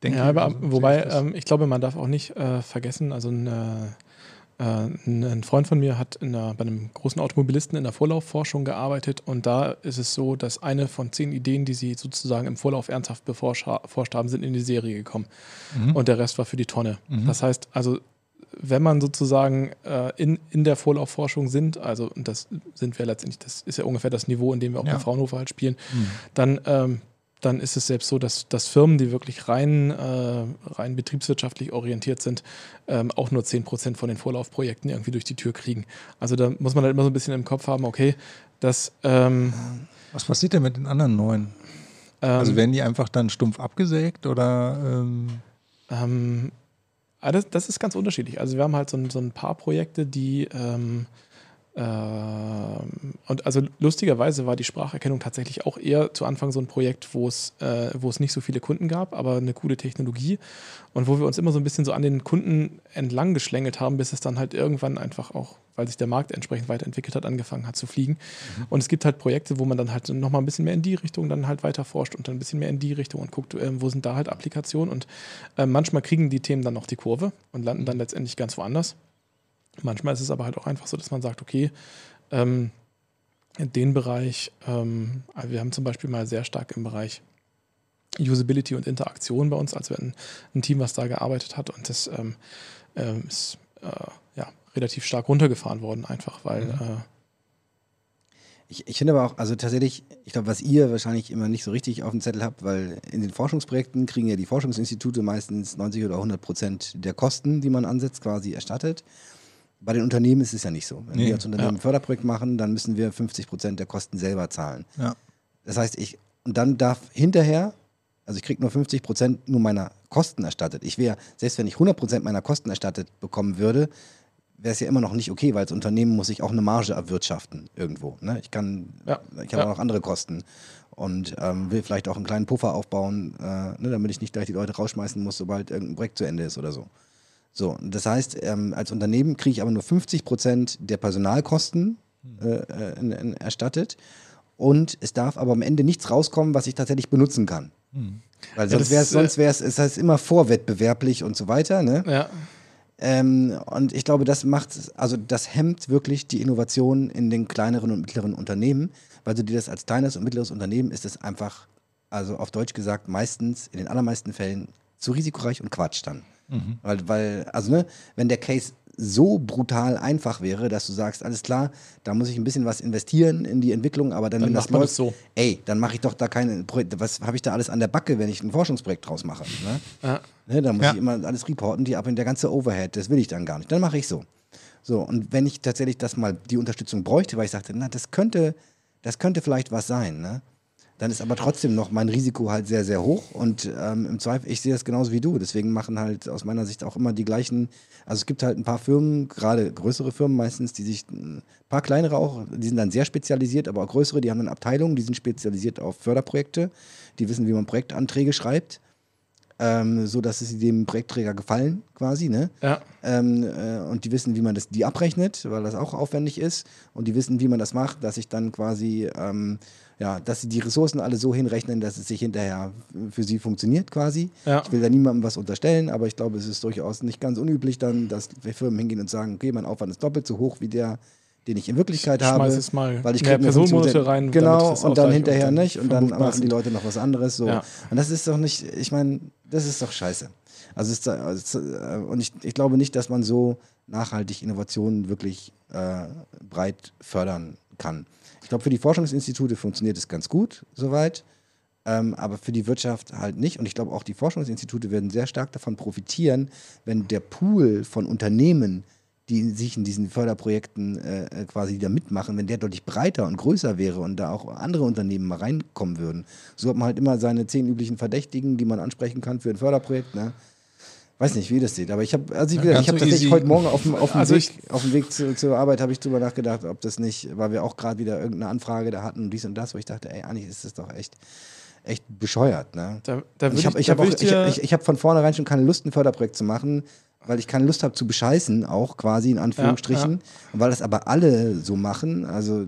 denke ja, ich. Ja, also, wobei ich, ähm, ich glaube, man darf auch nicht äh, vergessen, also eine Äh, ein Freund von mir hat in einer, bei einem großen Automobilisten in der Vorlaufforschung gearbeitet und da ist es so, dass eine von zehn Ideen, die sie sozusagen im Vorlauf ernsthaft beforscht haben, sind in die Serie gekommen. Mhm. Und der Rest war für die Tonne. Mhm. Das heißt, also wenn man sozusagen äh, in, in der Vorlaufforschung sind, also und das sind wir letztendlich, das ist ja ungefähr das Niveau, in dem wir auch ja. bei Fraunhofer halt spielen, mhm. dann ähm, dann ist es selbst so, dass, dass Firmen, die wirklich rein, äh, rein betriebswirtschaftlich orientiert sind, ähm, auch nur 10% von den Vorlaufprojekten irgendwie durch die Tür kriegen. Also da muss man halt immer so ein bisschen im Kopf haben, okay, dass. Ähm, Was passiert denn mit den anderen neun? Ähm, also werden die einfach dann stumpf abgesägt oder? Ähm? ähm ah, das, das, ist ganz unterschiedlich. Also wir haben halt so ein, so ein paar Projekte, die ähm, und also lustigerweise war die Spracherkennung tatsächlich auch eher zu Anfang so ein Projekt, wo es, äh, wo es nicht so viele Kunden gab, aber eine coole Technologie und wo wir uns immer so ein bisschen so an den Kunden entlang geschlängelt haben, bis es dann halt irgendwann einfach auch, weil sich der Markt entsprechend weiterentwickelt hat, angefangen hat zu fliegen. Mhm. Und es gibt halt Projekte, wo man dann halt nochmal ein bisschen mehr in die Richtung dann halt weiter forscht und dann ein bisschen mehr in die Richtung und guckt, äh, wo sind da halt Applikationen und äh, manchmal kriegen die Themen dann noch die Kurve und landen dann letztendlich ganz woanders. Manchmal ist es aber halt auch einfach so, dass man sagt, okay, ähm, in den Bereich, ähm, also wir haben zum Beispiel mal sehr stark im Bereich Usability und Interaktion bei uns, als wir ein, ein Team, was da gearbeitet hat und das ähm, ähm ist äh, ja, relativ stark runtergefahren worden, einfach weil mhm. äh, ich, ich finde aber auch, also tatsächlich, ich glaube, was ihr wahrscheinlich immer nicht so richtig auf dem Zettel habt, weil in den Forschungsprojekten kriegen ja die Forschungsinstitute meistens 90 oder 100 Prozent der Kosten, die man ansetzt, quasi erstattet. Bei den Unternehmen ist es ja nicht so. Wenn nee, wir als Unternehmen ja. ein Förderprojekt machen, dann müssen wir 50 Prozent der Kosten selber zahlen. Ja. Das heißt, ich, und dann darf hinterher, also ich kriege nur 50 Prozent nur meiner Kosten erstattet. Ich wäre, selbst wenn ich 100 Prozent meiner Kosten erstattet bekommen würde, wäre es ja immer noch nicht okay, weil als Unternehmen muss ich auch eine Marge erwirtschaften irgendwo. Ne? Ich kann, ja. ich habe ja. auch noch andere Kosten und ähm, will vielleicht auch einen kleinen Puffer aufbauen, äh, ne, damit ich nicht gleich die Leute rausschmeißen muss, sobald irgendein Projekt zu Ende ist oder so. So, das heißt, ähm, als Unternehmen kriege ich aber nur 50 Prozent der Personalkosten äh, äh, in, erstattet. Und es darf aber am Ende nichts rauskommen, was ich tatsächlich benutzen kann. Hm. Weil sonst wäre es, sonst wäre es, es heißt immer vorwettbewerblich und so weiter. Ne? Ja. Ähm, und ich glaube, das macht, also das hemmt wirklich die Innovation in den kleineren und mittleren Unternehmen, weil du dir das als kleines und mittleres Unternehmen ist es einfach, also auf Deutsch gesagt, meistens, in den allermeisten Fällen zu risikoreich und Quatsch dann. Mhm. Weil, weil, also ne, wenn der Case so brutal einfach wäre, dass du sagst, alles klar, da muss ich ein bisschen was investieren in die Entwicklung, aber dann, dann wenn das läuft, so. ey, dann mache ich doch da keine, was habe ich da alles an der Backe, wenn ich ein Forschungsprojekt draus mache? Ne? Ja. Ne, da muss ja. ich immer alles reporten, die ab in der ganze Overhead, das will ich dann gar nicht. Dann mache ich so. So, und wenn ich tatsächlich das mal die Unterstützung bräuchte, weil ich sagte, na, das könnte, das könnte vielleicht was sein, ne? Dann ist aber trotzdem noch mein Risiko halt sehr, sehr hoch. Und ähm, im Zweifel, ich sehe das genauso wie du. Deswegen machen halt aus meiner Sicht auch immer die gleichen. Also es gibt halt ein paar Firmen, gerade größere Firmen meistens, die sich, ein paar kleinere auch, die sind dann sehr spezialisiert, aber auch größere, die haben dann Abteilungen, die sind spezialisiert auf Förderprojekte, die wissen, wie man Projektanträge schreibt. Ähm, so dass es dem Projektträger gefallen, quasi, ne? Ja. Ähm, äh, und die wissen, wie man das, die abrechnet, weil das auch aufwendig ist. Und die wissen, wie man das macht, dass ich dann quasi ähm, ja, dass sie die Ressourcen alle so hinrechnen, dass es sich hinterher für sie funktioniert quasi. Ja. Ich will da niemandem was unterstellen, aber ich glaube, es ist durchaus nicht ganz unüblich dann, dass Firmen hingehen und sagen, okay, mein Aufwand ist doppelt so hoch wie der, den ich in Wirklichkeit ich habe. Es mal weil ich mehr Personenmonate rein. Genau, und dann hinterher und dann nicht und dann machen die Leute noch was anderes. So. Ja. Und das ist doch nicht, ich meine, das ist doch scheiße. Also, ist, also und ich, ich glaube nicht, dass man so nachhaltig Innovationen wirklich äh, breit fördern kann. Ich glaube, für die Forschungsinstitute funktioniert es ganz gut soweit, ähm, aber für die Wirtschaft halt nicht. Und ich glaube, auch die Forschungsinstitute werden sehr stark davon profitieren, wenn der Pool von Unternehmen, die sich in diesen Förderprojekten äh, äh quasi da mitmachen, wenn der deutlich breiter und größer wäre und da auch andere Unternehmen mal reinkommen würden. So hat man halt immer seine zehn üblichen Verdächtigen, die man ansprechen kann für ein Förderprojekt. Ne? Weiß nicht, wie das seht, aber ich habe also ich, ja, ich habe tatsächlich heute Morgen auf dem, auf dem also Weg, auf dem Weg zu, zur Arbeit habe ich drüber nachgedacht, ob das nicht, weil wir auch gerade wieder irgendeine Anfrage da hatten und dies und das, wo ich dachte, ey, eigentlich ist das doch echt echt bescheuert, ne? Da, da ich habe ich, hab ich, ich, ich, ich hab von vornherein schon keine Lust, ein Förderprojekt zu machen, weil ich keine Lust habe zu bescheißen, auch quasi in Anführungsstrichen. Ja, Und weil das aber alle so machen, also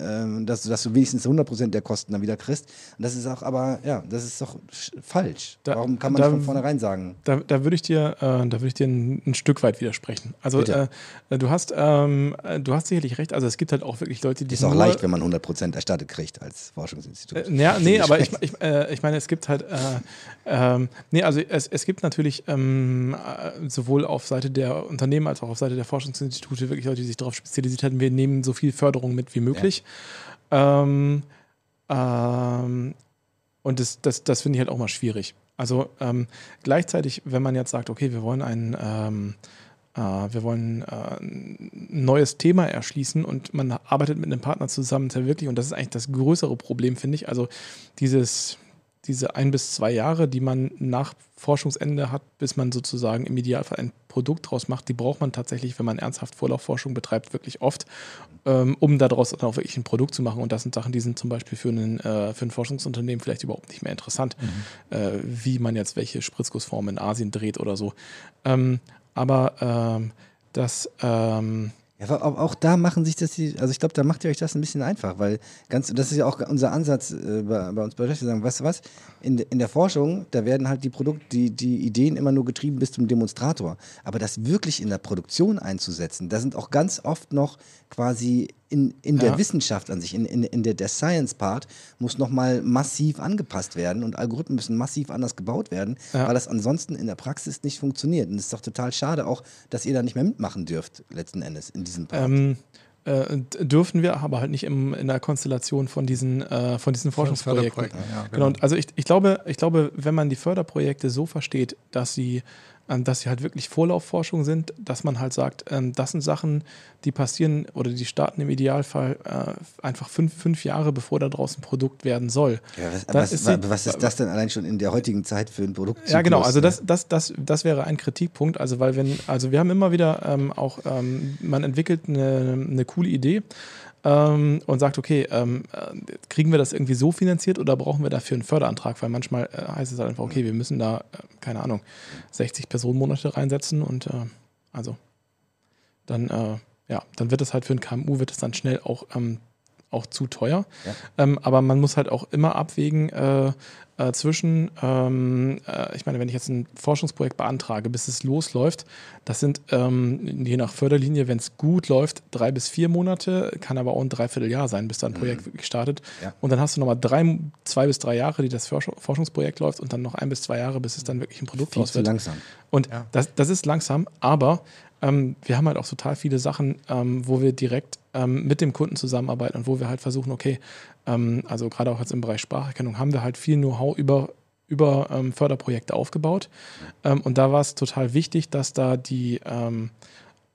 ähm, dass, dass du wenigstens 100% der Kosten dann wieder kriegst. Und das ist auch, aber ja, das ist doch sch- falsch. Da- Warum kann man da- nicht von vornherein sagen? Da, da würde ich dir, äh, da würde ich dir ein, ein Stück weit widersprechen. Also äh, du hast, ähm, äh, du hast sicherlich recht. Also es gibt halt auch wirklich Leute, die Ist auch leicht, wenn man 100% erstattet kriegt als Forschungsinstitut. Äh, ja, nee, aber ich, ich, äh, ich meine, es gibt halt, äh, ähm, nee, also es, es gibt natürlich ähm, äh, sowohl auf Seite der Unternehmen als auch auf Seite der Forschungsinstitute wirklich Leute, die sich darauf spezialisiert haben, wir nehmen so viel Förderung mit wie möglich. Ähm, ähm, und das, das, das finde ich halt auch mal schwierig. Also ähm, gleichzeitig, wenn man jetzt sagt, okay, wir wollen ein, ähm, äh, wir wollen äh, ein neues Thema erschließen und man arbeitet mit einem Partner zusammen, der wirklich, und das ist eigentlich das größere Problem, finde ich, also dieses, diese ein bis zwei Jahre, die man nach Forschungsende hat, bis man sozusagen im Idealfall ein Produkt draus macht, die braucht man tatsächlich, wenn man ernsthaft Vorlaufforschung betreibt, wirklich oft, ähm, um daraus dann auch wirklich ein Produkt zu machen. Und das sind Sachen, die sind zum Beispiel für, einen, äh, für ein Forschungsunternehmen vielleicht überhaupt nicht mehr interessant, äh, wie man jetzt welche Spritzgussform in Asien dreht oder so. Ähm, aber ähm, das, ähm, Ja, aber auch, da machen sich das, die, also ich glaube, da macht ihr euch das ein bisschen einfach, weil ganz, das ist ja auch unser Ansatz äh, bei, bei uns bei Recherche, sagen, weißt du was, in, in der Forschung, da werden halt die Produkte, die, die Ideen immer nur getrieben bis zum Demonstrator. Aber das wirklich in der Produktion einzusetzen, da sind auch ganz oft noch quasi in, in der Ja. Wissenschaft an sich, in, in, in der, der Science-Part, muss nochmal massiv angepasst werden und Algorithmen müssen massiv anders gebaut werden, Ja. weil das ansonsten in der Praxis nicht funktioniert. Und es ist doch total schade auch, dass ihr da nicht mehr mitmachen dürft, letzten Endes, in diesem Part. ähm, äh, dürfen wir, aber halt nicht im, in der Konstellation von diesen, äh, von diesen Forschungsprojekten. Ja, Genau, und also ich, ich, glaube, ich glaube, wenn man die Förderprojekte so versteht, dass sie, dass sie halt wirklich Vorlaufforschung sind, dass man halt sagt, ähm, das sind Sachen, die passieren oder die starten im Idealfall äh, einfach fünf, fünf Jahre, bevor da draußen ein Produkt werden soll. Ja, was, was, ist sie- was ist das denn allein schon in der heutigen Zeit für ein Produkt? Ja, genau. Also das, das, das, das wäre ein Kritikpunkt. Also weil wenn, also wir haben immer wieder ähm, auch, ähm, man entwickelt eine, eine coole Idee ähm, und sagt, okay, ähm, äh, kriegen wir das irgendwie so finanziert oder brauchen wir dafür einen Förderantrag? Weil manchmal äh, heißt es halt einfach, okay, wir müssen da, äh, keine Ahnung, 60 Personenmonate reinsetzen und äh, also dann, äh, ja, dann wird es halt für ein KMU, wird es dann schnell auch ähm, auch zu teuer. Ja. Ähm, aber man muss halt auch immer abwägen äh, äh, zwischen, ähm, äh, ich meine, wenn ich jetzt ein Forschungsprojekt beantrage, bis es losläuft, das sind ähm, je nach Förderlinie, wenn es gut läuft, drei bis vier Monate, kann aber auch ein Dreivierteljahr sein, bis da ein Projekt wirklich startet. Mhm. Ja. Und dann hast du nochmal drei, zwei bis drei Jahre, die das Forsch- Forschungsprojekt läuft und dann noch ein bis zwei Jahre, bis es dann wirklich ein Produkt viel raus zu wird. langsam. Und Ja. das, das ist langsam, aber ähm, wir haben halt auch total viele Sachen, ähm, wo wir direkt ähm, mit dem Kunden zusammenarbeiten und wo wir halt versuchen, okay, ähm, also gerade auch jetzt im Bereich Spracherkennung haben wir halt viel Know-how über, über ähm, Förderprojekte aufgebaut. Ähm, und da war es total wichtig, dass da die, ähm,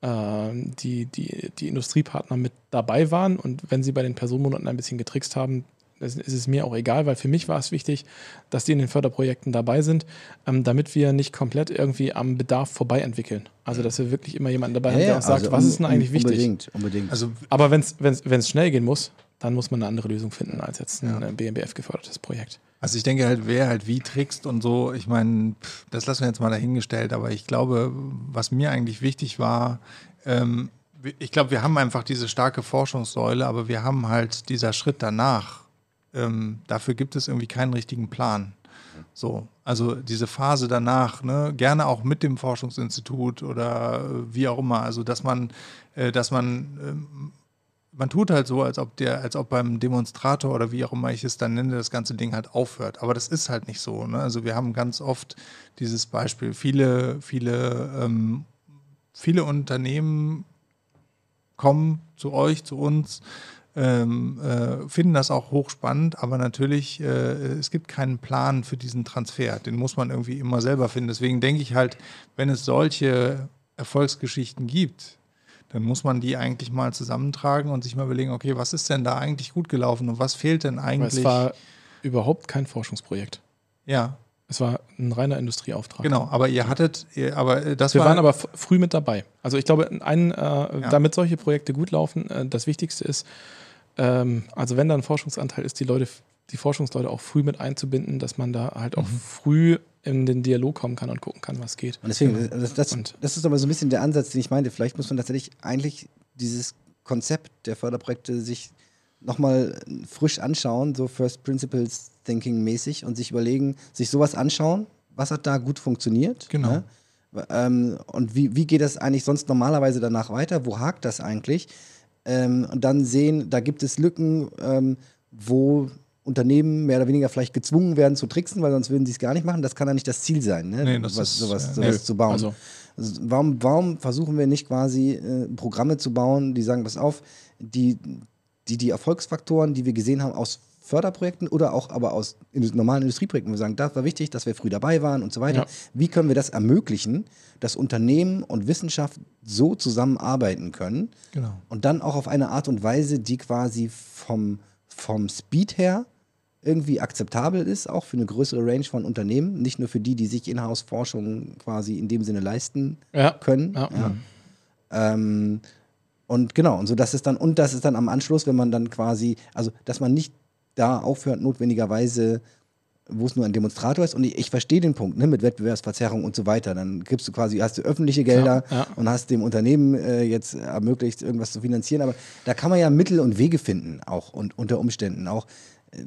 ähm, die, die, die Industriepartner mit dabei waren. Und wenn sie bei den Personenmonaten ein bisschen getrickst haben, ist ist es mir auch egal, weil für mich war es wichtig, dass die in den Förderprojekten dabei sind, ähm, damit wir nicht komplett irgendwie am Bedarf vorbei entwickeln. Also, dass wir wirklich immer jemanden dabei haben, der uns sagt, also was un- ist denn eigentlich wichtig? Unbedingt, unbedingt. Also Aber wenn es schnell gehen muss, dann muss man eine andere Lösung finden als jetzt ein äh, BMBF gefördertes Projekt. Also ich denke halt, wer halt wie trickst und so, ich meine, das lassen wir jetzt mal dahingestellt, aber ich glaube, was mir eigentlich wichtig war, ähm, ich glaube, wir haben einfach diese starke Forschungssäule, aber wir haben halt dieser Schritt danach, ähm, dafür gibt es irgendwie keinen richtigen Plan. So, also diese Phase danach, ne, gerne auch mit dem Forschungsinstitut oder äh, wie auch immer, also dass man, äh, dass man ähm, man tut halt so, als ob der, als ob beim Demonstrator oder wie auch immer ich es dann nenne, das ganze Ding halt aufhört. Aber das ist halt nicht so. Ne? Also wir haben ganz oft dieses Beispiel. Viele, viele, ähm, viele Unternehmen kommen zu euch, zu uns, ähm, äh, finden das auch hochspannend, aber natürlich, äh, es gibt keinen Plan für diesen Transfer. Den muss man irgendwie immer selber finden. Deswegen denke ich halt, wenn es solche Erfolgsgeschichten gibt, dann muss man die eigentlich mal zusammentragen und sich mal überlegen, okay, was ist denn da eigentlich gut gelaufen und was fehlt denn Aber eigentlich? es war überhaupt kein Forschungsprojekt. ja, Es war ein reiner Industrieauftrag. genau. Aber ihr hattet, ihr, aber äh, das Wir war waren aber früh mit dabei. Also ich glaube, ein, äh, damit solche Projekte gut laufen, äh, das Wichtigste ist, ähm, also wenn da ein Forschungsanteil ist, die Leute die Forschungsleute auch früh mit einzubinden, dass man da halt auch früh in den Dialog kommen kann und gucken kann, was geht. Und deswegen, das, das, Und- das ist aber so ein bisschen der Ansatz, den ich meinte. Vielleicht muss man tatsächlich eigentlich dieses Konzept der Förderprojekte sich nochmal frisch anschauen, so First Principles Thinking mäßig und sich überlegen, sich sowas anschauen, was hat da gut funktioniert. Genau. Ne? Ähm, und wie, wie geht das eigentlich sonst normalerweise danach weiter? Wo hakt das eigentlich? Ähm, und dann sehen, da gibt es Lücken, ähm, wo Unternehmen mehr oder weniger vielleicht gezwungen werden zu tricksen, weil sonst würden sie es gar nicht machen. Das kann ja nicht das Ziel sein, ne? Nee, das was, ist, sowas, äh, sowas nee. zu bauen. Also- Also warum, warum versuchen wir nicht quasi äh, Programme zu bauen, die sagen, pass auf, die, die die Erfolgsfaktoren, die wir gesehen haben aus Förderprojekten oder auch aber aus normalen Industrieprojekten, wir sagen, das war wichtig, dass wir früh dabei waren und so weiter. Ja. Wie können wir das ermöglichen, dass Unternehmen und Wissenschaft so zusammenarbeiten können Genau. und dann auch auf eine Art und Weise, die quasi vom, vom Speed her irgendwie akzeptabel ist, auch für eine größere Range von Unternehmen, nicht nur für die, die sich Inhouse-Forschung quasi in dem Sinne leisten Ja. können. Ja. Ähm, und genau, und so das ist dann, und das ist dann am Anschluss, wenn man dann quasi, also dass man nicht da aufhört, notwendigerweise, wo es nur ein Demonstrator ist. Und ich, ich verstehe den Punkt, ne, mit Wettbewerbsverzerrung und so weiter. Dann gibst du quasi, hast du öffentliche Gelder Ja, ja. und hast dem Unternehmen äh, jetzt ermöglicht, irgendwas zu finanzieren. Aber da kann man ja Mittel und Wege finden, auch und unter Umständen auch.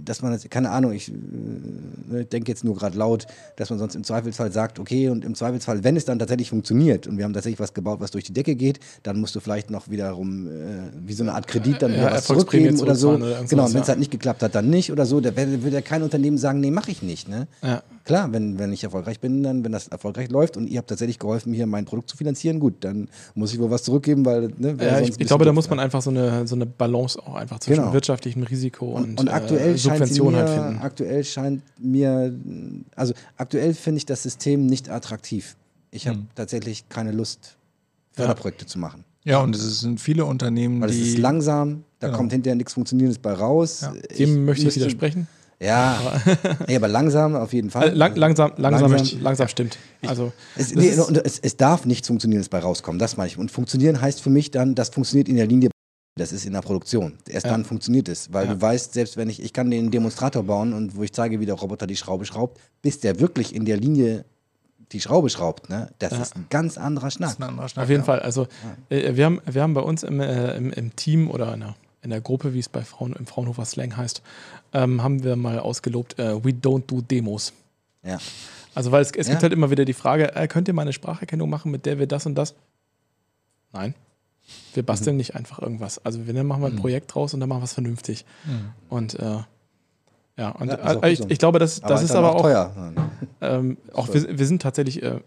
Dass man, das, keine Ahnung, ich äh, denke jetzt nur gerade laut, dass man sonst im Zweifelsfall sagt, okay, und im Zweifelsfall, wenn es dann tatsächlich funktioniert und wir haben tatsächlich was gebaut, was durch die Decke geht, dann musst du vielleicht noch wiederum äh, wie so eine Art Kredit dann Ja, wieder was Erfolgsprämie zurückgeben oder so. oder genau, wenn es ja. halt nicht geklappt hat, dann nicht oder so. Da wird wird ja kein Unternehmen sagen, nee, mache ich nicht. Ne? Ja. Klar, wenn, wenn ich erfolgreich bin, dann, wenn das erfolgreich läuft und ihr habt tatsächlich geholfen, hier mein Produkt zu finanzieren, gut, dann muss ich wohl was zurückgeben, weil, ne, Ja, sonst ich, ich glaube, da muss man einfach so eine, so eine Balance auch einfach zwischen Genau. wirtschaftlichem Risiko und, Und, und aktuell, äh, scheint sie Subvention mir, halt finden. aktuell scheint mir, also aktuell finde ich das System nicht attraktiv. Ich habe Hm. tatsächlich keine Lust, Förderprojekte zu machen. Ja, und es sind viele Unternehmen, Weil es die. ist langsam, da Genau. kommt hinterher nichts Funktionierendes bei raus. Ja. Dem möchte ich müsste- widersprechen. Ja, nee, aber langsam auf jeden Fall. Äh, lang, langsam, langsam, Langsam- langsam, stimmt. Also, Es, das nee, ist- und es, es darf nichts Funktionierendes bei rauskommen, das meine ich. Und funktionieren heißt für mich dann, das funktioniert in der Linie, das ist in der Produktion. Erst Ja. dann funktioniert es, weil Ja. du weißt, selbst wenn ich, ich kann den Demonstrator bauen und wo ich zeige, wie der Roboter die Schraube schraubt, bis der wirklich in der Linie die Schraube schraubt, ne? das Ja. ist ein ganz anderer Das Schnack. ist ein anderer Schnack, Auf jeden ja. Fall. Also äh, wir, haben, wir haben bei uns im, äh, im, im Team oder in der, in der Gruppe, wie es bei Frauen im Fraunhofer Slang heißt, ähm, haben wir mal ausgelobt, äh, we don't do Demos. Ja. Also weil es, es Ja. gibt halt immer wieder die Frage, äh, könnt ihr mal eine Spracherkennung machen, mit der wir das und das? Nein. Wir basteln Mhm. nicht einfach irgendwas. Also wir machen mal ein Projekt draus und dann machen wir es vernünftig. Mhm. Und äh, ja, und Ja, äh, ich, gut so. ich glaube, das, das halt ist aber auch, teuer. ähm, auch wir, wir sind tatsächlich, äh,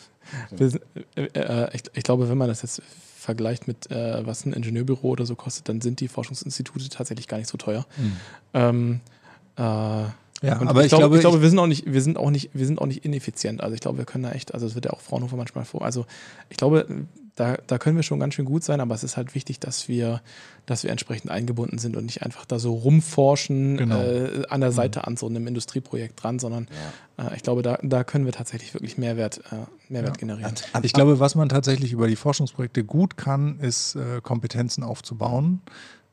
wir sind, äh, äh, ich, ich glaube, wenn man das jetzt vergleicht mit, äh, was ein Ingenieurbüro oder so kostet, dann sind die Forschungsinstitute tatsächlich gar nicht so teuer. Mhm. Ähm, äh, Ja, aber ich, ich glaube, ich glaube, wir sind auch nicht, wir sind auch nicht, wir sind auch nicht ineffizient. Also ich glaube, wir können da echt, also es wird ja auch Fraunhofer manchmal vor. Also ich glaube, da, da können wir schon ganz schön gut sein, aber es ist halt wichtig, dass wir, dass wir entsprechend eingebunden sind und nicht einfach da so rumforschen Genau. äh, an der Seite an so einem Industrieprojekt dran, sondern äh, ich glaube, da, da können wir tatsächlich wirklich Mehrwert, äh, Mehrwert Ja. generieren. Ich glaube, was man tatsächlich über die Forschungsprojekte gut kann, ist äh, Kompetenzen aufzubauen.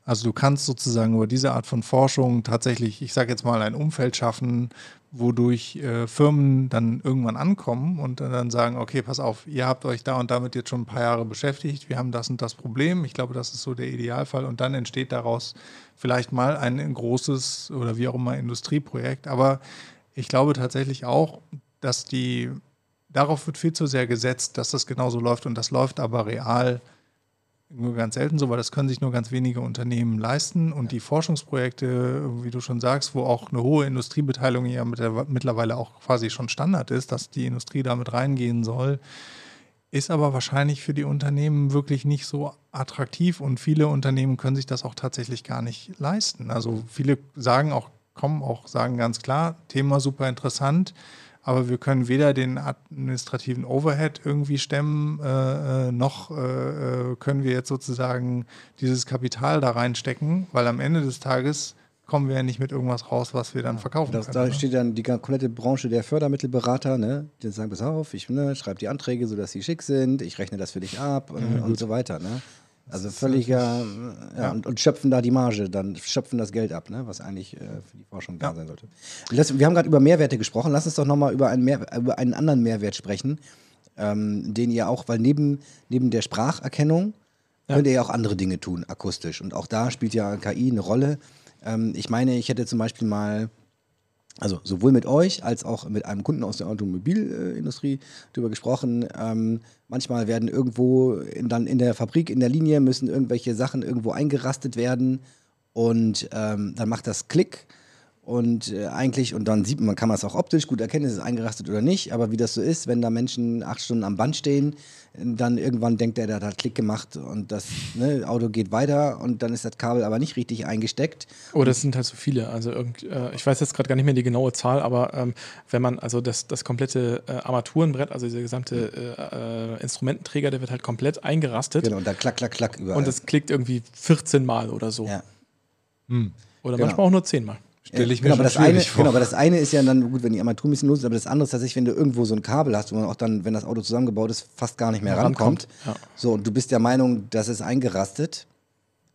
Also du kannst sozusagen über diese Art von Forschung tatsächlich, ich sage jetzt mal, ein Umfeld schaffen, wodurch äh, Firmen dann irgendwann ankommen und dann sagen, okay, pass auf, ihr habt euch da und damit jetzt schon ein paar Jahre beschäftigt, wir haben das und das Problem. Ich glaube, das ist so der Idealfall und dann entsteht daraus vielleicht mal ein großes oder wie auch immer Industrieprojekt. Aber ich glaube tatsächlich auch, dass die darauf wird viel zu sehr gesetzt, dass das genauso läuft und das läuft aber real nur ganz selten so, weil das können sich nur ganz wenige Unternehmen leisten. Und die Forschungsprojekte, wie du schon sagst, wo auch eine hohe Industriebeteiligung ja mit der, mittlerweile auch quasi schon Standard ist, dass die Industrie damit reingehen soll, ist aber wahrscheinlich für die Unternehmen wirklich nicht so attraktiv. Und viele Unternehmen können sich das auch tatsächlich gar nicht leisten. Also viele sagen auch, kommen auch, sagen ganz klar, Thema super interessant, aber wir können weder den administrativen Overhead irgendwie stemmen, äh, äh, noch äh, äh, können wir jetzt sozusagen dieses Kapital da reinstecken, weil am Ende des Tages kommen wir ja nicht mit irgendwas raus, was wir dann verkaufen Das, können. da ne? steht dann die komplette Branche der Fördermittelberater, ne? die sagen, pass auf, ich ne, schreibe die Anträge, sodass sie schick sind, ich rechne das für dich ab und, und so weiter. Ne? Also völliger, äh, ja, Und, und schöpfen da die Marge, dann schöpfen das Geld ab, ne? was eigentlich äh, für die Forschung da sein sollte. Lass, wir haben gerade über Mehrwerte gesprochen, lass uns doch nochmal über, einen Mehr, über einen anderen Mehrwert sprechen, ähm, den ihr auch, weil neben, neben der Spracherkennung könnt ihr ja auch andere Dinge tun, akustisch. Und auch da spielt ja KI eine Rolle. Ähm, ich meine, ich hätte zum Beispiel mal also sowohl mit euch als auch mit einem Kunden aus der Automobilindustrie darüber gesprochen. Ähm, manchmal werden irgendwo in, dann in der Fabrik, in der Linie, müssen irgendwelche Sachen irgendwo eingerastet werden und ähm, dann macht das Klick und äh, eigentlich, und dann sieht man, kann man es auch optisch gut erkennen, ist es eingerastet oder nicht. Aber wie das so ist, wenn da Menschen acht Stunden am Band stehen, dann irgendwann denkt er, der hat Klick gemacht und das ne, Auto geht weiter und dann ist das Kabel aber nicht richtig eingesteckt. Oh, das sind halt so viele. Also irgend, äh, ich weiß jetzt gerade gar nicht mehr die genaue Zahl, aber ähm, wenn man also das, das komplette äh, Armaturenbrett, also dieser gesamte äh, äh Instrumententräger, der wird halt komplett eingerastet. Genau, und da klack, klack, klack überall. Und das klickt irgendwie 14 Mal oder so. Ja. Hm. Oder genau. manchmal auch nur 10 Mal. Stelle ich mir genau, aber das eine, vor. Genau, aber das eine ist ja dann, gut, wenn die Armatur ein bisschen los ist, aber das andere ist tatsächlich, wenn du irgendwo so ein Kabel hast, wo man auch dann, wenn das Auto zusammengebaut ist, fast gar nicht mehr ja, rankommt. Ja. So, und du bist der Meinung, das ist eingerastet.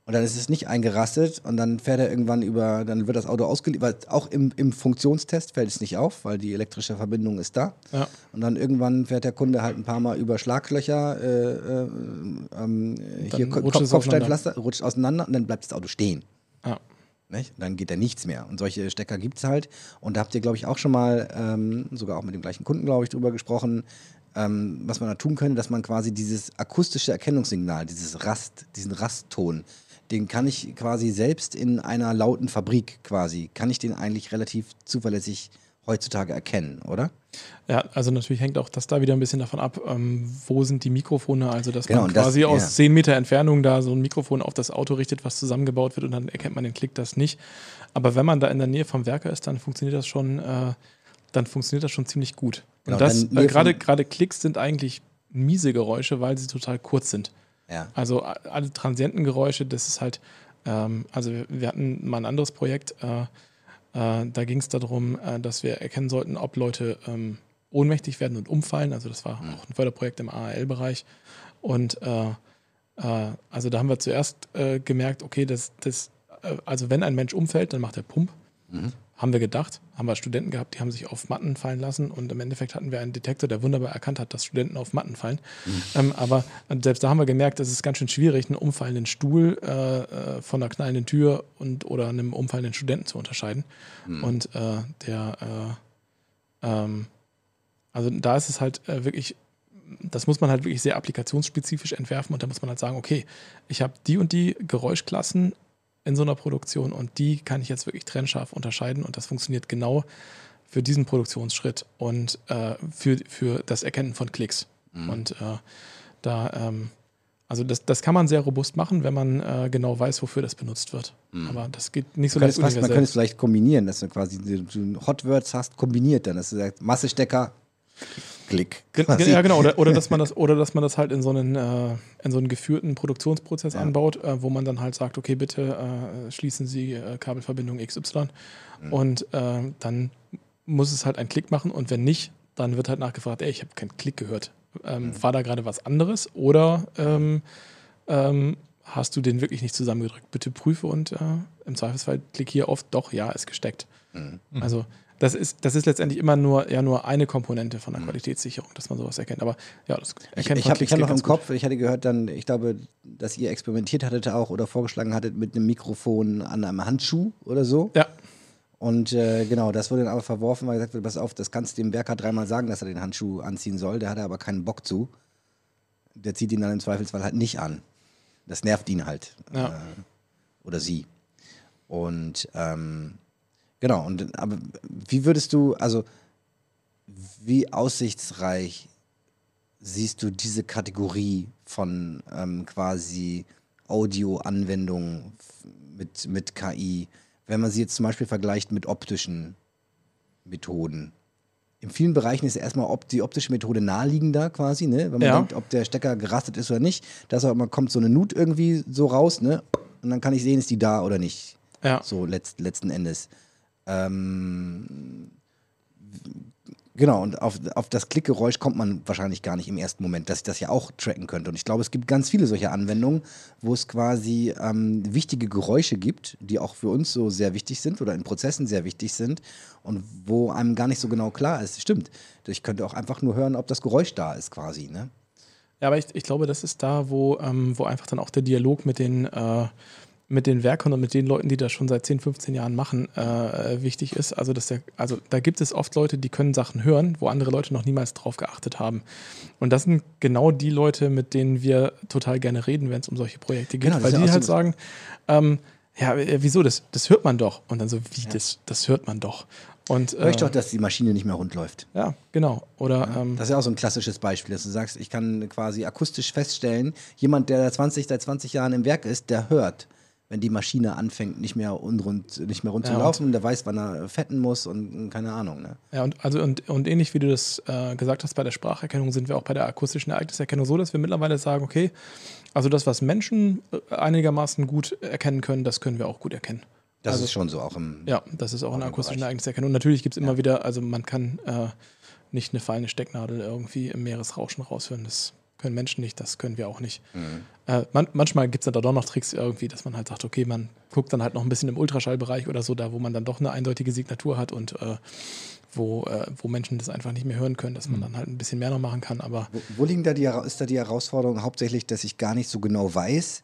Und dann ist es nicht eingerastet und dann fährt er irgendwann über, dann wird das Auto ausgeliefert. Auch im, im Funktionstest fällt es nicht auf, weil die elektrische Verbindung ist da. Ja. Und dann irgendwann fährt der Kunde halt ein paar Mal über Schlaglöcher, äh, äh, ähm, hier Kopfsteinpflaster, rutscht auseinander und dann bleibt das Auto stehen. Ja. Nicht? Dann geht da nichts mehr. Und solche Stecker gibt es halt. Und da habt ihr, glaube ich, auch schon mal, ähm, sogar auch mit dem gleichen Kunden, glaube ich, drüber gesprochen, ähm, was man da tun könnte, dass man quasi dieses akustische Erkennungssignal, dieses Rast, diesen Rastton, den kann ich quasi selbst in einer lauten Fabrik quasi, kann ich den eigentlich relativ zuverlässig heutzutage erkennen, oder? Ja, also natürlich hängt auch das da wieder ein bisschen davon ab, ähm, wo sind die Mikrofone, also dass genau, man quasi das, aus ja. 10 Meter Entfernung da so ein Mikrofon auf das Auto richtet, was zusammengebaut wird und dann erkennt man den Klick das nicht. Aber wenn man da in der Nähe vom Werker ist, dann funktioniert das schon, äh, dann funktioniert das schon ziemlich gut. Genau, und das, äh, gerade gerade Klicks sind eigentlich miese Geräusche, weil sie total kurz sind. Ja. Also alle transienten Geräusche, das ist halt, ähm, also wir hatten mal ein anderes Projekt, äh, äh, da ging es darum, äh, dass wir erkennen sollten, ob Leute ähm, ohnmächtig werden und umfallen. Also das war auch ein Förderprojekt im ARL-Bereich. Und äh, äh, also da haben wir zuerst äh, gemerkt, okay, das, das, also wenn ein Mensch umfällt, dann macht er Pump. Mhm haben wir gedacht, haben wir Studenten gehabt, die haben sich auf Matten fallen lassen und im Endeffekt hatten wir einen Detektor, der wunderbar erkannt hat, dass Studenten auf Matten fallen. Mhm. Ähm, aber selbst da haben wir gemerkt, es ist ganz schön schwierig, einen umfallenden Stuhl äh, äh, von einer knallenden Tür und oder einem umfallenden Studenten zu unterscheiden. Mhm. Und äh, der, äh, ähm, also da ist es halt äh, wirklich das muss man halt wirklich sehr applikationsspezifisch entwerfen und da muss man halt sagen, okay, ich habe die und die Geräuschklassen in so einer Produktion und die kann ich jetzt wirklich trennscharf unterscheiden und das funktioniert genau für diesen Produktionsschritt und äh, für, für das Erkennen von Klicks. Mhm. Und äh, da, ähm, also das, das kann man sehr robust machen, wenn man äh, genau weiß, wofür das benutzt wird. Mhm. Aber das geht nicht so leicht Man könnte es vielleicht kombinieren, dass du quasi Hot Words hast, kombiniert dann, dass du sagst, Massestecker, Klick. Ja, genau. Oder, oder, dass man das, oder dass man das halt in so einen, äh, in so einen geführten Produktionsprozess ja. anbaut, äh, wo man dann halt sagt, okay, bitte äh, schließen Sie äh, Kabelverbindung XY. Mhm. Und äh, dann muss es halt einen Klick machen und wenn nicht, dann wird halt nachgefragt, ey, ich habe keinen Klick gehört. Ähm, mhm. War da gerade was anderes oder ähm, ähm, hast du den wirklich nicht zusammengedrückt? Bitte prüfe und äh, im Zweifelsfall klick hier auf, doch, ja, ist gesteckt. Mhm. Also das ist, das ist letztendlich immer nur, ja, nur eine Komponente von der mhm. Qualitätssicherung, dass man sowas erkennt. Aber ja, das erkennt Ich, ich habe hab noch im Kopf, ich hatte gehört dann, ich glaube, dass ihr experimentiert hattet auch oder vorgeschlagen hattet mit einem Mikrofon an einem Handschuh oder so. Ja. Und äh, genau, das wurde dann aber verworfen, weil gesagt wird, pass auf, das kannst du dem Werker dreimal sagen, dass er den Handschuh anziehen soll. Der hat aber keinen Bock zu. Der zieht ihn dann im Zweifelsfall halt nicht an. Das nervt ihn halt. Ja. Äh, oder sie. Und ähm, Genau, und aber wie würdest du, also wie aussichtsreich siehst du diese Kategorie von ähm, quasi Audio-Anwendungen mit, mit KI, wenn man sie jetzt zum Beispiel vergleicht mit optischen Methoden? In vielen Bereichen ist erstmal ob die optische Methode naheliegender quasi, ne? wenn man ja. denkt, ob der Stecker gerastet ist oder nicht. Da kommt so eine Nut irgendwie so raus, ne? Und dann kann ich sehen, ist die da oder nicht. Ja. So letzt, letzten Endes. Ähm, Genau, und auf, auf das Klickgeräusch kommt man wahrscheinlich gar nicht im ersten Moment, dass ich das ja auch tracken könnte. Und ich glaube, es gibt ganz viele solcher Anwendungen, wo es quasi ähm, wichtige Geräusche gibt, die auch für uns so sehr wichtig sind oder in Prozessen sehr wichtig sind und wo einem gar nicht so genau klar ist. Stimmt, ich könnte auch einfach nur hören, ob das Geräusch da ist quasi. Ne? Ja, aber ich, ich glaube, das ist da, wo, ähm, wo einfach dann auch der Dialog mit den äh, mit den Werkern und mit den Leuten, die das schon seit 10, 15 Jahren machen, äh, wichtig ist. Also, dass der, also da gibt es oft Leute, die können Sachen hören, wo andere Leute noch niemals drauf geachtet haben. Und das sind genau die Leute, mit denen wir total gerne reden, wenn es um solche Projekte geht, Genau, weil ja die halt so- sagen, ähm, ja, äh, wieso, das, das hört man doch. Und dann so, wie, das, das hört man doch. Und, Hör ich äh, doch, dass die Maschine nicht mehr rund läuft. ja, genau. Oder ähm, Das ist ja auch so ein klassisches Beispiel, dass du sagst, ich kann quasi akustisch feststellen, jemand, der 20, seit 20 Jahren im Werk ist, der hört, wenn die Maschine anfängt, nicht mehr unrund, nicht mehr rund Ja, zu laufen, der weiß, wann er fetten muss und, keine Ahnung. Ne? Ja, und, also und, und ähnlich wie du das äh, gesagt hast bei der Spracherkennung, sind wir auch bei der akustischen Ereigniserkennung so, dass wir mittlerweile sagen, okay, also das, was Menschen äh, einigermaßen gut erkennen können, das können wir auch gut erkennen. Das Also- ist schon so auch im. Ja, das ist auch Auch eine akustische. Ereigniserkennung. Und natürlich gibt es immer wieder, also man kann äh, nicht eine feine Stecknadel irgendwie im Meeresrauschen raushören. Das können Menschen nicht, das können wir auch nicht. Mhm. Äh, man, manchmal gibt es dann doch noch Tricks irgendwie, dass man halt sagt, okay, man guckt dann halt noch ein bisschen im Ultraschallbereich oder so, da wo man dann doch eine eindeutige Signatur hat und äh, wo, äh, wo Menschen das einfach nicht mehr hören können, dass man dann halt ein bisschen mehr noch machen kann. Aber Wo, wo liegen da die, ist da die Herausforderung hauptsächlich, dass ich gar nicht so genau weiß,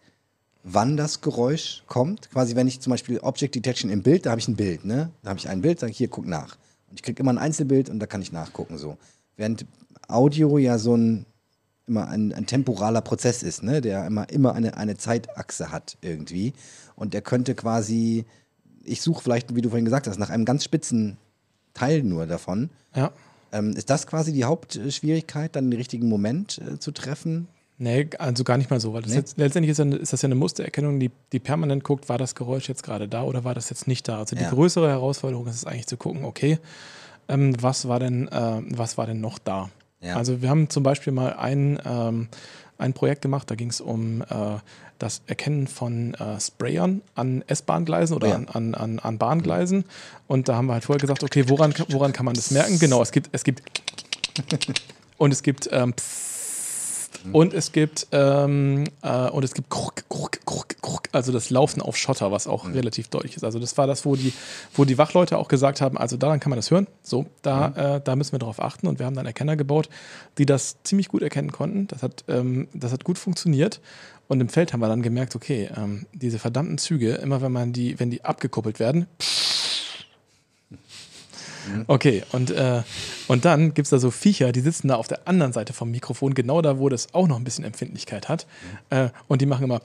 wann das Geräusch kommt? Quasi, wenn ich zum Beispiel Object Detection im Bild, da habe ich ein Bild, ne? Da habe ich ein Bild, sage ich, hier, guck nach. Und ich kriege immer ein Einzelbild und da kann ich nachgucken so. Während Audio ja so ein immer ein, ein temporaler Prozess ist, ne? der immer, immer eine, eine Zeitachse hat irgendwie. Und der könnte quasi, ich suche vielleicht, wie du vorhin gesagt hast, nach einem ganz spitzen Teil nur davon. ja, Ähm, ist das quasi die Hauptschwierigkeit, dann den richtigen Moment äh, zu treffen? Nee, also gar nicht mal so, weil Nee? jetzt, letztendlich ist, eine- ist das ja eine Mustererkennung, die, die permanent guckt, war das Geräusch jetzt gerade da oder war das jetzt nicht da. Also die Ja. größere Herausforderung ist es eigentlich zu gucken, okay, ähm, was, war denn, äh, was war denn noch da? Ja. Also wir haben zum Beispiel mal ein, ähm, ein Projekt gemacht, da ging es um äh, das Erkennen von äh, Sprayern an S-Bahn-Gleisen oder ja. an, an, an, an Bahngleisen. Und da haben wir halt vorher gesagt, okay, woran, woran kann man das merken? Genau, es gibt, es gibt und es gibt ähm, und es gibt ähm, äh, und es gibt kruk, kruk, kruk, kruk, also das Laufen auf Schotter, was auch relativ deutlich ist. Also das war das, wo die, wo die Wachleute auch gesagt haben, also daran kann man das hören. So, da, äh, da müssen wir darauf achten. Und wir haben dann Erkenner gebaut, die das ziemlich gut erkennen konnten. Das hat, ähm, das hat gut funktioniert. Und im Feld haben wir dann gemerkt, okay, ähm, diese verdammten Züge, immer wenn man die, wenn die abgekuppelt werden, Okay, und, äh, und dann gibt es da so Viecher, die sitzen da auf der anderen Seite vom Mikrofon, genau da, wo das auch noch ein bisschen Empfindlichkeit hat. Äh, und die machen immer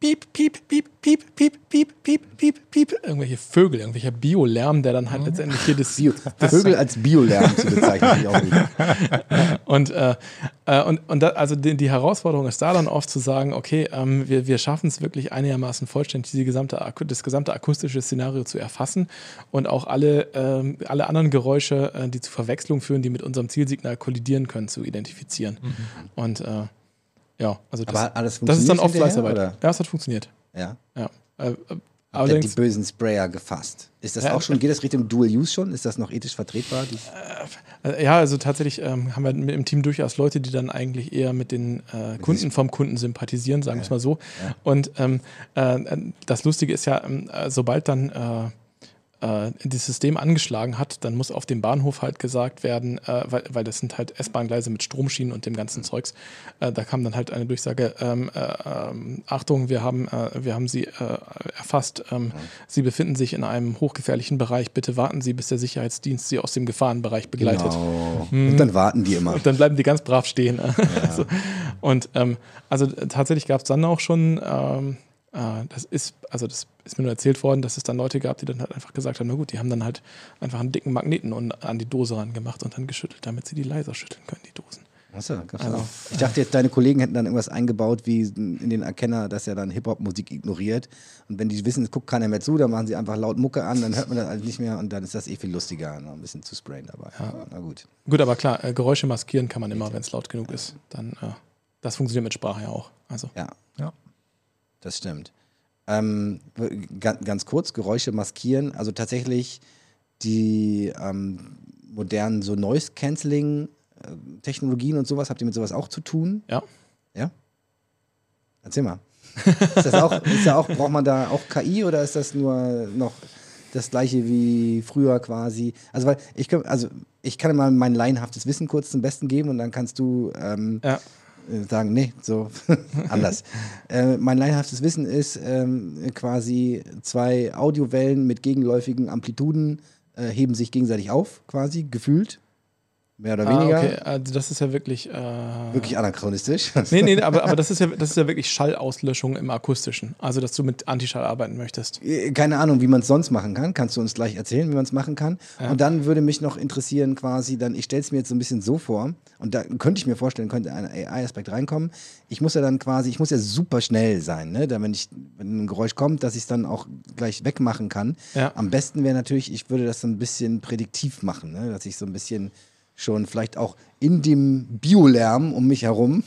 piep, piep, piep, piep, piep, piep, piep, piep, piep. Irgendwelche Vögel, irgendwelcher Biolärm, der dann halt letztendlich hier das, Bio, Vögel als Biolärm zu bezeichnen, ich auch gut. Und, äh, äh, und, und da, also die, die Herausforderung ist da dann oft zu sagen, okay, ähm, wir, wir schaffen es wirklich einigermaßen vollständig, die gesamte, das gesamte akustische Szenario zu erfassen und auch alle, ähm, alle anderen Geräusche, äh, die zu Verwechslung führen, die mit unserem Zielsignal kollidieren können, zu identifizieren. Und äh, ja, also das, Aber alles das ist dann oft Fleißarbeit. oder? Ja, es hat funktioniert. Ja. Ja. Äh, äh, die bösen Sprayer gefasst? Ist das Ja, auch schon, geht das Richtung Dual Use schon? Ist das noch ethisch vertretbar? Die, Äh, Ja, also tatsächlich ähm, haben wir im Team durchaus Leute, die dann eigentlich eher mit den äh, Kunden vom Kunden sympathisieren, sagen wir es mal so. Und ähm, äh, das Lustige ist ja, ähm, äh, sobald dann äh, das System angeschlagen hat, dann muss auf dem Bahnhof halt gesagt werden, äh, weil, weil das sind halt S-Bahn-Gleise mit Stromschienen und dem ganzen Zeugs. Äh, da kam dann halt eine Durchsage, ähm, äh, ähm, Achtung, wir haben, äh, wir haben Sie äh, erfasst, ähm, Sie befinden sich in einem hochgefährlichen Bereich, bitte warten Sie, bis der Sicherheitsdienst Sie aus dem Gefahrenbereich begleitet. Genau. Und dann warten die immer. Und dann bleiben die ganz brav stehen. so. Und ähm, also äh, tatsächlich gab es dann auch schon, ähm, äh, das ist, also das ist mir nur erzählt worden, dass es dann Leute gab, die dann halt einfach gesagt haben, na gut, die haben dann halt einfach einen dicken Magneten und an die Dose ran gemacht und dann geschüttelt, damit sie die leiser schütteln können, die Dosen. Achso, gab's Also. Ich dachte jetzt, deine Kollegen hätten dann irgendwas eingebaut, wie in den Erkenner, dass er dann Hip-Hop-Musik ignoriert. Und wenn die wissen, es guckt keiner mehr zu, dann machen sie einfach laut Mucke an, dann hört man das halt nicht mehr und dann ist das eh viel lustiger. Noch ein bisschen zu sprayen dabei. Aber Na gut. Gut, aber klar, äh, Geräusche maskieren kann man immer, wenn es laut genug ist. Dann, äh, das funktioniert mit Sprache ja auch. Also, Ja, Ja. das stimmt. Ähm, ganz, ganz kurz, Geräusche maskieren. Also tatsächlich die, ähm, modernen so Noise-Canceling-Technologien und sowas? Habt ihr mit sowas auch zu tun? Ja. Ja? Erzähl mal. ist das auch, ist da auch, braucht man da auch KI oder ist das nur noch das gleiche wie früher quasi? Also, weil ich, kann- also ich kann mal mein laienhaftes Wissen kurz zum Besten geben und dann kannst du ähm, Ja. Äh, sagen, nee, so anders. äh, mein laienhaftes Wissen ist ähm, quasi zwei Audiowellen mit gegenläufigen Amplituden äh, heben sich gegenseitig auf, quasi, gefühlt. Mehr oder Ah, weniger. okay, also das ist ja wirklich. Äh, Wirklich anachronistisch. Nee, nee, aber, aber das, ist ja, das ist ja wirklich Schallauslöschung im Akustischen. Also, dass du mit Antischall arbeiten möchtest. Äh, Keine Ahnung, wie man es sonst machen kann. Kannst du uns gleich erzählen, wie man es machen kann? Ja. Und dann würde mich noch interessieren, quasi, dann, ich stelle es mir jetzt so ein bisschen so vor, und da könnte ich mir vorstellen, könnte ein AI-Aspekt reinkommen. Ich muss ja dann quasi, ich muss ja super schnell sein, ne? Da, wenn, ich, wenn ein Geräusch kommt, dass ich es dann auch gleich wegmachen kann. Ja. Am besten wäre natürlich, ich würde das so ein bisschen prädiktiv machen, ne? dass ich so ein bisschen schon vielleicht auch in dem Biolärm um mich herum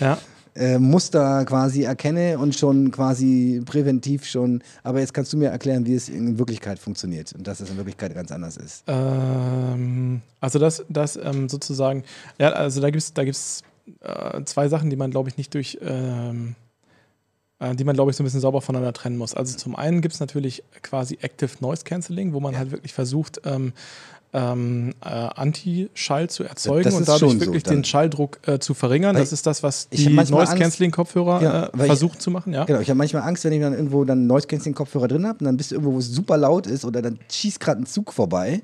Ja. äh, Muster quasi erkenne und schon quasi präventiv schon. Aber jetzt kannst du mir erklären, wie es in Wirklichkeit funktioniert und dass es in Wirklichkeit ganz anders ist. Ähm, also das, das ähm, sozusagen, ja, also da gibt es da gibt's, äh, zwei Sachen, die man, glaube ich, nicht durch, ähm, äh, die man, glaube ich, so ein bisschen sauber voneinander trennen muss. Also zum einen gibt es natürlich quasi Active Noise Cancelling, wo man halt wirklich versucht, ähm, ähm, äh, Anti-Schall zu erzeugen und dadurch so wirklich dann. den Schalldruck äh, zu verringern. Weil Das ist das, was die Noise-Canceling-Kopfhörer Ja, äh, weil ich- versuchen zu machen, ja. Genau, ich habe manchmal Angst, wenn ich dann irgendwo dann einen Noise Cancelling Kopfhörer drin habe und dann bist du irgendwo, wo es super laut ist oder dann schießt gerade ein Zug vorbei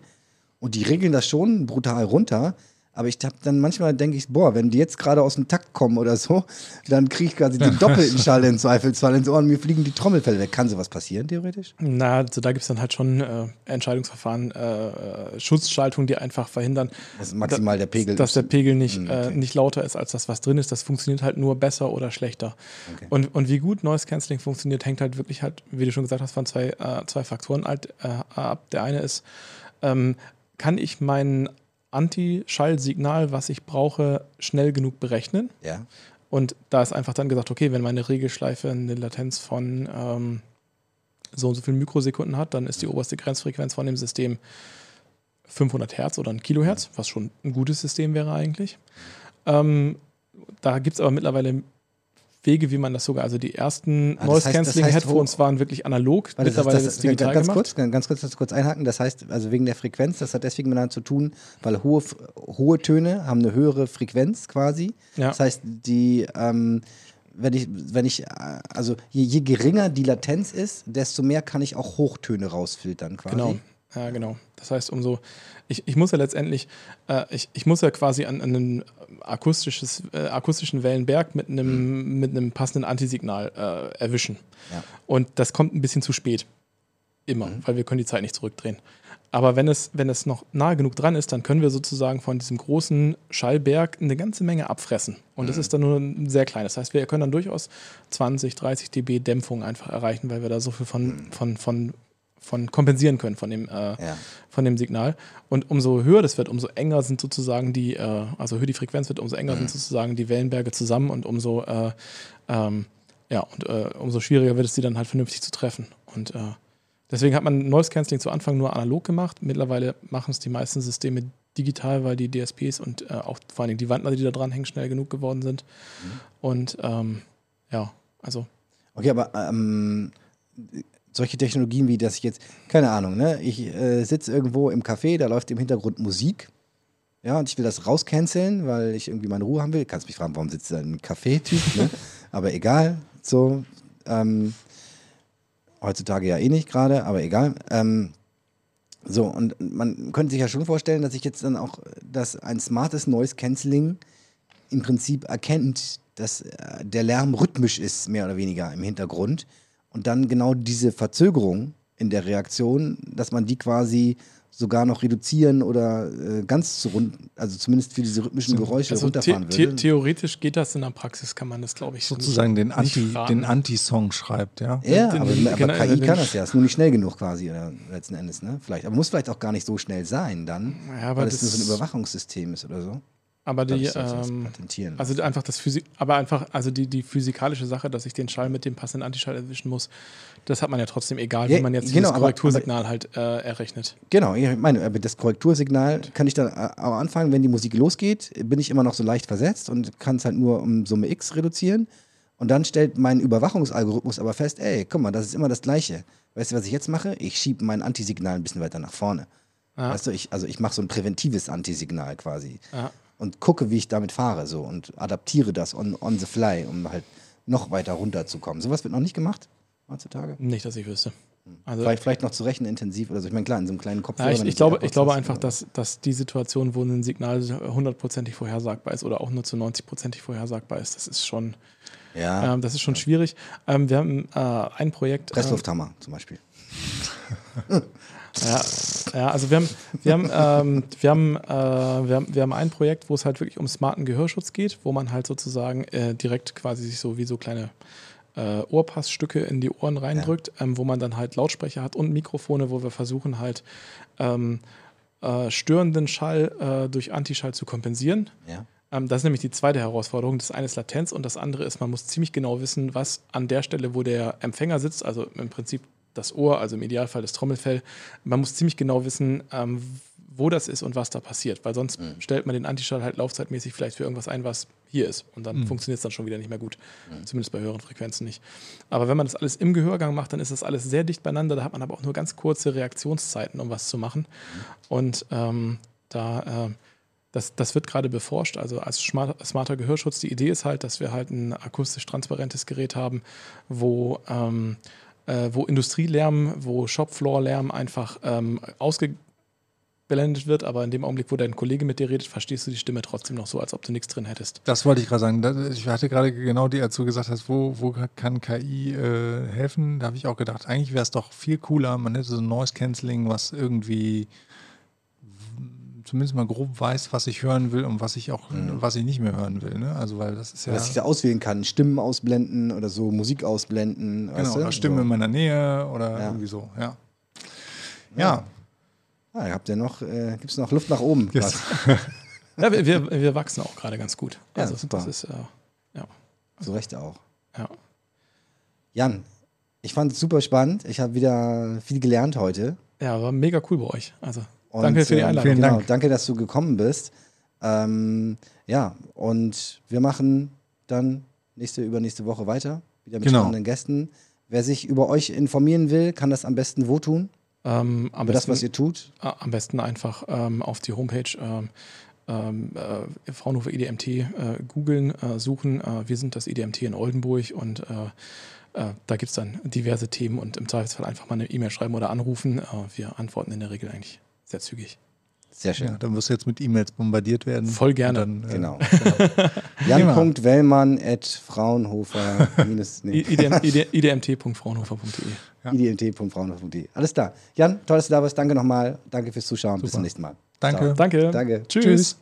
und die regeln das schon brutal runter. Aber ich habe dann manchmal denke ich, boah, wenn die jetzt gerade aus dem Takt kommen oder so, dann kriege ich quasi den doppelten Schall im Zweifelsfall ins Ohr und mir fliegen die Trommelfälle weg. Kann sowas passieren, theoretisch? Na, also da gibt es dann halt schon äh, Entscheidungsverfahren, äh, äh, Schutzschaltungen, die einfach verhindern, Das ist maximal der Pegel. dass der Pegel nicht, Mm, äh, okay. nicht lauter ist als das, was drin ist. Das funktioniert halt nur besser oder schlechter. Okay. Und, und wie gut Noise Cancelling funktioniert, hängt halt wirklich halt, wie du schon gesagt hast, von zwei, äh, zwei Faktoren halt, äh, ab. Der eine ist, ähm, kann ich mein Anti-Schallsignal, was ich brauche, schnell genug berechnen? ja. Und da ist einfach dann gesagt, okay, wenn meine Regelschleife eine Latenz von ähm, so und so vielen Mikrosekunden hat, dann ist die oberste Grenzfrequenz von dem System 500 Hertz oder ein Kilohertz, was schon ein gutes System wäre eigentlich. Ähm, da gibt es aber mittlerweile Wege, wie man das sogar, also die ersten Ah, das Noise heißt- das Cancelling heißt, Headphones waren wirklich analog, Warte, das, mittlerweile das, ist es das, digital ganz, gemacht. kurz, ganz, ganz kurz, das kurz einhaken. Das heißt, also wegen der Frequenz, das hat deswegen miteinander zu tun, weil hohe, hohe Töne haben eine höhere Frequenz quasi. Ja. Das heißt, die, ähm, wenn ich, wenn ich, äh, also je, je geringer die Latenz ist, desto mehr kann ich auch Hochtöne rausfiltern quasi. Genau. Ja, genau. Das heißt, umso, ich, ich muss ja letztendlich, äh, ich, ich muss ja quasi an, an einen akustisches, äh, akustischen Wellenberg mit einem, mit einem passenden Antisignal äh, erwischen. Mhm. Ja. Und das kommt ein bisschen zu spät. Immer, Mhm. weil wir können die Zeit nicht zurückdrehen. Aber wenn es, wenn es noch nahe genug dran ist, dann können wir sozusagen von diesem großen Schallberg eine ganze Menge abfressen. Und Mhm. das ist dann nur ein sehr kleines. Das heißt, wir können dann durchaus 20, 30 dB Dämpfung einfach erreichen, weil wir da so viel von, von, von, von kompensieren können von dem, äh, Ja. von dem Signal. Und umso höher das wird, umso enger sind sozusagen die, äh, also höher die Frequenz wird, umso enger sind sozusagen die Wellenberge zusammen und umso, äh, ähm, ja, und äh, umso schwieriger wird es, die dann halt vernünftig zu treffen. Und äh, deswegen hat man Noise Cancelling zu Anfang nur analog gemacht. Mittlerweile machen es die meisten Systeme digital, weil die DSPs und äh, auch vor allen Dingen die Wandler, die da dran hängen, schnell genug geworden sind. Und ähm, ja, also Okay, aber ähm, solche Technologien wie das ich jetzt, keine Ahnung, ne? Ich äh, sitze irgendwo im Café, da läuft im Hintergrund Musik. Ja, und ich will das rauscanceln, weil ich irgendwie meine Ruhe haben will. Kannst mich fragen, warum sitzt da ein Café-Typ, ne? Aber egal, so. Ähm, heutzutage ja eh nicht gerade, aber egal. Ähm, so, und man könnte sich ja schon vorstellen, dass ich jetzt dann auch, dass ein smartes Noise Cancelling im Prinzip erkennt, dass äh, der Lärm rhythmisch ist, mehr oder weniger im Hintergrund. Und dann genau diese Verzögerung in der Reaktion, dass man die quasi sogar noch reduzieren oder äh, ganz zu rund, also zumindest für diese rhythmischen Geräusche also runterfahren the würde. theoretisch geht das in der Praxis, kann man das, glaube ich, Sozusagen den nicht Anti, den Anti-Song schreibt, ja. ja, den- aber, den- aber genau, KI kann das ja, ist nur nicht schnell genug quasi, oder letzten Endes, ne? Vielleicht. Aber muss vielleicht auch gar nicht so schnell sein dann, Ja, aber weil es das nur so ein Überwachungssystem ist oder so. Aber die, Das ähm, patentieren. also einfach das Physik, aber einfach, also die, die physikalische Sache, dass ich den Schall mit dem passenden Antischall erwischen muss, das hat man ja trotzdem, egal Ja, wie man jetzt genau, aber- Korrektursignal halt äh, errechnet. Genau, ich meine, aber das Korrektursignal kann ich dann äh, am Anfang, wenn die Musik losgeht, bin ich immer noch so leicht versetzt und kann es halt nur um Summe X reduzieren. Und dann stellt mein Überwachungsalgorithmus aber fest, ey, guck mal, das ist immer das Gleiche. Weißt du, was ich jetzt mache? Ich schiebe mein Antisignal ein bisschen weiter nach vorne. Ja. Weißt du, ich, also ich mache so ein präventives Antisignal quasi. Ja. Und gucke, wie ich damit fahre so und adaptiere das on, on the fly, um halt noch weiter runterzukommen. Sowas wird noch nicht gemacht heutzutage. Nicht, dass ich wüsste. Also, Vielleicht, vielleicht noch zu rechenintensiv oder so. Ich meine, klar, in so einem kleinen Kopfhörer. ja, ich, ich, glaube, ich glaube einfach, hast, dass, dass die Situation, wo ein Signal hundertprozentig vorhersagbar ist oder auch nur zu 90prozentig vorhersagbar ist, das ist schon, Ja, ähm, das ist schon schwierig. Ähm, wir haben äh, ein Projekt. Presslufthammer zum Beispiel. Ja, ja also wir haben, wir haben, ähm, wir haben, äh, wir haben, wir haben ein Projekt, wo es halt wirklich um smarten Gehörschutz geht, wo man halt sozusagen äh, direkt quasi sich so wie so kleine äh, Ohrpassstücke in die Ohren reindrückt, ähm, wo man dann halt Lautsprecher hat und Mikrofone, wo wir versuchen halt ähm, äh, störenden Schall äh, durch Antischall zu kompensieren. Ja. Ähm, das ist nämlich die zweite Herausforderung. Das eine ist Latenz und das andere ist, man muss ziemlich genau wissen, was an der Stelle, wo der Empfänger sitzt, also im Prinzip das Ohr, also im Idealfall das Trommelfell, man muss ziemlich genau wissen, ähm, wo das ist und was da passiert, weil sonst stellt man den Antischall halt laufzeitmäßig vielleicht für irgendwas ein, was hier ist. Und dann funktioniert es dann schon wieder nicht mehr gut, zumindest bei höheren Frequenzen nicht. Aber wenn man das alles im Gehörgang macht, dann ist das alles sehr dicht beieinander, da hat man aber auch nur ganz kurze Reaktionszeiten, um was zu machen. Und ähm, da äh, das, das wird gerade beforscht, also als smart- smarter Gehörschutz. Die Idee ist halt, dass wir halt ein akustisch transparentes Gerät haben, wo, ähm, äh, wo Industrielärm, wo Shopfloor-Lärm einfach ähm, ausgeblendet wird, aber in dem Augenblick, wo dein Kollege mit dir redet, verstehst du die Stimme trotzdem noch so, als ob du nichts drin hättest. Das wollte ich gerade sagen. Ich hatte gerade genau die, als gesagt hast, wo, wo kann KI äh, helfen, da habe ich auch gedacht, eigentlich wäre es doch viel cooler, man hätte so ein Noise Cancelling, was irgendwie zumindest mal grob weiß, was ich hören will und was ich auch, was ich nicht mehr hören will. Ne? Also weil das ist ja Was ich da auswählen kann, Stimmen ausblenden oder so, Musik ausblenden. genau, weißt du? oder Stimme so. in meiner Nähe oder Ja. irgendwie so. Ja. Ja, Ah, habt ihr noch, äh, gibt es noch Luft nach oben? Yes. Ja, wir, wir, wir wachsen auch gerade ganz gut. Ja, Also super. Das ist, äh, ja, Zu Recht auch. ja. Jan, ich fand es super spannend. Ich habe wieder viel gelernt heute. ja, war mega cool bei euch. Also Und, danke für die ähm, Einladung. vielen genau, Dank. Danke, dass du gekommen bist. Ähm, ja, und wir machen dann nächste, übernächste Woche weiter. Wieder mit Genau. spannenden Gästen. Wer sich über euch informieren will, kann das am besten wo tun? Ähm, am Über das, besten- was ihr tut? Äh, am besten einfach ähm, auf die Homepage ähm, ähm, äh, Fraunhofer IDMT äh, googeln, äh, suchen. Äh, wir sind das IDMT in Oldenburg und äh, da gibt es dann diverse Themen und im Zweifelsfall einfach mal eine E-Mail schreiben oder anrufen. Wir antworten in der Regel eigentlich sehr zügig. Sehr schön. ja, dann wirst du jetzt mit E-Mails bombardiert werden. Voll gerne. Dann, äh, Genau. Jan.wellmann at Fraunhofer nee, IDM, ID, idmt.fraunhofer.de. Ja. idt.fraunhofer.de. Alles klar. Jan, toll, dass du da warst. Danke nochmal. Danke fürs Zuschauen. Bis Super. zum nächsten Mal. Danke. Ciao. Danke. Danke. Tschüss. Tschüss.